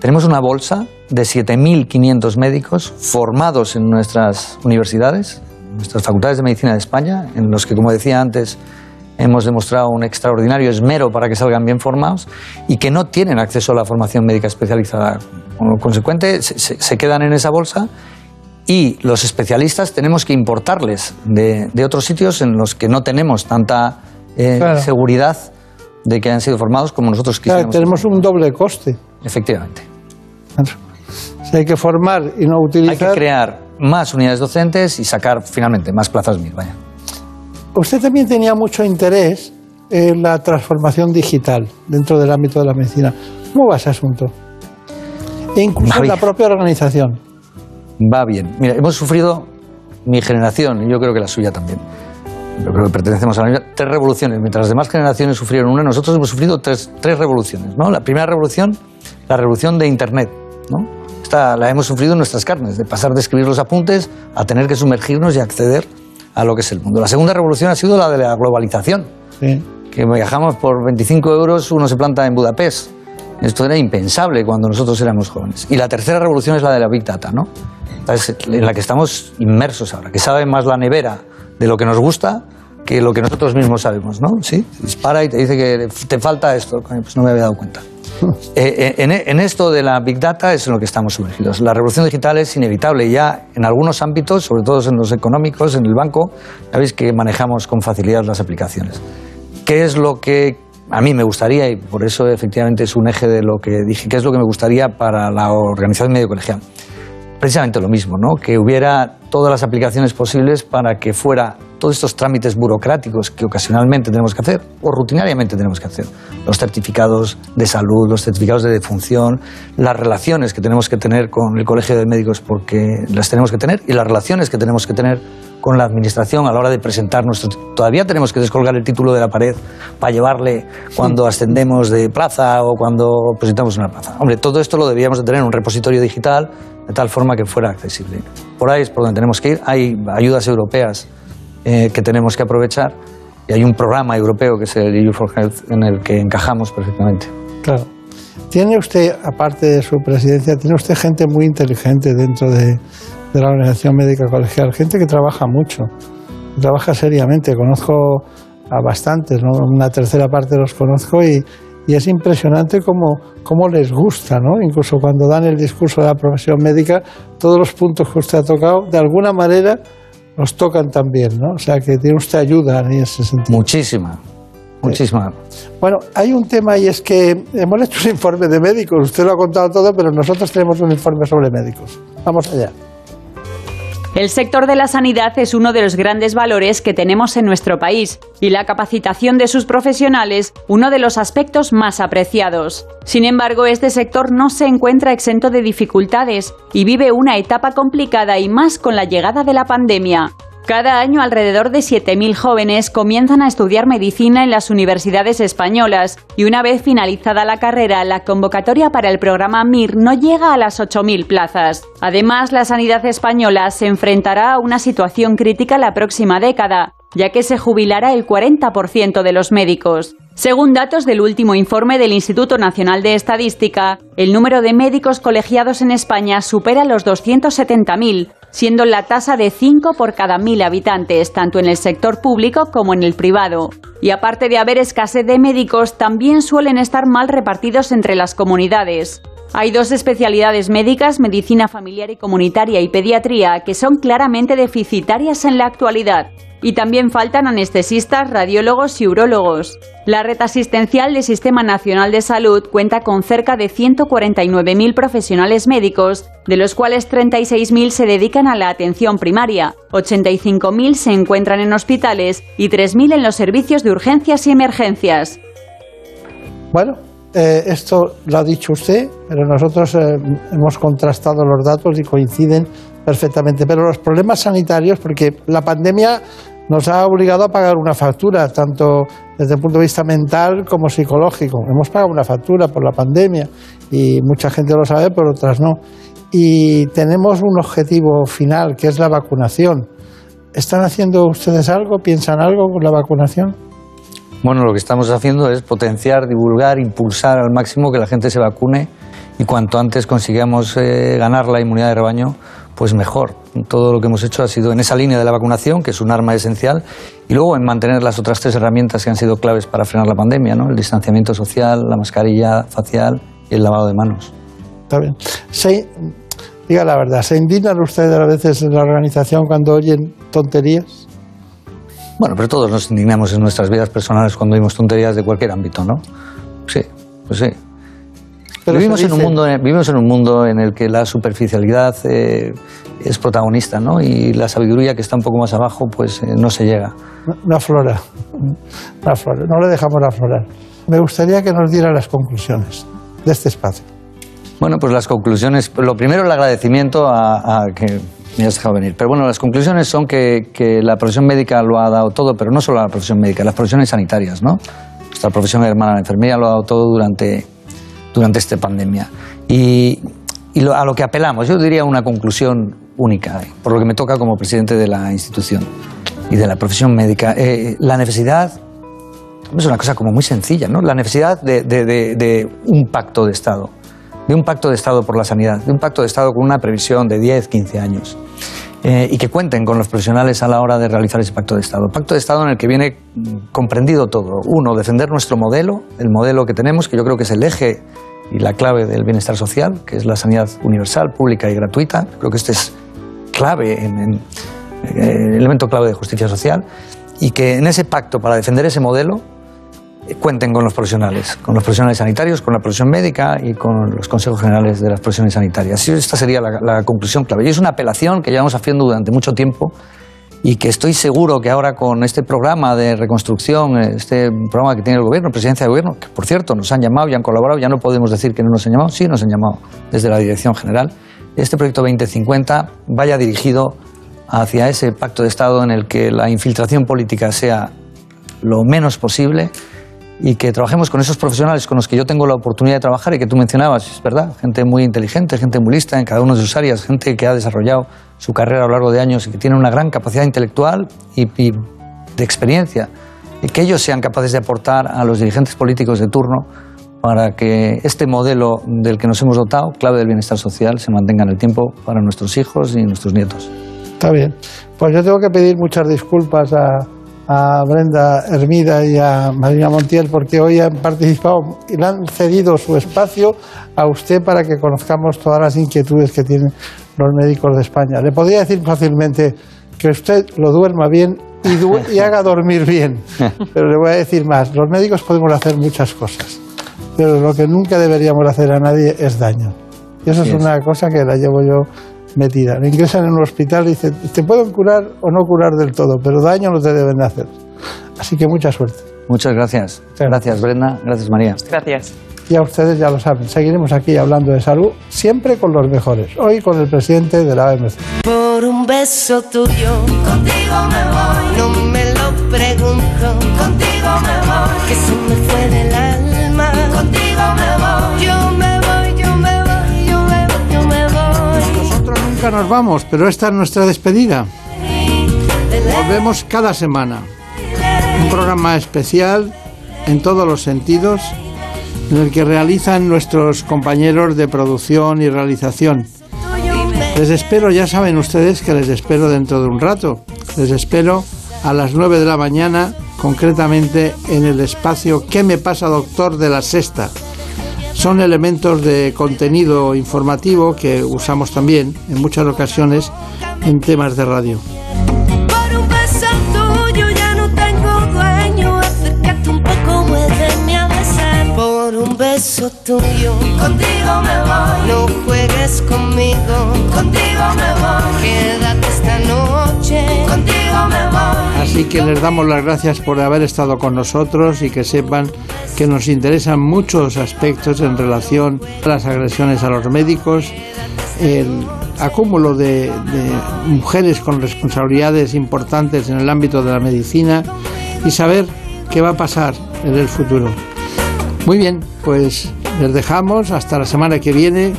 tenemos una bolsa de 7.500 médicos formados en nuestras universidades, en nuestras facultades de medicina de España, en los que, como decía antes, hemos demostrado un extraordinario esmero para que salgan bien formados y que no tienen acceso a la formación médica especializada. Con lo consecuente, se, quedan en esa bolsa y los especialistas tenemos que importarles de, de otros sitios en los que no tenemos tanta eh, Claro. seguridad de que han sido formados como nosotros Claro, quisiéramos. tenemos un doble coste. Efectivamente. Si hay que formar y no utilizar. Hay que crear más unidades docentes y sacar finalmente más plazas MIR. Vaya. Usted también tenía mucho interés en la transformación digital dentro del ámbito de la medicina. ¿Cómo va ese asunto? E incluso en la propia organización. Va bien. Mira, hemos sufrido mi generación y yo creo que la suya también. yo creo que pertenecemos a la misma, tres revoluciones. Mientras las demás generaciones sufrieron una, nosotros hemos sufrido tres, tres revoluciones. ¿no? La primera revolución, la revolución de Internet. ¿no? Esta la hemos sufrido en nuestras carnes, de pasar de escribir los apuntes a tener que sumergirnos y acceder a lo que es el mundo. La segunda revolución ha sido la de la globalización. Que viajamos por 25 euros, uno se planta en Budapest. Esto era impensable cuando nosotros éramos jóvenes. Y la tercera revolución es la de la Big Data, ¿no? En la que estamos inmersos ahora, que sabe más la nevera de lo que nos gusta que lo que nosotros mismos sabemos, ¿no? Sí, dispara y te dice que te falta esto, pues no me había dado cuenta. *laughs* Eh, eh, en, en, esto de la Big Data es en lo que estamos sumergidos. La revolución digital es inevitable ya en algunos ámbitos, sobre todo en los económicos, en el banco, ya veis que manejamos con facilidad las aplicaciones. ¿Qué es lo que a mí me gustaría, y por eso efectivamente es un eje de lo que dije, qué es lo que me gustaría para la organización medio colegial? Precisamente lo mismo, ¿no? que hubiera todas las aplicaciones posibles para que fuera todos estos trámites burocráticos que ocasionalmente tenemos que hacer o rutinariamente tenemos que hacer. Los certificados de salud, los certificados de defunción, las relaciones que tenemos que tener con el Colegio de Médicos porque las tenemos que tener y las relaciones que tenemos que tener con la administración a la hora de presentar nuestro... Todavía tenemos que descolgar el título de la pared para llevarle cuando ascendemos de plaza o cuando presentamos una plaza. Hombre, todo esto lo debíamos de tener en un repositorio digital de tal forma que fuera accesible. Por ahí es por donde tenemos que ir. Hay ayudas europeas eh, que tenemos que aprovechar y hay un programa europeo que es el EU for Health en el que encajamos perfectamente. Claro. Tiene usted, aparte de su presidencia, tiene usted gente muy inteligente dentro de, la Organización Médica Colegial, gente que trabaja mucho, trabaja seriamente. Conozco a bastantes, ¿no? una tercera parte los conozco y, y es impresionante cómo, cómo, les gusta, ¿no? Incluso cuando dan el discurso de la profesión médica, todos los puntos que usted ha tocado, de alguna manera, los tocan también, ¿no? O sea, que tiene usted ayuda en ese sentido. Muchísima, muchísima. Bueno, hay un tema y es que hemos hecho un informe de médicos, usted lo ha contado todo, pero nosotros tenemos un informe sobre médicos. Vamos allá. El sector de la sanidad es uno de los grandes valores que tenemos en nuestro país y la capacitación de sus profesionales uno de los aspectos más apreciados. Sin embargo, este sector no se encuentra exento de dificultades y vive una etapa complicada y más con la llegada de la pandemia. Cada año alrededor de 7.000 jóvenes comienzan a estudiar medicina en las universidades españolas y una vez finalizada la carrera, la convocatoria para el programa MIR no llega a las 8.000 plazas. Además, la sanidad española se enfrentará a una situación crítica la próxima década, ya que se jubilará el 40% de los médicos. Según datos del último informe del Instituto Nacional de Estadística, el número de médicos colegiados en España supera los 270.000, siendo la tasa de 5 por cada 1.000 habitantes, tanto en el sector público como en el privado. Y aparte de haber escasez de médicos, también suelen estar mal repartidos entre las comunidades. Hay dos especialidades médicas, medicina familiar y comunitaria y pediatría, que son claramente deficitarias en la actualidad. Y también faltan anestesistas, radiólogos y urólogos. La red asistencial del Sistema Nacional de Salud cuenta con cerca de 149.000 profesionales médicos, de los cuales 36.000 se dedican a la atención primaria, 85.000 se encuentran en hospitales y 3.000 en los servicios de urgencias y emergencias. Bueno, eh, esto lo ha dicho usted, pero nosotros eh, hemos contrastado los datos y coinciden perfectamente. Pero los problemas sanitarios, porque la pandemia nos ha obligado a pagar una factura, tanto desde el punto de vista mental como psicológico. Hemos pagado una factura por la pandemia y mucha gente lo sabe, pero otras no. Y tenemos un objetivo final, que es la vacunación. ¿Están haciendo ustedes algo? ¿Piensan algo con la vacunación? Bueno, lo que estamos haciendo es potenciar, divulgar, impulsar al máximo que la gente se vacune y cuanto antes consigamos eh, ganar la inmunidad de rebaño, pues mejor. Todo lo que hemos hecho ha sido en esa línea de la vacunación, que es un arma esencial, y luego en mantener las otras tres herramientas que han sido claves para frenar la pandemia, ¿no? el distanciamiento social, la mascarilla facial y el lavado de manos. Está bien. Sí, diga la verdad, ¿se indignan ustedes a veces en la organización cuando oyen tonterías? Bueno, pero todos nos indignamos en nuestras vidas personales cuando oímos tonterías de cualquier ámbito, ¿no? Sí, pues sí. Pero vivimos, en un mundo, vivimos en un mundo en el que la superficialidad eh, es protagonista, ¿no? Y la sabiduría que está un poco más abajo, pues eh, no se llega. No, aflora, no aflora, no le dejamos aflorar. Me gustaría que nos diera las conclusiones de este espacio. Bueno, pues las conclusiones. Lo primero, el agradecimiento a, a que me has dejado venir. Pero bueno, las conclusiones son que, que la profesión médica lo ha dado todo, pero no solo la profesión médica, las profesiones sanitarias, ¿no? Nuestra profesión hermana, la enfermería, lo ha dado todo durante, durante esta pandemia. Y, y lo- a lo que apelamos, yo diría una conclusión única, eh, por lo que me toca como presidente de la institución y de la profesión médica. Eh, la necesidad es una cosa como muy sencilla, ¿no? La necesidad de, de- de- de un pacto de Estado, de un pacto de Estado por la sanidad, de un pacto de Estado con una previsión de 10, 15 años. eh, y que cuenten con los profesionales a la hora de realizar ese pacto de Estado. Pacto de Estado en el que viene comprendido todo. Uno, defender nuestro modelo, el modelo que tenemos, que yo creo que es el eje y la clave del bienestar social, que es la sanidad universal, pública y gratuita. Creo que este es clave, en, eh, elemento clave de justicia social. Y que en ese pacto, para defender ese modelo, cuenten con los profesionales, con los profesionales sanitarios, con la profesión médica y con los consejos generales de las profesiones sanitarias. Esta sería la, la conclusión clave. Y es una apelación que llevamos haciendo durante mucho tiempo y que estoy seguro que ahora con este programa de reconstrucción, este programa que tiene el gobierno, presidencia de gobierno, que por cierto nos han llamado y han colaborado, ya no podemos decir que no nos han llamado, sí nos han llamado desde la Dirección General, este proyecto 2050 vaya dirigido hacia ese pacto de Estado en el que la infiltración política sea lo menos posible y que trabajemos con esos profesionales con los que yo tengo la oportunidad de trabajar y que tú mencionabas, es verdad, gente muy inteligente, gente muy lista en cada una de sus áreas, gente que ha desarrollado su carrera a lo largo de años y que tiene una gran capacidad intelectual y, y de experiencia, y que ellos sean capaces de aportar a los dirigentes políticos de turno para que este modelo del que nos hemos dotado, clave del bienestar social, se mantenga en el tiempo para nuestros hijos y nuestros nietos. Está bien. Pues yo tengo que pedir muchas disculpas a, a Brenda Hermida y a Marina Montiel porque hoy han participado y le han cedido su espacio a usted para que conozcamos todas las inquietudes que tienen los médicos de España. Le podría decir fácilmente que usted lo duerma bien y, du- y haga dormir bien, *laughs* pero le voy a decir más. Los médicos podemos hacer muchas cosas, pero lo que nunca deberíamos hacer a nadie es daño. Y eso es una cosa que la llevo yo metida. Le ingresan en un hospital y dicen, te pueden curar o no curar del todo, pero daño no te deben de hacer. Así que mucha suerte. Muchas gracias. Gracias, Brenda. Gracias, María. Gracias. Y a ustedes ya lo saben, seguiremos aquí hablando de salud, siempre con los mejores. Hoy con el presidente de la OMC. Por un beso tuyo, contigo me voy. No me lo pregunto, contigo me voy. Que nunca nos vamos, pero esta es nuestra despedida. Volvemos cada semana. Un programa especial en todos los sentidos, en el que realizan nuestros compañeros de producción y realización. Les espero, ya saben ustedes que les espero dentro de un rato. Les espero a las 9 de la mañana, concretamente en el espacio ¿Qué me pasa, doctor? de la sexta. Son elementos de contenido informativo que usamos también en muchas ocasiones en temas de radio. Beso tuyo contigo me voy. No juegues conmigo, contigo me voy. Quédate esta noche, contigo. Así que les damos las gracias por haber estado con nosotros y que sepan que nos interesan muchos aspectos en relación a las agresiones a los médicos, el acúmulo de, mujeres con responsabilidades importantes en el ámbito de la medicina y saber qué va a pasar en el futuro. Muy bien, pues les dejamos hasta la semana que viene.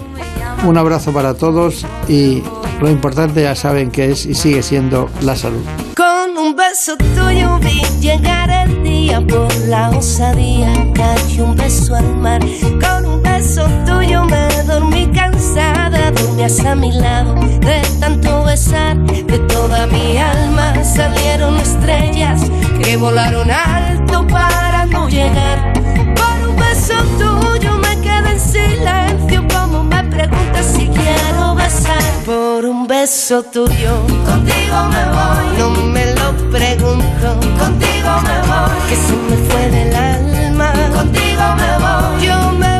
Un abrazo para todos y lo importante ya saben que es y sigue siendo la salud. Con un beso tuyo vi llegar el día por la osadía. Cayó un beso al mar. Con un beso tuyo me dormí cansada. Dormías a mi lado de tanto besar. De toda mi alma salieron estrellas que volaron alto para no llegar. Por un beso tuyo me quedé en silencio. Como me preguntas si quiero besar por un beso tuyo. Contigo me voy, no me lo pregunto. Contigo me voy, que se me fue del alma. Contigo me voy, yo me